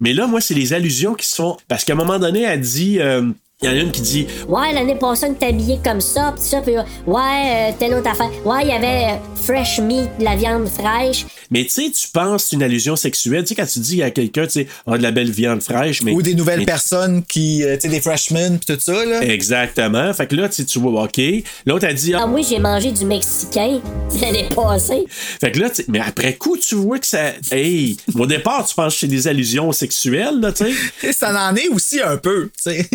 Mais là, moi, c'est les allusions qui se font. Parce qu'à un moment donné, elle dit. euh, Il y en a une qui dit Ouais, l'année passée, on habillé comme ça, pis ça, pis ouais, euh, telle autre affaire. Ouais, il y avait euh, fresh meat, de la viande fraîche. Mais tu sais, tu penses que c'est une allusion sexuelle. Tu sais, quand tu dis à quelqu'un, tu sais, ah, de la belle viande fraîche. Mais, Ou des nouvelles mais- personnes qui... euh, tu sais, des freshmen pis tout ça, là. Exactement. Fait que là, tu sais, tu vois, OK. L'autre a dit, Ah ah, oui, j'ai mangé du mexicain *laughs* l'année passée. Fait que là, tu sais, mais après coup, tu vois que ça. Hey, au départ, tu penses que c'est des allusions sexuelles, là, tu sais. *laughs* Ça en est aussi un peu, tu sais.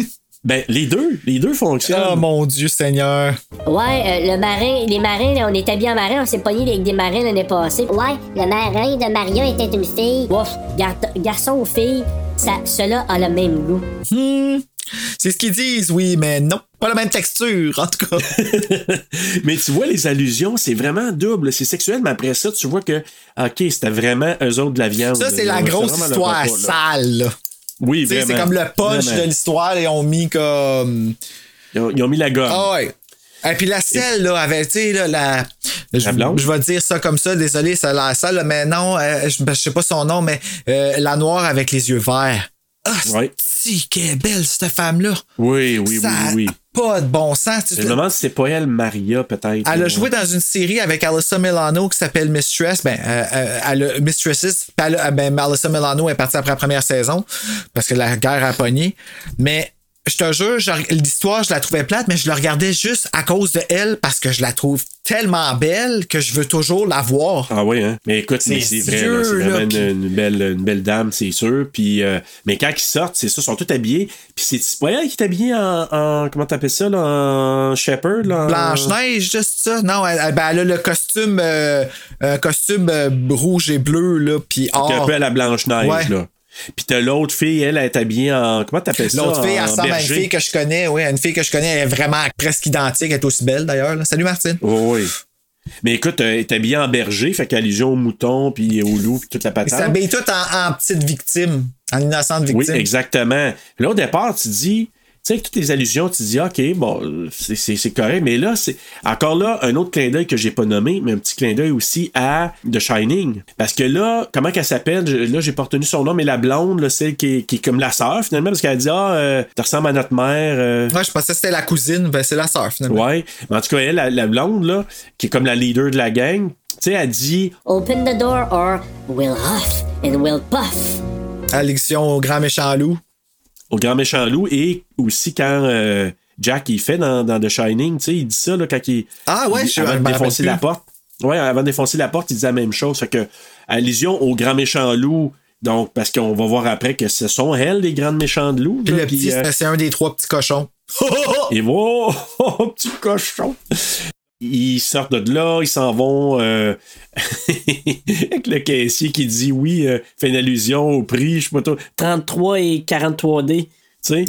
Ben, les deux, les deux fonctionnent. Oh mon Dieu Seigneur. Ouais, euh, le marin, les marins, là, on est habillés en marin, on s'est pogné avec des marins l'année passée. Ouais, le marin de Maria était une fille. Ouf, gar- garçon ou fille, ça, cela a le même goût. Hmm. C'est ce qu'ils disent, oui, mais non. Pas la même texture, en tout cas. *laughs* mais tu vois, les allusions, c'est vraiment double. C'est sexuel, mais après ça, tu vois que, OK, c'était vraiment eux autres de la viande. Ça, c'est la grosse histoire sale, là. Oui. C'est comme le punch Vraiment. de l'histoire et on mis comme. Ils ont, ils ont mis la gomme. Ah ouais. Et puis la selle, là, avait, tu sais, là, la. Je, blonde? je vais dire ça comme ça, désolé, ça a l'air sale, là, mais non, euh, je, je sais pas son nom, mais euh, la noire avec les yeux verts. Ah, Ouais. si, qu'elle belle, cette femme-là. Oui, oui, ça oui, oui. Pas de bon sens. Je me demande si c'est pas elle, Maria, peut-être. Elle a joué dans une série avec Alyssa Milano qui s'appelle Mistress. Ben, euh, euh, elle a Mistresses. a- ben, Alyssa Milano est partie après la première saison parce que la guerre a pogné. Mais je te jure, l'histoire, je la trouvais plate, mais je la regardais juste à cause de elle parce que je la trouve tellement belle que je veux toujours la voir. Ah oui, hein? Mais écoute, c'est vrai, c'est vraiment une, une belle, une belle dame, c'est sûr. Puis, euh, mais quand ils sortent, c'est ça, ils sont tous habillés. Puis c'est qui est habillée en, en comment t'appelles ça, là, en shepherd, là? en- Blanche-Neige, juste ça. Non, elle, ben, elle a le costume, euh, un costume euh, rouge et bleu, là, puis est un or. peu à la Blanche-Neige, Ouais. là. Puis t'as l'autre fille, elle, elle est habillée en. Comment t'appelles ça? L'autre fille, elle ressemble à une fille que je connais. Oui, une fille que je connais. Elle est vraiment presque identique. Elle est aussi belle, d'ailleurs. Salut, Martine. Oui, oui. Mais écoute, euh, elle est habillée en berger, fait qu'allusion au mouton, puis au loup, puis toute la Ils patente. s'habillent toutes en, en petite victime, en innocente Oui, victime. exactement. Là, au départ, tu dis, sais, avec toutes les allusions, tu dis, OK, bon, c'est- correct, mais là, c'est encore là, un autre clin d'œil que j'ai pas nommé, mais un petit clin d'œil aussi à The Shining. Parce que là, comment qu'elle s'appelle? Je- Là, j'ai pas retenu son nom, mais la blonde, là, celle qui est, qui est comme la sœur, finalement, parce qu'elle dit, ah, euh, tu ressembles à notre mère. euh. Ouais, je pensais que c'était la cousine. Ben, c'est la sœur, finalement. Ouais. Mais en tout cas, elle, la, la blonde, là, qui est comme la leader de la gang, tu sais, elle dit, Open the door or we'll huff and we'll puff. Allusion au grand méchant loup. Au grand méchant loup et aussi quand euh, Jack il fait dans, dans The Shining, tu sais, il dit ça là, quand il. Ah ouais, il- je- avant de défoncer la porte. Ouais, avant de défoncer la porte, il dit la même chose. Fait que, allusion au grand méchant loup. Donc, parce qu'on va voir après que ce sont elles, les grandes méchantes loups. Puis là, le petit, euh, c'est- c'est un des trois petits cochons. *laughs* et voilà, *laughs* oh, petit cochon. Ils sortent de là, ils s'en vont euh, *laughs* avec le caissier qui dit oui, euh, fait une allusion au prix, je sais pas trop. 33 et 43D. Tu sais?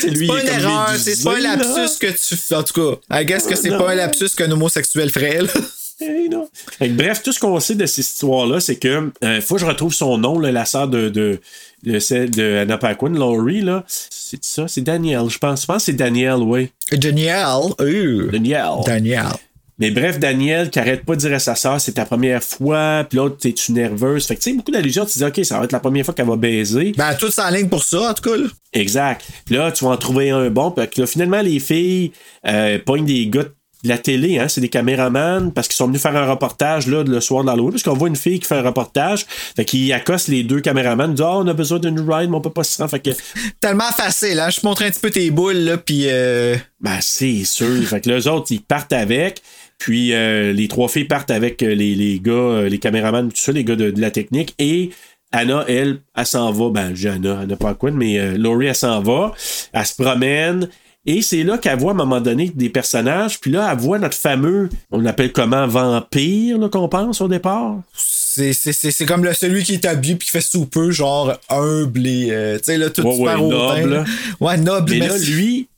C'est *laughs* *laughs* lui, C'est pas une erreur, c'est pas un lapsus que tu fais. En tout cas, I guess que c'est pas un lapsus qu'un homosexuel ferait. là. Non. Fait que bref, tout ce qu'on sait de cette histoire-là, c'est que euh, faut que je retrouve son nom, là, la sœur de, de, de de Anna Paquin, Laurie, là. C'est ça, c'est Daniel, je pense. Je pense que c'est Daniel, oui. Daniel. euh, Daniel. Daniel. Mais bref, Daniel qui arrête pas de dire à sa sœur, c'est ta première fois, puis l'autre, t'es-tu nerveuse? Fait que tu sais, beaucoup d'allusions, tu dis, OK, ça va être la première fois qu'elle va baiser. Ben, tout en ligne pour ça, en tout cas. Là. Exact. Puis là, tu vas en trouver un bon. Puis là, finalement, les filles euh, pognent des gars de la télé, hein, c'est des caméramans, parce qu'ils sont venus faire un reportage là, le soir de l'Halloween, parce qu'on voit une fille qui fait un reportage, fait qu'ils accostent les deux caméramans, ils disent Ah, on a besoin d'une ride, mais on peut pas se rendre. Fait que, *laughs* Tellement facile, hein. Je te montre un petit peu tes boules, là, puis euh, ben, c'est sûr. fait que les autres, ils partent avec. Puis euh, les trois filles partent avec euh, les, les gars, les caméramans, tout ça, les gars de, de la technique. Et Anna, elle, elle s'en va. Ben, j'ai Anna, Anna pas quoi, mais euh, Laurie, elle s'en va. Elle se promène. Et c'est là qu'elle voit à un moment donné des personnages. Puis là, elle voit notre fameux, on l'appelle comment, vampire, qu'on pense au départ. c'est, comme le, celui qui est habillé puis qui fait soupeux, genre humble et, euh, tu sais, là, tout Ouais, super ouais, noble. là. Ouais, noble, Mais là, lui,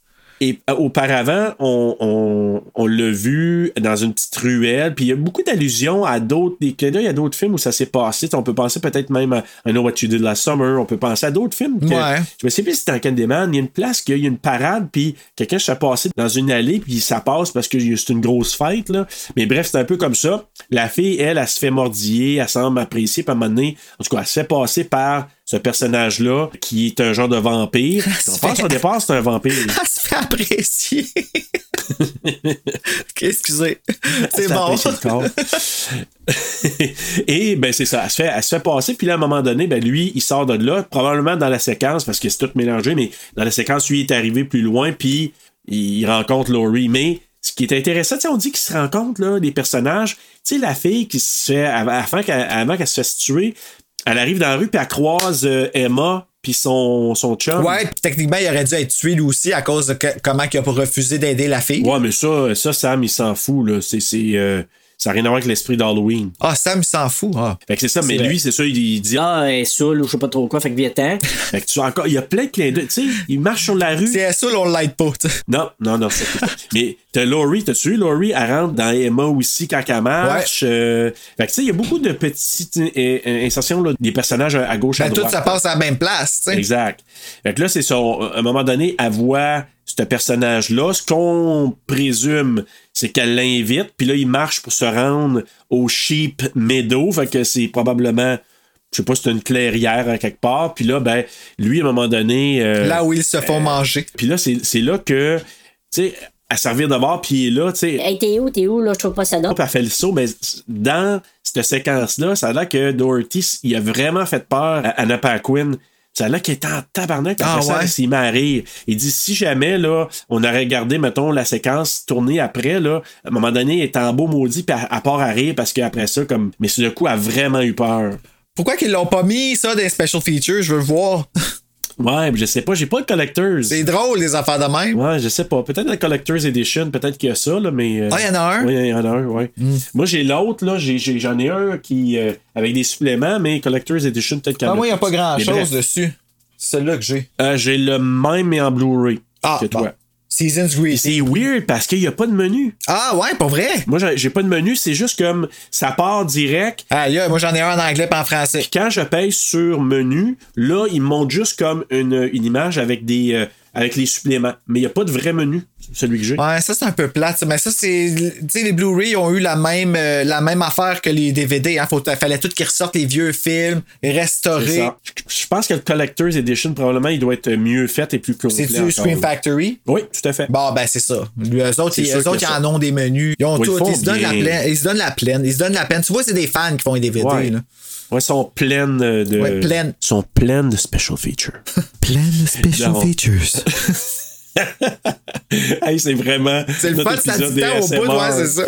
Et euh, auparavant, on, on, on l'a vu dans une petite ruelle. Puis il y a beaucoup d'allusions à d'autres. Des clins d'œil à d'autres films où ça s'est passé. On peut penser peut-être même à I Know What You Did Last Summer. On peut penser à d'autres films. Que, Ouais. Je me sais plus si c'était en Candyman. Il y a une place qu'il y a une parade. Puis quelqu'un se fait passer dans une allée. Puis ça passe parce que c'est une grosse fête. Là. Mais bref, c'est un peu comme ça. La fille, elle, elle, se fait mordiller. Elle semble apprécier. Puis à un moment donné, en tout cas, elle se fait passer par ce personnage-là qui est un genre de vampire. *laughs* On pense au départ, c'est un vampire. *laughs* Elle se fait apprécier. *laughs* Excusez. C'est Ça bon. Et ben c'est ça, elle se, fait, elle se fait passer, puis là, à un moment donné, ben lui, il sort de là, probablement dans la séquence, parce que c'est tout mélangé, mais dans la séquence, lui il est arrivé plus loin, puis il rencontre Laurie. Mais ce qui est intéressant, on dit qu'ils se rencontrent, là, des personnages. Tu sais, la fille qui se fait, avant, avant qu'elle avant qu'elle se fasse tuer, elle arrive dans la rue, puis elle croise euh, Emma, puis son, son chum. Ouais, puis techniquement, il aurait dû être tué lui aussi à cause de que- comment il a refusé d'aider la fille. Ouais, mais ça, ça Sam, il s'en fout, là. C'est, c'est, euh, ça n'a rien à voir avec l'esprit d'Halloween. Ah, Sam, il s'en fout. Ah. Fait que c'est ça, mais lui, c'est ça, il, il dit Ah, elle est saoule ou je sais pas trop quoi, fait que viens-t'en. *laughs* Fait que tu as encore, il y a plein de clins d'œil. Tu sais, il marche sur la rue. C'est ça, on l'aide pas. tu sais. Non, non, non. c'est- Mais t'as Laurie, t'as-tu vu Laurie, elle rentre dans Emma aussi quand elle marche. euh, fait que tu sais, il y a beaucoup de petites euh, insertions là, des personnages à gauche, à Ben, tout droite. ça passe à la même place. tu sais. Exact. Fait que là, c'est ça. À un moment donné, elle voit ce personnage-là. Ce qu'on présume, c'est qu'elle l'invite. Puis là, il marche pour se rendre au Sheep Meadow. Fait que c'est probablement, je sais pas, si c'est une clairière à quelque part. Puis là, ben, lui, à un moment donné. euh, Là où ils se font manger. puis là, c'est c'est là que, tu sais, à servir de bord, puis il est là, tu sais. Hey, t'es où, t'es où, là? Je trouve pas ça drôle. Hop, elle fait le saut, mais dans cette séquence-là, ça a l'air que Doherty, il a vraiment fait peur à Anna Paquin. L'air qu'il est en tabarnak. Ah Après ça, ouais? mis à rire. Il dit, si jamais, là, on aurait regardé, mettons, la séquence tournée après, là, à un moment donné, il est en beau maudit, puis à, à part à rire, parce qu'après ça, comme, mais sur le coup, elle a vraiment eu peur. Pourquoi qu'ils l'ont pas mis, ça, des special features? Je veux voir. *laughs* Ouais, je sais pas, j'ai pas le Collectors. C'est drôle, les affaires de même. Ouais, je sais pas. Peut-être la Collector's Edition, peut-être qu'il y a ça, là, mais. euh, Ah, il y en a un? Oui, il y en a un, ouais. Moi, j'ai l'autre, là. J'en ai, un qui. euh, avec des suppléments, mais Collector's Edition, peut-être qu'il y en Ah, moi, il n'y a pas grand-chose dessus. C'est celui-là que j'ai. Euh, j'ai le même, mais en Blu-ray Ah, que toi. bon. Seasons Grease. C'est weird parce qu'il n'y a pas de menu. Ah, ouais, pas vrai? Moi, j'ai pas de menu, c'est juste comme ça part direct. Ah, là, moi, j'en ai un en anglais pas en français. Puis quand je pèse sur menu, là, il me montre juste comme une, une image avec des euh, avec les suppléments. Mais il n'y a pas de vrai menu, celui que j'ai. Ouais, ça, c'est un peu plate. Mais ça, c'est. Tu sais, les Blu-ray ont eu la même, euh, la même affaire que les DVD. Hein. Faut, fallait tout qu'ils ressortent les vieux films, C'est restaurés. Je pense que le Collector's Edition, probablement, il doit être mieux fait et plus complet. Encore, Scream là. Factory? Oui, tout à fait. Bon, ben, c'est ça. Eux autres, C'est ils, eux autres, ils en ont des menus. Ils ont Oui, tout. Ils se, donnent la bien. plaine, ils se donnent la plaine. Ils se donnent la peine. Tu vois, c'est des fans qui font les DVD. Ouais. Là. Ouais, ils sont pleines de. Ouais, pleines. sont pleines de special features. *laughs* Pleine de special Non. features. *laughs* hey, c'est vraiment. C'est le fun, ça dit au bout, ouais, c'est ça.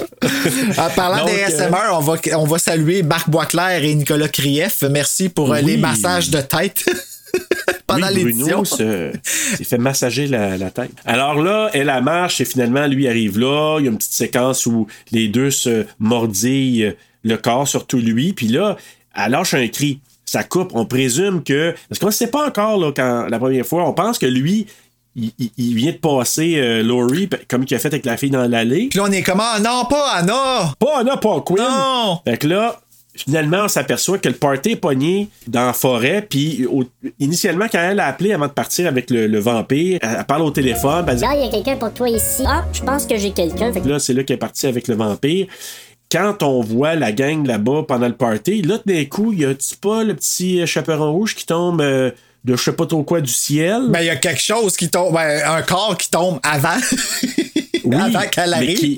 En parlant Donc, des euh, ASMR, on, va, on va saluer Marc Boisclair et Nicolas Krief. Merci pour euh, Oui. les massages de tête *laughs* pendant Oui. Bruno se- s'est fait massager la, la tête. Alors là, elle, elle marche et finalement, lui arrive là. Il y a une petite séquence où les deux se mordillent le corps, surtout lui. Puis là, elle lâche un cri. Ça coupe. On présume que. Parce qu'on ne sait pas encore, là, quand la première fois. On pense que lui, il, il- il vient de passer euh, Laurie, comme il a fait avec la fille dans l'allée. Puis là, on est comment? Ah non, pas Anna! Pas Anna, pas Quinn. Non! Fait que là, finalement, on s'aperçoit que le party est pogné dans la forêt. Puis, au- initialement, quand elle a appelé avant de partir avec le, le vampire, elle, elle parle au téléphone. puis elle dit, Là, il y a quelqu'un pour toi ici. Ah, je pense que j'ai quelqu'un. Fait que là, c'est là qu'elle est partie avec le vampire. Quand on voit la gang là-bas pendant le party, là, d'un coup, il y a pas le petit euh, chaperon rouge qui tombe euh, de je sais pas trop quoi du ciel? Ben, il y a quelque chose qui tombe, ben, un corps qui tombe avant. *laughs* Oui, avant qu'elle mais arrive. qui-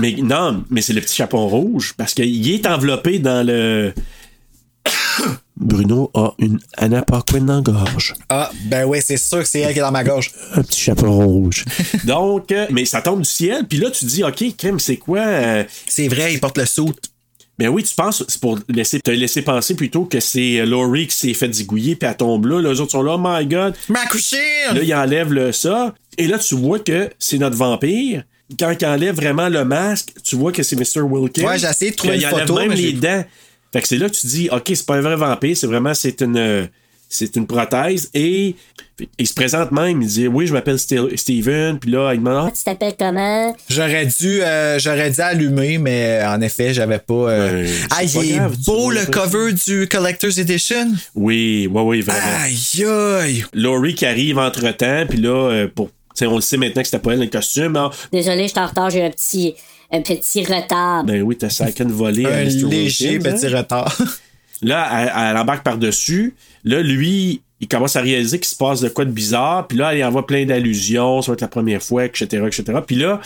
mais non, mais c'est le petit chaperon rouge parce qu'il est enveloppé dans le. *coughs* Bruno a une Anna Paquin dans la gorge. Ah, ben oui, c'est sûr que c'est elle qui est dans ma gorge. Un petit chaperon rouge. *laughs* Donc, euh, mais ça tombe du ciel, puis là, tu dis, OK, crème, c'est quoi? euh, C'est vrai, il porte le saut. Ben oui, tu penses, c'est pour laisser, te laisser penser plutôt que c'est euh, Laurie qui s'est fait zigouiller, puis elle tombe là. Les autres sont là, oh my god. Ma couchine! Là, il enlève le, ça. Et là, tu vois que c'est notre vampire. Quand il enlève vraiment le masque, tu vois que c'est Mr. Wilkins. Ouais, j'ai essayé de trouver une il enlève photo, même mais les dents. Fait que c'est là que tu dis, OK, c'est pas un vrai vampire, c'est vraiment, c'est une. euh, c'est une prothèse et il se présente même, il dit oui, je m'appelle Ste- Steven, puis là il demande Tu t'appelles comment? J'aurais dû, euh, j'aurais dû allumer, mais en effet, j'avais pas. euh, Ouais, Ah, il est grave, beau le cover du Collector's Edition. oui, oui, oui, vraiment. Aïe, aïe. Laurie qui arrive entre temps, puis là, euh, pour, on le sait maintenant que c'était pas elle le costume. hein. Désolé, je suis en retard, j'ai un petit, un petit retard. Ben oui, t'as une volée à Un Mr. léger Wilkins, hein. petit retard. Là, elle, elle embarque par-dessus. Là, lui, il commence à réaliser qu'il se passe de quoi de bizarre. Puis là, il envoie plein d'allusions. Ça va être la première fois, etc., etc. Puis là,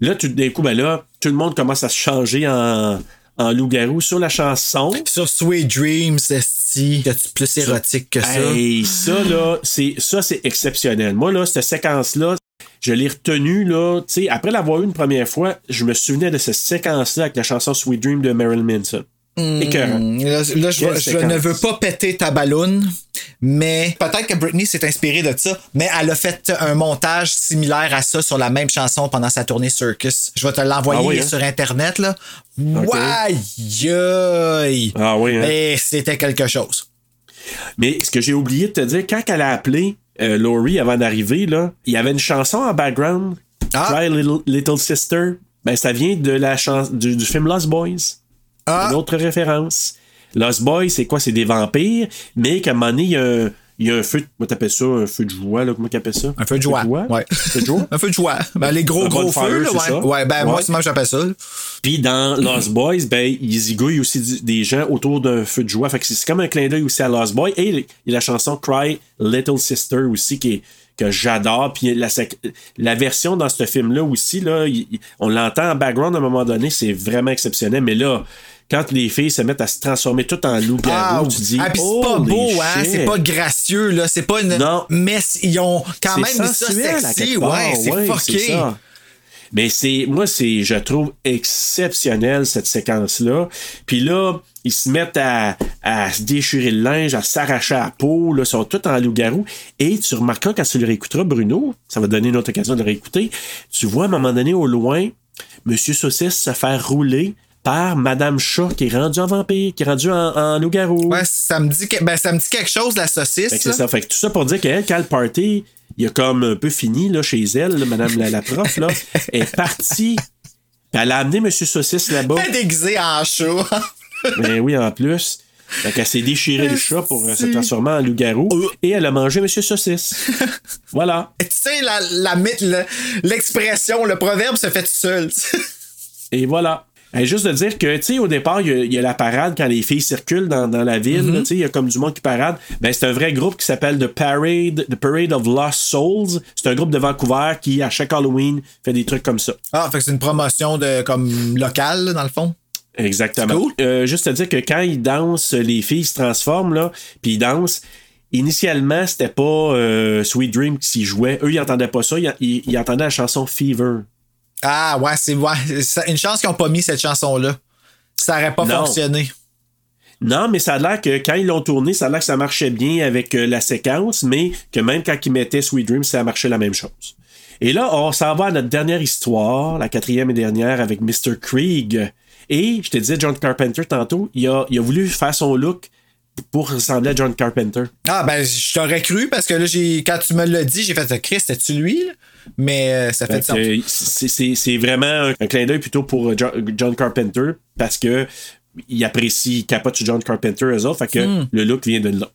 là, tout d'un coup, ben là, tout le monde commence à se changer en, en loup-garou sur la chanson. Sur Sweet Dreams, esti, y a-tu plus érotique que ça? Hey, ça, là, c'est, ça, c'est exceptionnel. Moi, là, cette séquence-là, je l'ai retenue, là, tu sais, après l'avoir eu une première fois, je me souvenais de cette séquence-là avec la chanson Sweet Dream de Marilyn Manson. Hmm, Là, là, je, ne veux pas péter ta balloune, mais peut-être que Britney s'est inspirée de ça, mais elle a fait un montage similaire à ça sur la même chanson pendant sa tournée Circus. Je vais te l'envoyer Ah oui, hein? sur Internet, là. Ok. Aïe, aïe. Ah oui, hein? Et c'était quelque chose. Mais ce que j'ai oublié de te dire, quand elle a appelé euh, Laurie avant d'arriver, là, il y avait une chanson en background, Ah. Cry Little, Little Sister. Ben, ça vient de la chan- du, du film Lost Boys. Ah. Une autre référence. Lost Boys, c'est quoi? C'est des vampires, mais qu'à un moment donné, il y a un, il y a un feu, de- comment t'appelles ça? Un feu de joie, là, comment t'appelles ça? Un feu de joie. Ouais. Un feu de joie? Un feu de joie. Ben, les gros, Un gros feux, là, c'est ouais. ça? Ouais, ben, moi, c'est moi que j'appelle ça. Puis dans Lost Boys, ben, ils zigouillent aussi des gens autour d'un feu de joie. Fait que c'est comme un clin d'œil aussi à Lost Boy. Et il y a la chanson Cry Little Sister aussi qui est, que j'adore. Puis la, la version dans ce film-là aussi, là, il- il- on l'entend en background à un moment donné, c'est vraiment exceptionnel. Mais là, quand les filles se mettent à se transformer tout en loup-garou, tu dis. ah, puis c'est pas beau, hein? C'est pas gracieux, là. C'est pas une. Non. Mais ils ont quand même mis ça sexy. quelque part, Ouais, c'est ouais, fucké. c'est ça. Mais c'est, moi, c'est, je trouve exceptionnel cette séquence-là. Puis là, ils se mettent à, à se déchirer le linge, à s'arracher la peau, là, ils sont tous en loup-garou. Et tu remarqueras quand tu le réécouteras, Bruno, ça va donner une autre occasion de le réécouter, tu vois à un moment donné au loin, Monsieur Saucisse se faire rouler par Madame Chat qui est rendue en vampire, qui est rendue en, en loup-garou. Ouais, ça me dit, que- ben, ça me dit quelque chose, la saucisse. Fait que c'est ça. Fait que tout ça pour dire qu'elle, quand le party, il a comme un peu fini là, chez elle, là, madame la, la prof, là, elle est partie. Puis elle a amené M. Saucisse là-bas. Elle est déguisée en chat. *laughs* Ben oui, en plus. Fait qu'elle s'est déchiré le chat pour euh, se transformer en loup-garou. Et elle a mangé M. Saucisse. *laughs* voilà. tu sais, la, la mythe, le- l'expression, le proverbe se fait tout seul. Et voilà. Juste de dire que, tu sais, au départ, il y, a, il y a la parade quand les filles circulent dans, dans la ville. là, Tu sais, il y a comme du monde qui parade. Ben, c'est un vrai groupe qui s'appelle The Parade, The Parade of Lost Souls. C'est un groupe de Vancouver qui, à chaque Halloween, fait des trucs comme ça. ah, fait que c'est une promotion de, comme locale, dans le fond? Exactement. Euh, juste à dire que quand ils dansent, les filles se transforment, là, puis ils dansent. Initialement, c'était pas euh, Sweet Dream qui s'y jouait. Eux, ils entendaient pas ça. Ils, ils- ils entendaient la chanson Fever. Ah, ouais, c'est ouais, une chance qu'ils n'ont pas mis cette chanson-là. Ça aurait pas Non. fonctionné. Non, mais ça a l'air que quand ils l'ont tourné, ça a l'air que ça marchait bien avec euh, la séquence, mais que même quand ils mettaient Sweet Dream, ça marchait la même chose. Et là, on s'en va à notre dernière histoire, la quatrième et dernière, avec Mr. Krieg. Et je te disais, John Carpenter, tantôt, il a, il a voulu faire son look pour ressembler à John Carpenter. Ah, ben, je t'aurais cru parce que là, j'ai, quand tu me l'as dit, j'ai fait Chris, c'était-tu lui? là? Mais euh, ça fait Fait du sens. c'est- C'est c'est vraiment un, clin d'œil plutôt pour euh, Jo- John Carpenter parce que il apprécie, il capote sur John Carpenter, eux autres. Fait que Hmm. le look vient de là.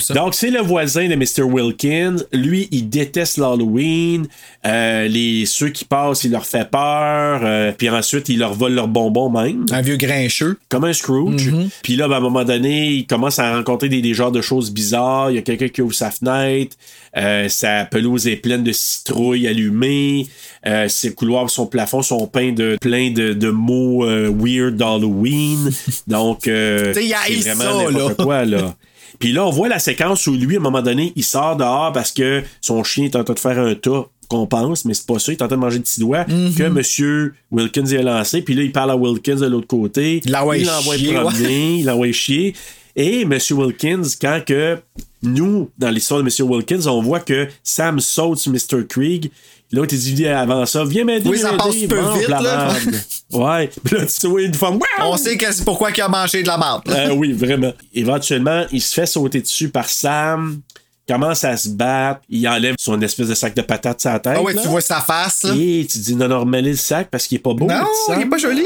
Ça. Donc, c'est le voisin de Mr. Wilkins. Lui, il déteste l'Halloween. Euh, les, ceux qui passent, il leur fait peur. Euh, puis ensuite, il leur vole leurs bonbons même. Un vieux grincheux. Comme un Scrooge. Mhm. Puis là, ben, à un moment donné, il commence à rencontrer des, des genres de choses bizarres. Il y a quelqu'un qui ouvre sa fenêtre. Euh, sa pelouse est pleine de citrouilles allumées. Euh, ses couloirs, son plafond sont peints de plein de, de mots euh, weird d'Halloween. *laughs* Donc, c'est vraiment n'importe quoi, là. *laughs* Puis là, on voit la séquence où lui, à un moment donné, il sort dehors parce que son chien est en train de faire un tas qu'on pense, mais c'est pas ça, il est en train de manger de petits doigts, Mhm. que Monsieur Wilkins y a lancé, puis là, il parle à Wilkins de l'autre côté. Il l'envoie promener, *laughs* il l'envoie chier. Et Monsieur Wilkins, quand que nous, dans l'histoire de Monsieur Wilkins, on voit que Sam saute sur Mr. Krieg, L'autre, il dit avant ça, viens m'aider. Oui, viens ça passe m'aider, peu vite, la là. merde. *laughs* Ouais. Puis là, tu vois une femme. On sait que c'est pourquoi il a mangé de la marde. Euh, oui, vraiment. Éventuellement, il se fait sauter dessus par Sam. Commence à se battre. Il enlève son espèce de sac de patates sur la tête. Ah ouais, là. tu vois sa face, là. Et tu dis non, normalise le sac parce qu'il est pas beau. Non, il est pas joli.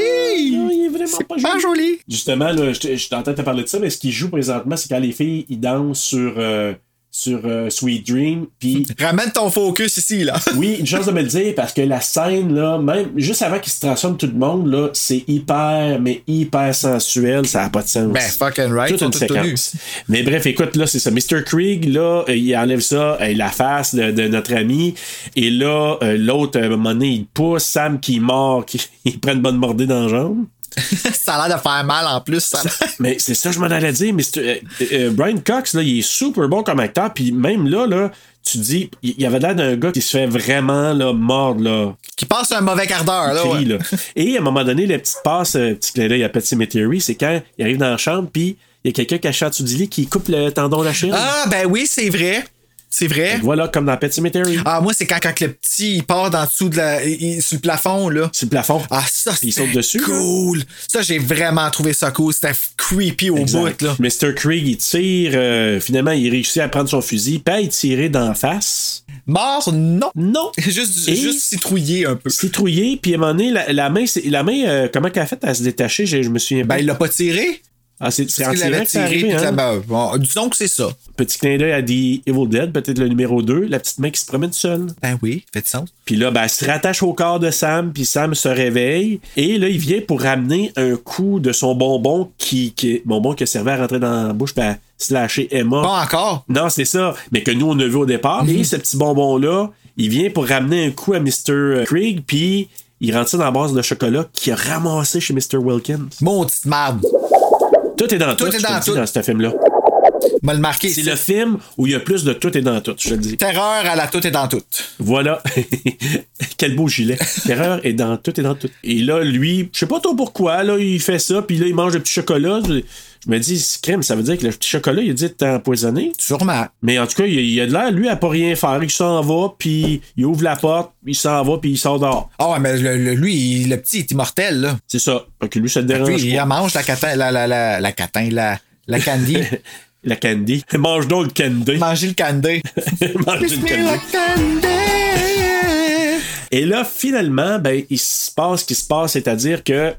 Non, il est vraiment pas pas joli. joli. Justement, là, je, te- je suis en train de te parler de ça, mais ce qu'il joue présentement, c'est quand les filles, ils dansent sur, euh, sur euh, Sweet Dream. Puis *laughs* Ramène ton focus ici, là. *laughs* oui, une chance de me le dire parce que la scène, là, même juste avant qu'il se transforme tout le monde, là, c'est hyper, mais hyper sensuel, ça n'a pas de sens. Ben, fucking right, Toute une séquence. Mais bref, écoute, là, c'est ça. Mr. Krieg, là, euh, il enlève ça, euh, la face de, de notre ami. Et là, l'autre, à un moment donné, il pousse Sam qui est mort, *laughs* qui il prend une bonne mordée dans la jambe. *laughs* ça a l'air de faire mal en plus. Ça... Mais c'est ça, que je m'en allais dire. Mais c'est, euh, euh, Brian Cox, là, il est super bon comme acteur. Puis même là, là, tu dis, il il avait l'air d'un gars qui se fait vraiment là, mordre. Là, Qui passe un mauvais quart d'heure, là. crie, ouais. là. *laughs* Et à un moment donné, la petite passe, euh, petit clin d'œil à Petit Cemetery, c'est quand il arrive dans la chambre, puis il y a quelqu'un qui achète sous du lit qui coupe le tendon d'Achille. Ah, ben oui, c'est vrai. C'est vrai? Voilà, comme dans Petit Cemetery. Ah, moi, c'est quand, quand le petit, il part dans dessous de la. il- sur le plafond, là. Sur le plafond. Ah, ça, Puis il c'est saute dessus, cool. Ça, j'ai vraiment trouvé ça cool. C'était creepy au Exact. bout, là. Mr. Krieg, il tire, euh, finalement, il réussit à prendre son fusil, puis à y tirer d'en face. Mort, non. Non. *laughs* juste, Et- juste citrouillé un peu. Citrouillé, puis à un moment donné, la, la main, c'est- la main euh, comment qu'elle a fait à se détacher, je, je me souviens pas. Ben, il l'a pas tiré. Ah, c'est c'est en c'est tiré. hein? bon, disons que c'est ça. Petit clin d'œil à The Evil Dead, peut-être le numéro 2, la petite main qui se promène seule. Ben oui, fait de sens. Puis là, ben, elle se rattache au corps de Sam, puis Sam se réveille. Et là, il vient pour ramener un coup de son bonbon qui, qui bonbon qui servait à rentrer dans la bouche, puis à slasher Emma. Pas encore. Non, c'est ça. Mais que nous, on a vu au départ. Mhm. Et ce petit bonbon-là, il vient pour ramener un coup à Mr. Krieg, puis il rentre ça dans la base de chocolat qu'il a ramassé chez Mr. Wilkins. Mon petite marde. Tout est dans tout, Tout est dans tout. dans ce film-là. M'a le marqué. C'est le film où il y a plus de tout est dans tout, je te le dis. Terreur à la tout et dans tout. Voilà. *laughs* Quel beau gilet. Terreur est dans tout et dans tout. Et là, lui, je sais pas trop pourquoi, là, il fait ça, puis là, il mange le petit chocolat. Je, me dis, c'est crème, ça veut dire que le petit chocolat, il a dit d'être empoisonné. Sûrement. Mais en tout cas, il, a de l'air, lui, à pas rien faire. Il s'en va, puis il ouvre la porte, il s'en va, puis il sort dehors. Ah ouais, mais le- le- lui, le petit il est immortel, là. C'est ça. Donc, lui, ça le dérange Lui, il mange la catin, la, la, la, la catin, la, la candy. *laughs* La candy. *laughs* Mange donc le candy. Manger le candy. *laughs* Mange le candy. Et là, finalement, ben, il se passe ce qui se passe, c'est-à-dire que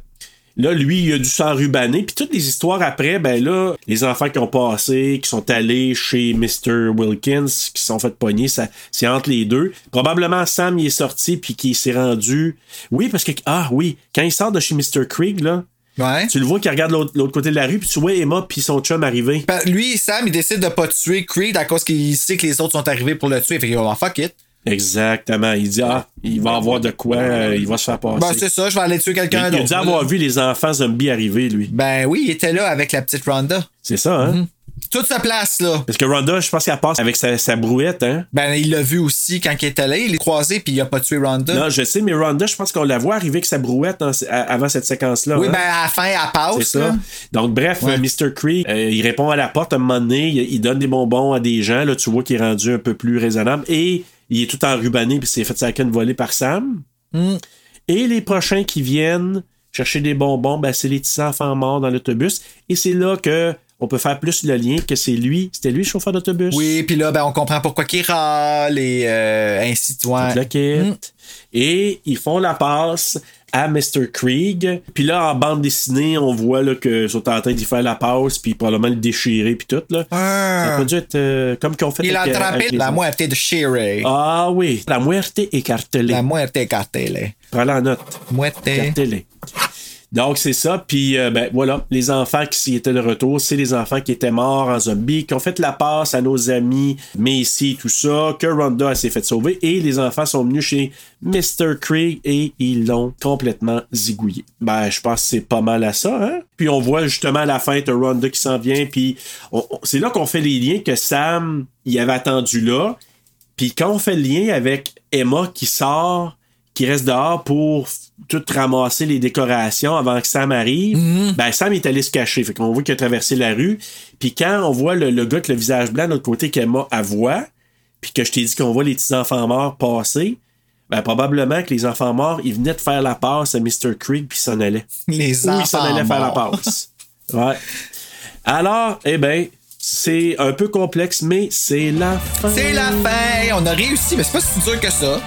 là, lui, il a dû s'enrubaner. Puis toutes les histoires après, ben là, les enfants qui ont passé, qui sont allés chez Mr. Wilkins, qui se sont fait pogner, ça, c'est entre les deux. Probablement Sam, il est sorti, puis qu'il s'est rendu. Oui, parce que, ah oui, quand il sort de chez Mr. Krieg, là, Ouais. tu le vois qui regarde l'autre, l'autre côté de la rue, puis tu vois Emma, puis son chum arriver. Ben, lui, Sam, il décide de pas tuer Creed à cause qu'il sait que les autres sont arrivés pour le tuer. Fait qu'il va fuck it. Exactement. Il dit, ah, il va avoir de quoi, euh, il va se faire passer. Ben, c'est ça, je vais aller tuer quelqu'un il a d'autre. dû avoir vu les enfants zombies arriver, lui. Ben oui, il était là avec la petite Rhonda. C'est ça, hein? Toute sa place, là. Parce que Rhonda, je pense qu'elle passe avec sa, sa brouette, hein? Ben, il l'a vu aussi quand il était là. Il l'a croisé puis il a pas tué Rhonda. Non, je sais, mais Rhonda, je pense qu'on la voit arriver avec sa brouette à- avant cette séquence-là. oui, hein? ben à la fin, elle passe. C'est ça. là. Donc, bref, Ouais. Mr. Cree, euh, il répond à la porte à un moment donné, il, il donne des bonbons à des gens. Là, tu vois qu'il est rendu un peu plus raisonnable. Et il est tout enrubané, puis s'est fait sa canne volée par Sam. Hmm. Et les prochains qui viennent chercher des bonbons, ben, c'est les petits enfants morts dans l'autobus. Et c'est là que on peut faire plus le lien que c'est lui. C'était lui le chauffeur d'autobus. Oui, puis là, ben, on comprend pourquoi qu'il râle et euh, ainsi de suite. Quête. Et ils font la passe à Mr. Krieg. Puis là, en bande dessinée, on voit là, que sont en train d'y faire la passe, puis probablement le déchirer, puis tout. Là. Ça peut dû être euh, comme qu'on fait Il a avec, euh, attrapé la moitié de Sherry. Ah oui, la muerte écartelée. La moitié cartelle. Prends la note. Moitié. Écartelée. Donc, c'est ça. Puis, euh, ben voilà, les enfants qui s'y étaient de retour, c'est les enfants qui étaient morts en zombie, qui ont fait la passe à nos amis Macy, tout ça, que Rhonda s'est fait sauver. Et les enfants sont venus chez Mr. Krieg et ils l'ont complètement zigouillé. Ben, je pense que c'est pas mal à ça, hein? Puis, on voit justement à la fin de Rhonda qui s'en vient. Puis, c'est là qu'on fait les liens que Sam, il avait attendu là. Puis quand on fait le lien avec Emma qui sort, qui reste dehors pour tout ramasser les décorations avant que Sam arrive, ben Sam est allé se cacher. Fait qu'on voit qu'il a traversé la rue. Puis quand on voit le, le gars avec le visage blanc de l'autre côté qu'Emma a voix, puis que je t'ai dit qu'on voit les petits enfants morts passer, Ben, probablement que les enfants morts, ils venaient de faire la passe à Mr. Creek puis s'en allaient. Les Ou ils s'en allaient faire la passe. Ouais. Alors, eh ben, c'est un peu complexe, mais c'est la fin. C'est la fin! On a réussi, mais c'est pas si dur que ça.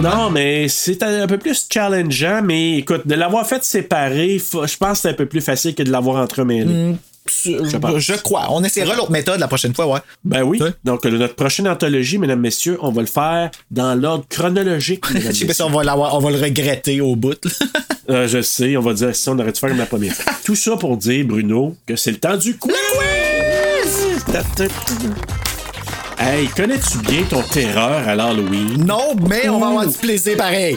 Non, mais c'est un peu plus challengeant, mais écoute, de l'avoir fait séparé, faut- je pense que c'est un peu plus facile que de l'avoir entremêlé. Mm. Je crois. On essaiera l'autre méthode la prochaine fois, ouais. Ben oui. Donc, le- notre prochaine anthologie, mesdames, messieurs, on va le faire dans l'ordre chronologique. *laughs* si on va, on va le regretter au bout. *laughs* Euh, je sais, on va dire ça, on aurait dû faire comme la première fois. Tout ça pour dire, Bruno, que c'est le temps du quiz! Hey, connais-tu bien ton terreur à l'Halloween? non, mais on va avoir du plaisir pareil.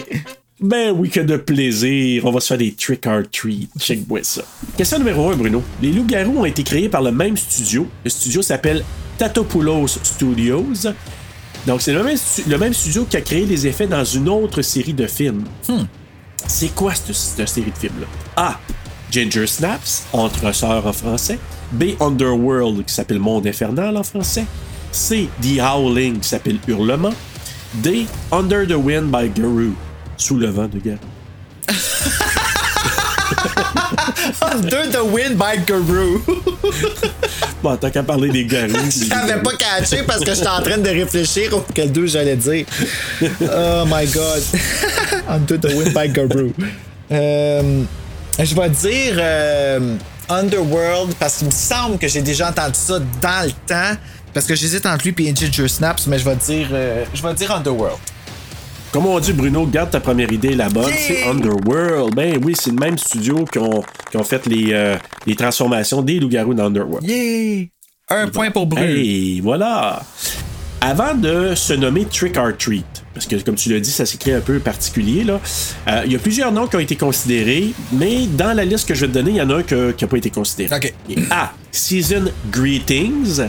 Ben oui, que de plaisir. On va se faire des trick or treat. Check-moi ça. Question numéro 1, Bruno. Les loups-garous ont été créés par le même studio. Le studio s'appelle Tatopoulos Studios. Donc, c'est le même, stu- le même studio qui a créé les effets dans une autre série de films. C'est quoi cette, cette série de films-là? A. Ginger Snaps, Entre sœurs en français. B. Underworld, qui s'appelle Monde infernal en français. C. The Howling, qui s'appelle Hurlement. D. Under the Wind by Garou, Sous le vent de Garou. *laughs* Under the Wind by Guru. *laughs* Bon, tant qu'à parler des garous. *laughs* Je t'avais pas catché parce que j'étais en train de réfléchir au quel deux j'allais dire. Oh my god. Under the Wind by Guru. Euh, je vais dire euh, Underworld parce qu'il me semble que j'ai déjà entendu ça dans le temps. Parce que j'hésite entre lui et Ginger Snaps, mais je vais dire, euh, je vais dire Underworld. Comme on dit, Bruno, garde ta première idée la bonne. Yeah! C'est Underworld. Ben oui, c'est le même studio qui ont, qui ont fait les, euh, les transformations des loups-garous dans Underworld. Yeah! Un point pour Bru. Hey, voilà. Avant de se nommer Trick or Treat, parce que comme tu l'as dit, ça s'écrit un peu particulier, là, euh, il y a plusieurs noms qui ont été considérés, mais dans la liste que je vais te donner, il y en a un que- qui n'a pas été considéré. OK. A. Season Greetings.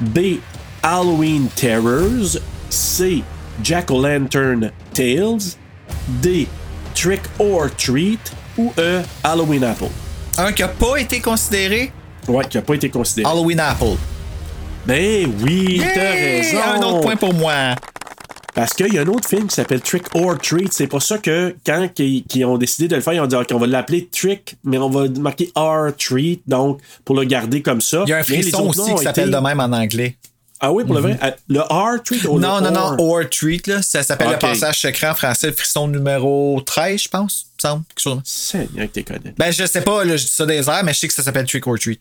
B. Halloween Terrors. C. Jack-O-Lantern Tales. D. Trick or Treat. Ou E. Halloween Apple. Un qui a pas été considéré, Ouais, qui n'a pas été considéré. Halloween Apple. Ben oui, t'as raison. Un autre point pour moi. Parce qu'il y a un autre film qui s'appelle Trick or Treat. C'est pour ça que quand ils, qu'ils ont décidé de le faire, ils ont dit OK, on va l'appeler Trick, mais on va marquer or Treat, donc pour le garder comme ça. Il y a un frisson aussi qui s'appelle été- de même en anglais. Ah oui, pour le vrai? Euh, Le R Treat ou Non, le non, or? non, or? treat, là. Ça s'appelle le passage secret en français, le frisson numéro 13, je pense. me semble. Quelque chose de même. Seigneur que t'es connais. Ben, je sais pas, là, je dis ça des airs, mais je sais que ça s'appelle trick or treat.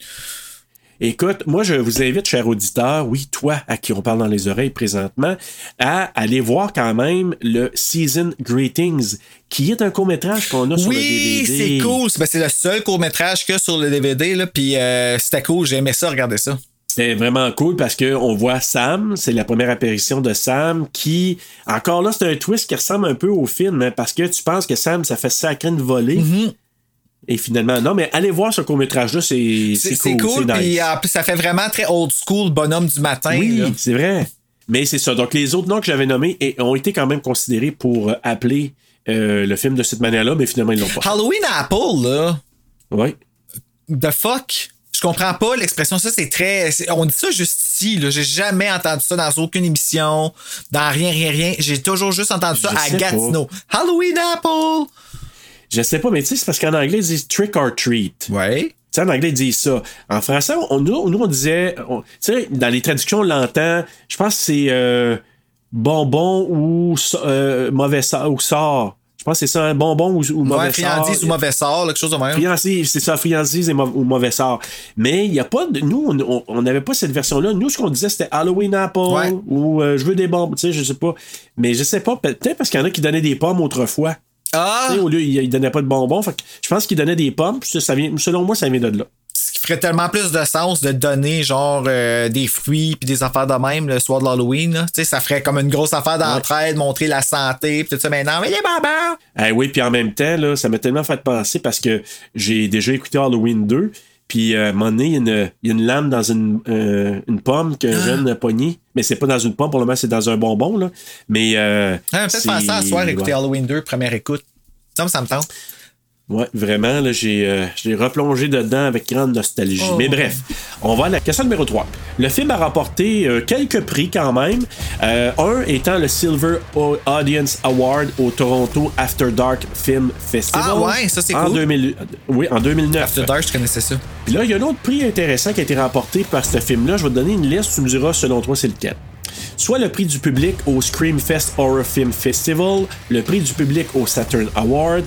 Écoute, moi, je vous invite, cher auditeur, oui, toi, à qui on parle dans les oreilles présentement, à aller voir quand même le Season Greetings, qui est un court-métrage qu'on a sur le Oui, DVD. c'est cool. Ben, c'est le seul court-métrage qu'il y a sur le DVD, là. Puis euh, c'était cool, j'ai aimé ça, regarder ça. C'est vraiment cool parce qu'on voit Sam, c'est la première apparition de Sam qui, encore là, c'est un twist qui ressemble un peu au film, hein, parce que tu penses que Sam, ça fait sacré de voler. Mm-hmm. Et finalement, non, mais allez voir ce court-métrage-là, c'est C'est c'est c'est cool. cool, puis nice. en plus, ça fait vraiment très old school, bonhomme du matin. Oui, c'est vrai. Mais c'est ça. Donc, les autres noms que j'avais nommés ont été quand même considérés pour euh, appeler euh, le film de cette manière-là, mais finalement, ils l'ont pas. Halloween Apple, là. Oui. The fuck? Je comprends pas l'expression. Ça, c'est très. On dit ça juste ici, là. J'ai jamais entendu ça dans aucune émission, dans rien, rien, rien. J'ai toujours juste entendu ça à Gatineau. Halloween Apple! Je sais pas, mais tu sais, c'est parce qu'en anglais, ils disent trick or treat. Ouais. Tu sais, en anglais, ils disent ça. En français, on, nous, nous, on disait, tu sais, dans les traductions, on l'entend, je pense que c'est euh, bonbon ou euh, mauvais sort, ou sort. Je pense que c'est ça, un bonbon ou, ou mauvais Ouais, friandise sort. ou mauvais sort, quelque chose de même. Friandise, c'est ça, friandise et ou mauvais sort. Mais il n'y a pas de. Nous, on- n'avait pas cette version-là. Nous, ce qu'on disait, c'était Halloween Apple Ouais. ou euh, je veux des bombes, tu sais, je sais pas. Mais je sais pas, peut-être parce qu'il y en a qui donnaient des pommes autrefois. Ah! Tu sais, au lieu, ils donnaient pas de bonbons. Fait que je pense qu'ils donnaient des pommes. puis ça, ça vient, selon moi, ça vient de là. Ce qui ferait tellement plus de sens de donner, genre, euh, des fruits puis des affaires de même le soir de l'Halloween, là. Tu sais, ça ferait comme une grosse affaire d'entraide, montrer la santé, puis tout ça. Maintenant, mais les babas! Eh oui, puis en même temps, là, ça m'a tellement fait penser parce que j'ai déjà écouté Halloween 2. Puis euh, à un moment donné, il y a une, il y a une lame dans une, euh, une pomme que Ah. jeune a poignée. Mais c'est pas dans une pomme, pour le moment, c'est dans un bonbon. Là. Mais. Euh, Ah, peut-être ça à soir, écouter ouais. Halloween 2, première écoute. Ça me tente. Ouais, vraiment, là, j'ai, euh, j'ai replongé dedans avec grande nostalgie. Oh. Mais bref, on va à la question numéro 3. Le film a remporté euh, quelques prix quand même. Euh, un étant le Silver Audience Award au Toronto After Dark Film Festival. Ah ouais, ça, c'est en cool. 2000 oui, en 2009. After Dark, je connaissais ça. Puis là, il y a un autre prix intéressant qui a été remporté par ce film-là. Je vais te donner une liste, tu me diras selon toi c'est lequel. Soit le prix du public au Screamfest Horror Film Festival, le prix du public au Saturn Awards,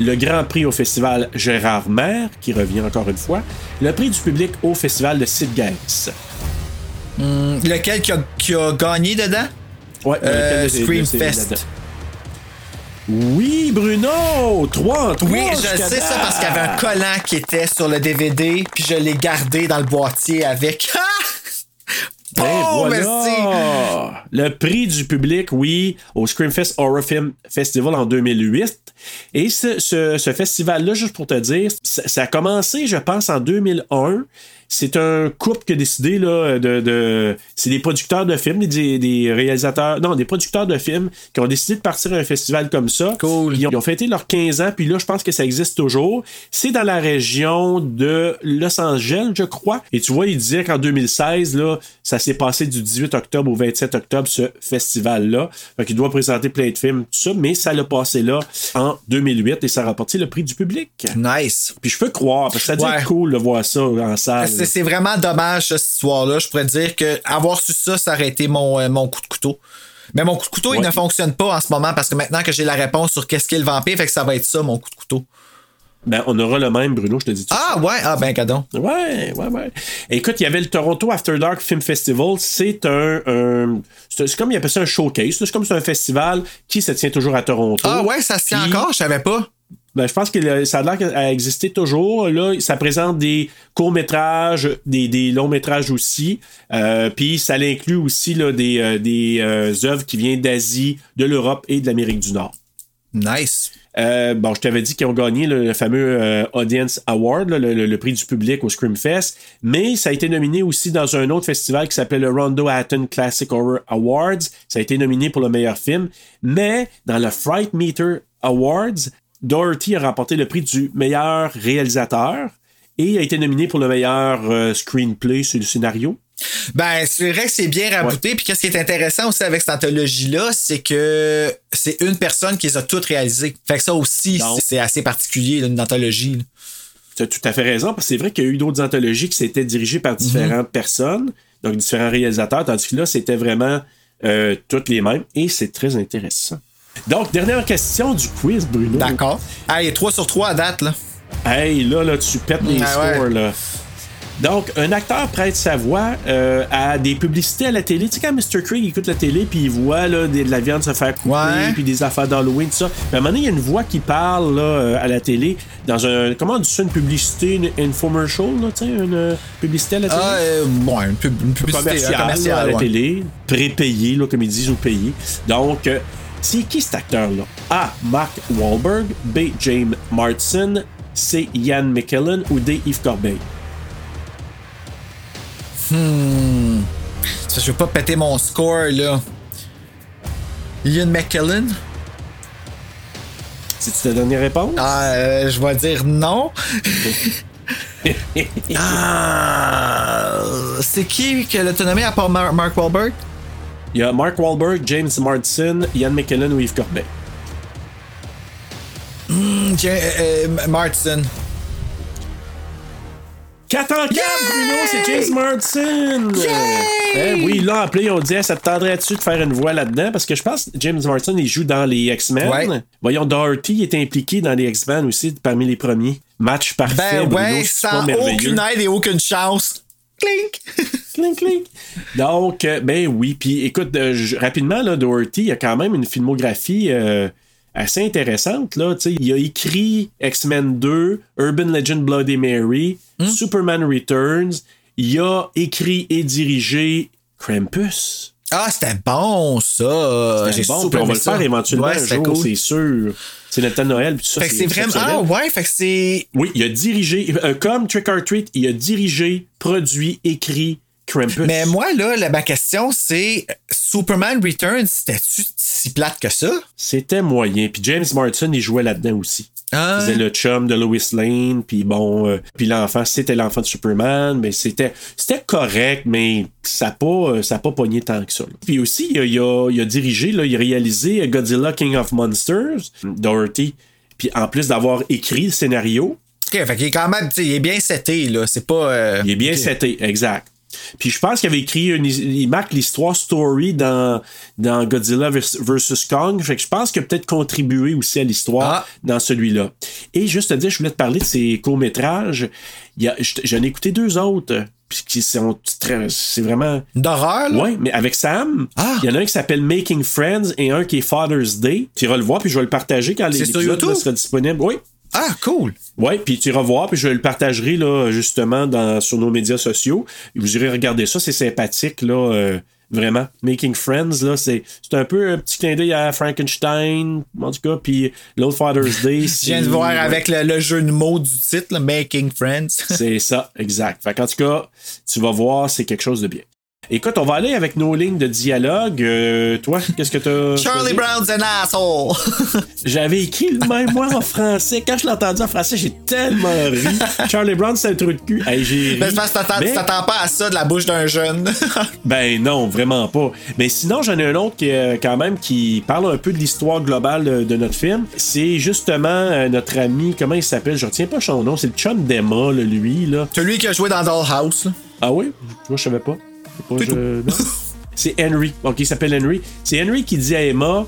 le grand prix au festival Gérard Maire, qui revient encore une fois, le prix du public au festival de Sid Gates. Hum, lequel qui a, qui a gagné dedans? Ouais, Euh, de- de- Oui, Bruno! 3 en 3. Oui, je sais ça parce qu'il y avait un collant qui était sur le DVD, puis je l'ai gardé dans le boîtier avec. *laughs* Ben Oh, voilà! merci! Le prix du public, oui, au Screamfest Horror Film Festival en 2008. Et ce, ce- ce festival-là, juste pour te dire, ça, ça a commencé, je pense, en 2001. C'est un couple qui a décidé là, de. de- c'est des producteurs de films, des, des réalisateurs. Non, des producteurs de films qui ont décidé de partir à un festival comme ça. Cool. Ils ont, ils ont fêté leurs 15 ans, puis là, je pense que ça existe toujours. C'est dans la région de Los Angeles, je crois. Et tu vois, il disait qu'en 2016, là, ça s'est passé du 18 octobre au 27 octobre, ce festival-là. Fait qu'il doit présenter plein de films, tout ça, mais ça l'a passé là en 2008 et ça a rapporté le prix du public. Nice. Puis je peux croire, parce que ça doit Ouais. être cool de voir ça en salle. C'est, vraiment dommage, cette histoire-là. Je pourrais dire que avoir su ça, ça aurait été mon, euh, mon coup de couteau. Mais mon coup de couteau, il ne fonctionne pas en ce moment parce que maintenant que j'ai la réponse sur qu'est-ce qu'est le vampire, fait que ça va être ça, mon coup de couteau. Ben, on aura le même, Bruno, je te dis tout Ah ouais, ah ben cadon. Ouais, ouais, ouais. Écoute, il y avait le Toronto After Dark Film Festival. C'est un. un- c'est comme il appelle ça un showcase. C'est comme c'est un festival qui se tient toujours à Toronto. Ah ouais, ça se tient Puis- encore, je savais pas. Ben, je pense que le- ça a l'air qu'à exister toujours. Là, ça présente des courts-métrages, des, des longs-métrages aussi. Euh, Puis ça inclut aussi là, des, euh, des euh, œuvres qui viennent d'Asie, de l'Europe et de l'Amérique du Nord. Nice. Euh, bon, je t'avais dit qu'ils ont gagné le, le fameux euh, Audience Award, là, le, le- le prix du public au Screamfest, mais ça a été nominé aussi dans un autre festival qui s'appelait le Rondo Hatton Classic Horror Awards. Ça a été nominé pour le meilleur film, mais dans le Fright Meter Awards, Doherty a remporté le prix du meilleur réalisateur et a été nominé pour le meilleur euh, screenplay sur le scénario. Ben, c'est vrai que c'est bien rabouté. Puis qu'est-ce qui est intéressant aussi avec cette anthologie-là, c'est que c'est une personne qui les a toutes réalisées. Fait que ça aussi, Donc. c'est assez particulier, là, une anthologie. là. Tu as tout à fait raison, parce que c'est vrai qu'il y a eu d'autres anthologies qui s'étaient dirigées par différentes personnes, donc différents réalisateurs, tandis que là, c'était vraiment euh, toutes les mêmes, et c'est très intéressant. Donc, dernière question du quiz, Bruno. D'accord. Hey, 3 sur 3 à date, là. Hey, là, là, tu pètes les Ah ouais. scores, là. Donc, un acteur prête sa voix euh, à des publicités à la télé. Tu sais, quand Mr. Craig écoute la télé, puis il voit là, de la viande se faire couper, puis des affaires d'Halloween, tout ça. Puis à un moment donné, il y a une voix qui parle là, euh, à la télé, dans un. Comment on dit ça, une publicité, une infomercial, là, tu sais, une euh, publicité à la télé? Ah, euh, bon, une, pub- une publicité commercial, un commercial, là, à la ouais. télé, prépayé, là, comme ils disent, ou payé. Donc, euh, c'est qui cet acteur-là? A. Mark Wahlberg. B. James Martin. C. Ian McKellen. Ou D. Yves Corbeil? Hmm. Ça, je veux pas péter mon score, là. Ian McKellen? C'est-tu ta dernière réponse? Ah, euh, je vais dire non. *laughs* ah, c'est qui que l'autonomie à part Mar- Mark Wahlberg? Il y a Mark Wahlberg, James Martin, Ian McKellen ou Yves Corbeil. Ja- euh, euh, Martin. 4 en 4, Bruno, c'est James Martin! Eh oui, là, appelé, on dit, ça te tendrait-tu de faire une voix là-dedans? Parce que je pense que James Martin, il joue dans les X-Men. Ouais. Voyons, Doherty est impliqué dans les X-Men aussi, parmi les premiers. Match parfait, Ben Bruno, ouais, sans aucune aide et aucune chance. Clink! *laughs* Clink, clink. Donc, euh, ben oui. Puis écoute, euh, rapidement, là, Doherty a quand même une filmographie euh, assez intéressante. Là. Tu sais, Il a écrit X-Men 2, Urban Legend Bloody Mary, Hmm? Superman Returns. Il a écrit et dirigé Krampus. Ah, c'était bon, ça. C'est J'ai bon, super on va le faire éventuellement Ouais, un c'était jour, cool. c'est sûr. C'est notre de Noël, puis tout ça. Fait que c'est vraiment. Ah ouais, fait que c'est. Oui, il a dirigé, euh, comme Trick or Treat, il a dirigé, produit, écrit Krampus. Mais moi, là, la, ma question, c'est Superman Returns, c'était-tu si plate que ça? C'était moyen. Puis James Martin, il jouait là-dedans aussi. Ah, C'était le chum de Lois Lane, puis bon, euh, puis l'enfant, c'était l'enfant de Superman, mais c'était c'était correct, mais ça n'a pas, ça a pas pogné tant que ça. Puis aussi, il a, il a- il a dirigé, là, il a réalisé Godzilla King of Monsters, Dorothy, puis en plus d'avoir écrit le scénario, Ok, fait qu'il est quand même, tu sais, il est bien seté, là. C'est pas. euh, il est bien ok. seté, exact. Puis je pense qu'il avait écrit une, il marque l'histoire story dans, dans Godzilla vs versus Kong. Fait que je pense qu'il a peut-être contribué aussi à l'histoire Ah. dans celui-là. Et juste te dire, je voulais te parler de ces courts-métrages. Il J'en ai écouté deux autres. Qui sont très. C'est vraiment. D'horreur, là? Ouais, mais avec Sam, il Ah. y en a un qui s'appelle Making Friends et un qui est Father's Day. Tu iras le voir, puis je vais le partager quand l'épisode sera disponible. Oui. Ah, cool. Ouais, puis tu iras voir, puis je le partagerai là, justement dans, sur nos médias sociaux. Vous irez regarder ça, c'est sympathique, là, euh, vraiment. Making Friends, là, c'est, c'est un peu un petit clin d'œil à Frankenstein, en tout cas, puis l'autre Father's Day. *laughs* Je viens de voir avec le, le jeu de mots du titre, là, Making Friends. C'est ça, exact. Fait qu'en tout cas, tu vas voir, c'est quelque chose de bien. Écoute, on va aller avec nos lignes de dialogue. Euh, toi, qu'est-ce que t'as. Charlie? Brown's an asshole. *laughs* J'avais écrit le même moi en français. Quand je l'ai entendu en français, j'ai tellement ri. *laughs* Charlie Brown, c'est un trou de cul. Hey, j'ai. Ben, parce que t'attends- Mais- tu t'attends pas à ça de la bouche d'un jeune. *laughs* Ben non, vraiment pas. Mais sinon, j'en ai un autre qui est quand même qui parle un peu de l'histoire globale de, notre film. C'est justement euh, notre ami, comment il s'appelle? Je retiens pas son nom. C'est le chum d'Emma, lui là. Celui qui a joué dans Dollhouse. Ah oui? Moi, je savais pas. *laughs* C'est je- Henry. Ok, il s'appelle Henry. C'est Henry qui dit à Emma.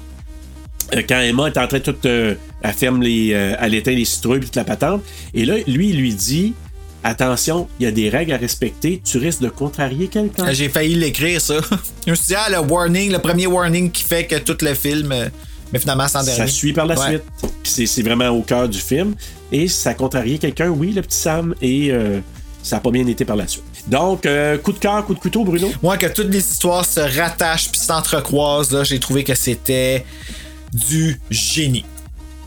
euh, quand Emma est en train de tout. euh, elle ferme les. euh, elle éteint les citrouilles puis toute la patente. Et là, lui, il lui dit Attention, il y a des règles à respecter. Tu risques de contrarier quelqu'un. J'ai failli l'écrire, ça. Je me suis dit, ah, le warning, le premier warning qui fait que tout le film. euh, Mais finalement, c'est en dernier. Ça suit par la Ouais. suite. C'est, vraiment au cœur du film. Et ça a contrarié quelqu'un, oui, le petit Sam, et euh, ça n'a pas bien été par la suite. Donc, euh, coup de cœur, coup de couteau, Bruno? Moi, que toutes les histoires se rattachent puis s'entrecroisent, là, j'ai trouvé que c'était du génie.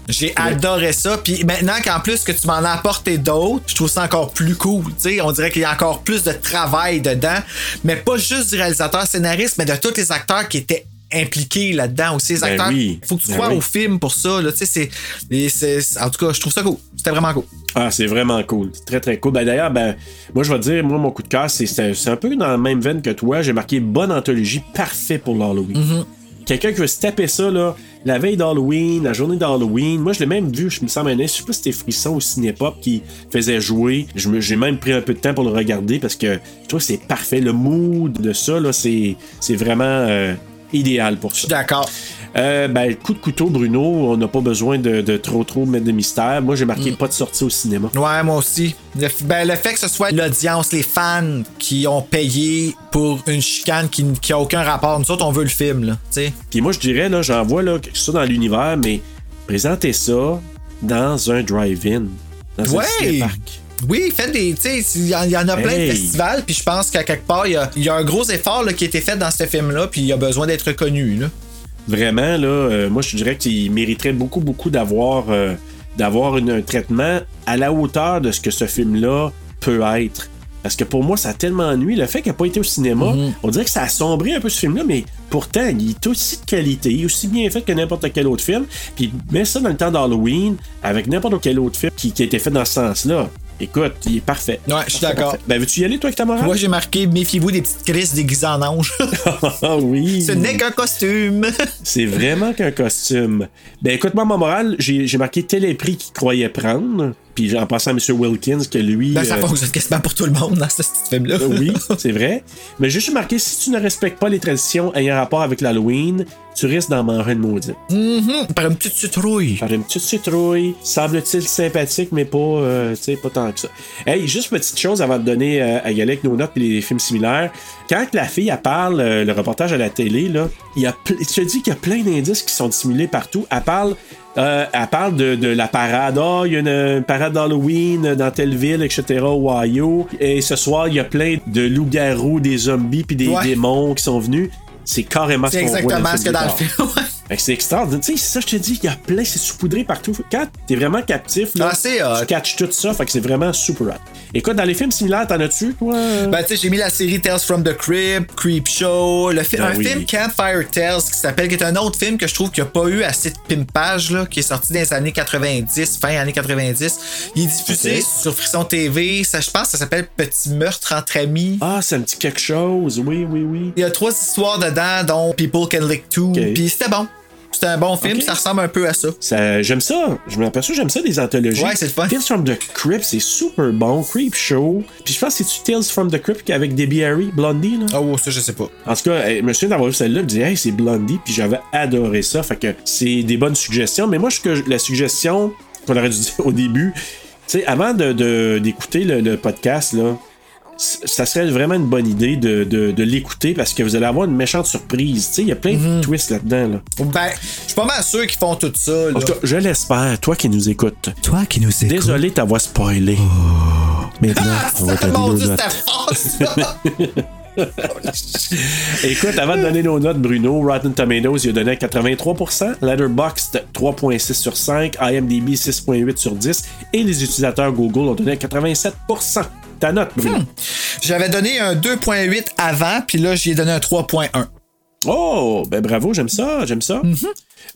J'ai adoré ça. Puis maintenant qu'en plus que tu m'en as apporté d'autres, je trouve ça encore plus cool. On dirait qu'il y a encore plus de travail dedans. Mais pas juste du réalisateur scénariste, mais de tous les acteurs qui étaient impliqués là-dedans aussi. Les Ben acteurs, oui. faut que tu Ben crois oui. au film pour ça. Là. C'est, c'est- en tout cas, je trouve ça cool. C'était vraiment cool. Ah, c'est vraiment cool. C'est Très, très cool. Ben, d'ailleurs, ben, moi, je vais te dire, moi, mon coup de cœur, c'est, un peu dans la même veine que toi. J'ai marqué bonne anthologie, parfait pour l'Halloween. Mm-hmm. Quelqu'un qui veut se taper ça, là, la veille d'Halloween, la journée d'Halloween. Moi, je l'ai même vu, je me sens je sais pas si c'était Frisson ou Cinépop qui faisait jouer. Je me- J'ai même pris un peu de temps pour le regarder parce que je trouve que c'est parfait. Le mood de ça, là, c'est, c'est vraiment euh, idéal pour ça. D'accord. Euh, ben, coup de couteau, Bruno, on n'a pas besoin de, de trop trop mettre de mystère. Moi, j'ai marqué Mm. pas de sortie au cinéma. Ouais, moi aussi. Le, ben, le fait que ce soit l'audience, les fans qui ont payé pour une chicane qui, qui a aucun rapport. Nous autres, on veut le film, là. Tu sais. Puis moi, je dirais, là, j'envoie là, ça dans l'univers, mais présentez ça dans un drive-in. Dans un Ouais! cinéparc. Oui, faites des. Tu sais, il y, en- a plein Hey. de festivals, puis je pense qu'à quelque part, il y y a un gros effort là, qui a été fait dans ce film-là, puis il a besoin d'être reconnu. Là. Vraiment, là, euh, moi, je dirais qu'il mériterait beaucoup, beaucoup d'avoir euh, d'avoir un traitement à la hauteur de ce que ce film-là peut être. Parce que pour moi, ça a tellement ennuyé. Le fait qu'il n'a pas été au cinéma, on dirait que ça a sombré un peu ce film-là, mais pourtant, il est aussi de qualité, il est aussi bien fait que n'importe quel autre film. Puis mets ça dans le temps d'Halloween, avec n'importe quel autre film qui, qui a été fait dans ce sens-là. Écoute, il est parfait. Ouais, je suis d'accord. Ben, veux-tu y aller, toi, avec ta morale? Moi, j'ai marqué méfiez-vous des petites crises déguisées en ange. *laughs* Ah oui. Ce n'est qu'un costume. *laughs* C'est vraiment qu'un costume. Ben écoute, moi, ma morale, j'ai marqué tel est prix qu'il croyait prendre. Puis en passant à M. Wilkins, que lui. Ben, ça euh, fonctionne quasiment pour tout le monde dans ce film-là. oui, *laughs* c'est vrai. Mais j'ai juste marqué si tu ne respectes pas les traditions ayant rapport avec l'Halloween, tu risques d'en manger une maudite. Mhm, Par une petite citrouille. Par une petite citrouille, semble-t-il sympathique, mais pas, euh, tu sais, pas tant que ça. Hey, juste petite chose avant de donner euh, à avec nos notes et les films similaires. Quand la fille, elle parle, euh, le reportage à la télé, là, il y a, ple- je te dis qu'il y a plein d'indices qui sont dissimulés partout. Elle parle, euh, elle parle de, de la parade. Ah, il y a une, une parade d'Halloween dans telle ville, etc., au Ohio. Et ce soir, il y a plein de loups-garous, des zombies, puis des Ouais. démons qui sont venus. C'est carrément ce qu'on voit dans exactement ce que dans le film. *laughs* tard. Fait que c'est extraordinaire. Tu sais, c'est ça, je te dis, il y a plein, c'est saupoudré partout. Quand t'es vraiment captif, là, Ah, c'est tu catches tout ça, fait que c'est vraiment super hot. Écoute, dans les films similaires, t'en as-tu, toi? Ben, tu sais, j'ai mis la série Tales from the Crypt, Creep Show, le fi- Ben un oui. film Campfire Tales qui s'appelle, qui est un autre film que je trouve qui a pas eu assez de pimpage, là, qui est sorti dans les années 90, fin années 90. Il est diffusé sur Frisson TV. Ça, je pense que ça s'appelle Petit meurtre entre amis. Ah, ça me dit quelque chose. Oui, oui, oui. Il y a trois histoires dedans, dont People Can Lick Too. Ok. Puis c'était bon. C'était un bon film, ça ressemble un peu à ça. Ça, j'aime ça. Je m'aperçois, j'aime ça des anthologies. Ouais, c'est le fun. Tales from the Crypt, c'est super bon. Creep Show. Puis je pense que c'est Tales from the Crypt avec Debbie Harry, Blondie, là? Oh, ça, je sais pas. En tout cas, je me souviens d'avoir vu celle-là, je me disais, hey, c'est Blondie, puis j'avais adoré ça. Fait que c'est des bonnes suggestions. Mais moi, je, que la suggestion qu'on aurait dû *laughs* dire au début, tu sais, avant de, de- d'écouter le, le podcast, là, ça serait vraiment une bonne idée de, de- de l'écouter parce que vous allez avoir une méchante surprise. Tu sais, il y a plein de twists là-dedans. Là. Ben, je suis pas mal sûr qu'ils font tout ça. Là. En tout cas, je l'espère, toi qui nous écoutes. Toi qui nous écoutes. Désolé de t'avoir spoilé. Maintenant, on va te Ah, *laughs* ça. *laughs* Écoute, avant de donner nos notes, Bruno, Rotten Tomatoes, il a donné 83%, Letterboxd 3.6 sur 5, IMDb 6.8 sur 10, et les utilisateurs Google ont donné 87%. Ta note, Bruno. J'avais donné un 2.8 avant, puis là, j'y ai donné un 3.1. Oh, ben bravo, j'aime ça, j'aime ça.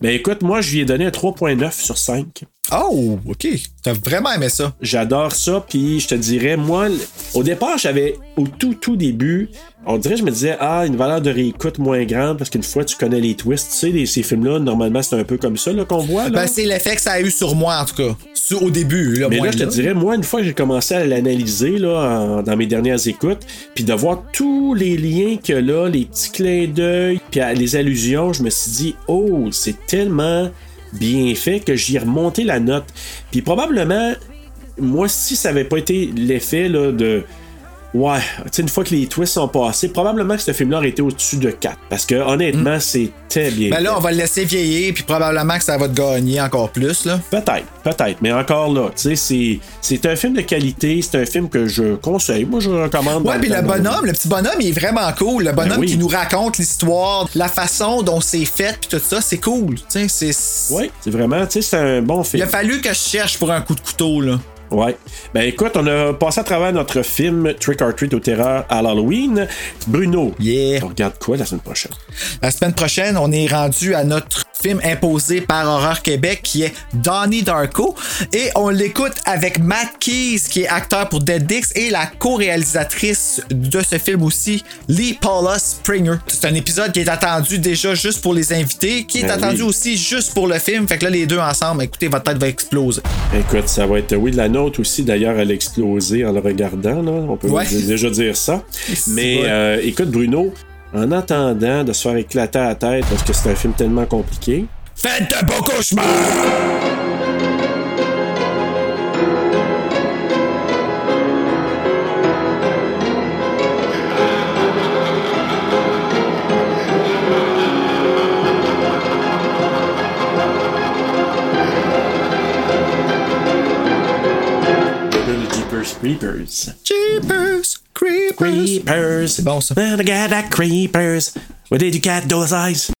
Ben écoute, moi, je lui ai donné un 3.9 sur 5. Oh, ok. T'as vraiment aimé ça. J'adore ça, puis je te dirais, moi, au départ, j'avais, au tout, tout début, on dirait, je me disais, ah, une valeur de réécoute moins grande, parce qu'une fois tu connais les twists, tu sais, les- ces films-là, normalement, c'est un peu comme ça là, qu'on voit. Là. Ben, c'est l'effet que ça a eu sur moi, en tout cas. Sur- au début, là, Mais moins là, je te dirais, moi, une fois que j'ai commencé à l'analyser là, en- dans mes dernières écoutes, puis de voir tous les liens que là, les petits clins d'œil, puis les allusions, je me suis dit, oh, c'est tellement bien fait que j'y ai remonté la note. Puis probablement, moi, si ça avait pas été l'effet de. Ouais, tu sais, une fois que les twists sont passés, probablement que ce film-là aurait été au-dessus de 4. Parce que honnêtement, c'était bien. Ben fait. là, on va le laisser vieillir, puis probablement que ça va te gagner encore plus, là. Peut-être, peut-être, mais encore là, tu sais, c'est, c'est un film de qualité, c'est un film que je conseille. Moi, je recommande. Ouais, puis le bonhomme, le petit bonhomme, il est vraiment cool. Le bonhomme Ben oui. qui nous raconte l'histoire, la façon dont c'est fait, puis tout ça, c'est cool. Tu sais, c'est. Ouais, c'est vraiment, tu sais, c'est un bon Il film. a fallu que je cherche pour un coup de couteau, là. Ouais. Ben écoute, on a passé à travers notre film Trick or Treat au terreur à l'Halloween. Bruno, Yeah. on regarde quoi la semaine prochaine? La semaine prochaine, on est rendu à notre film imposé par Horreur Québec qui est Donnie Darko et on l'écoute avec Matt Keys qui est acteur pour Dead Dix et la co-réalisatrice de ce film aussi, Lee Paula Springer. C'est un épisode qui est attendu déjà juste pour les invités, qui est Ben attendu oui. aussi juste pour le film. Fait que là, les deux ensemble, écoutez, votre tête va exploser. Écoute, ça va être. Oui, la nôtre aussi, d'ailleurs, elle a explosé en le regardant, là. On peut Ouais. déjà dire ça. *laughs* Mais euh, écoute, Bruno, en attendant de se faire éclater à la tête parce que c'est un film tellement compliqué, Faites de beaux cauchemars! Creepers. Jeepers, creepers. Creepers. C'est bon ça. And I got that creepers. Where did you get those eyes?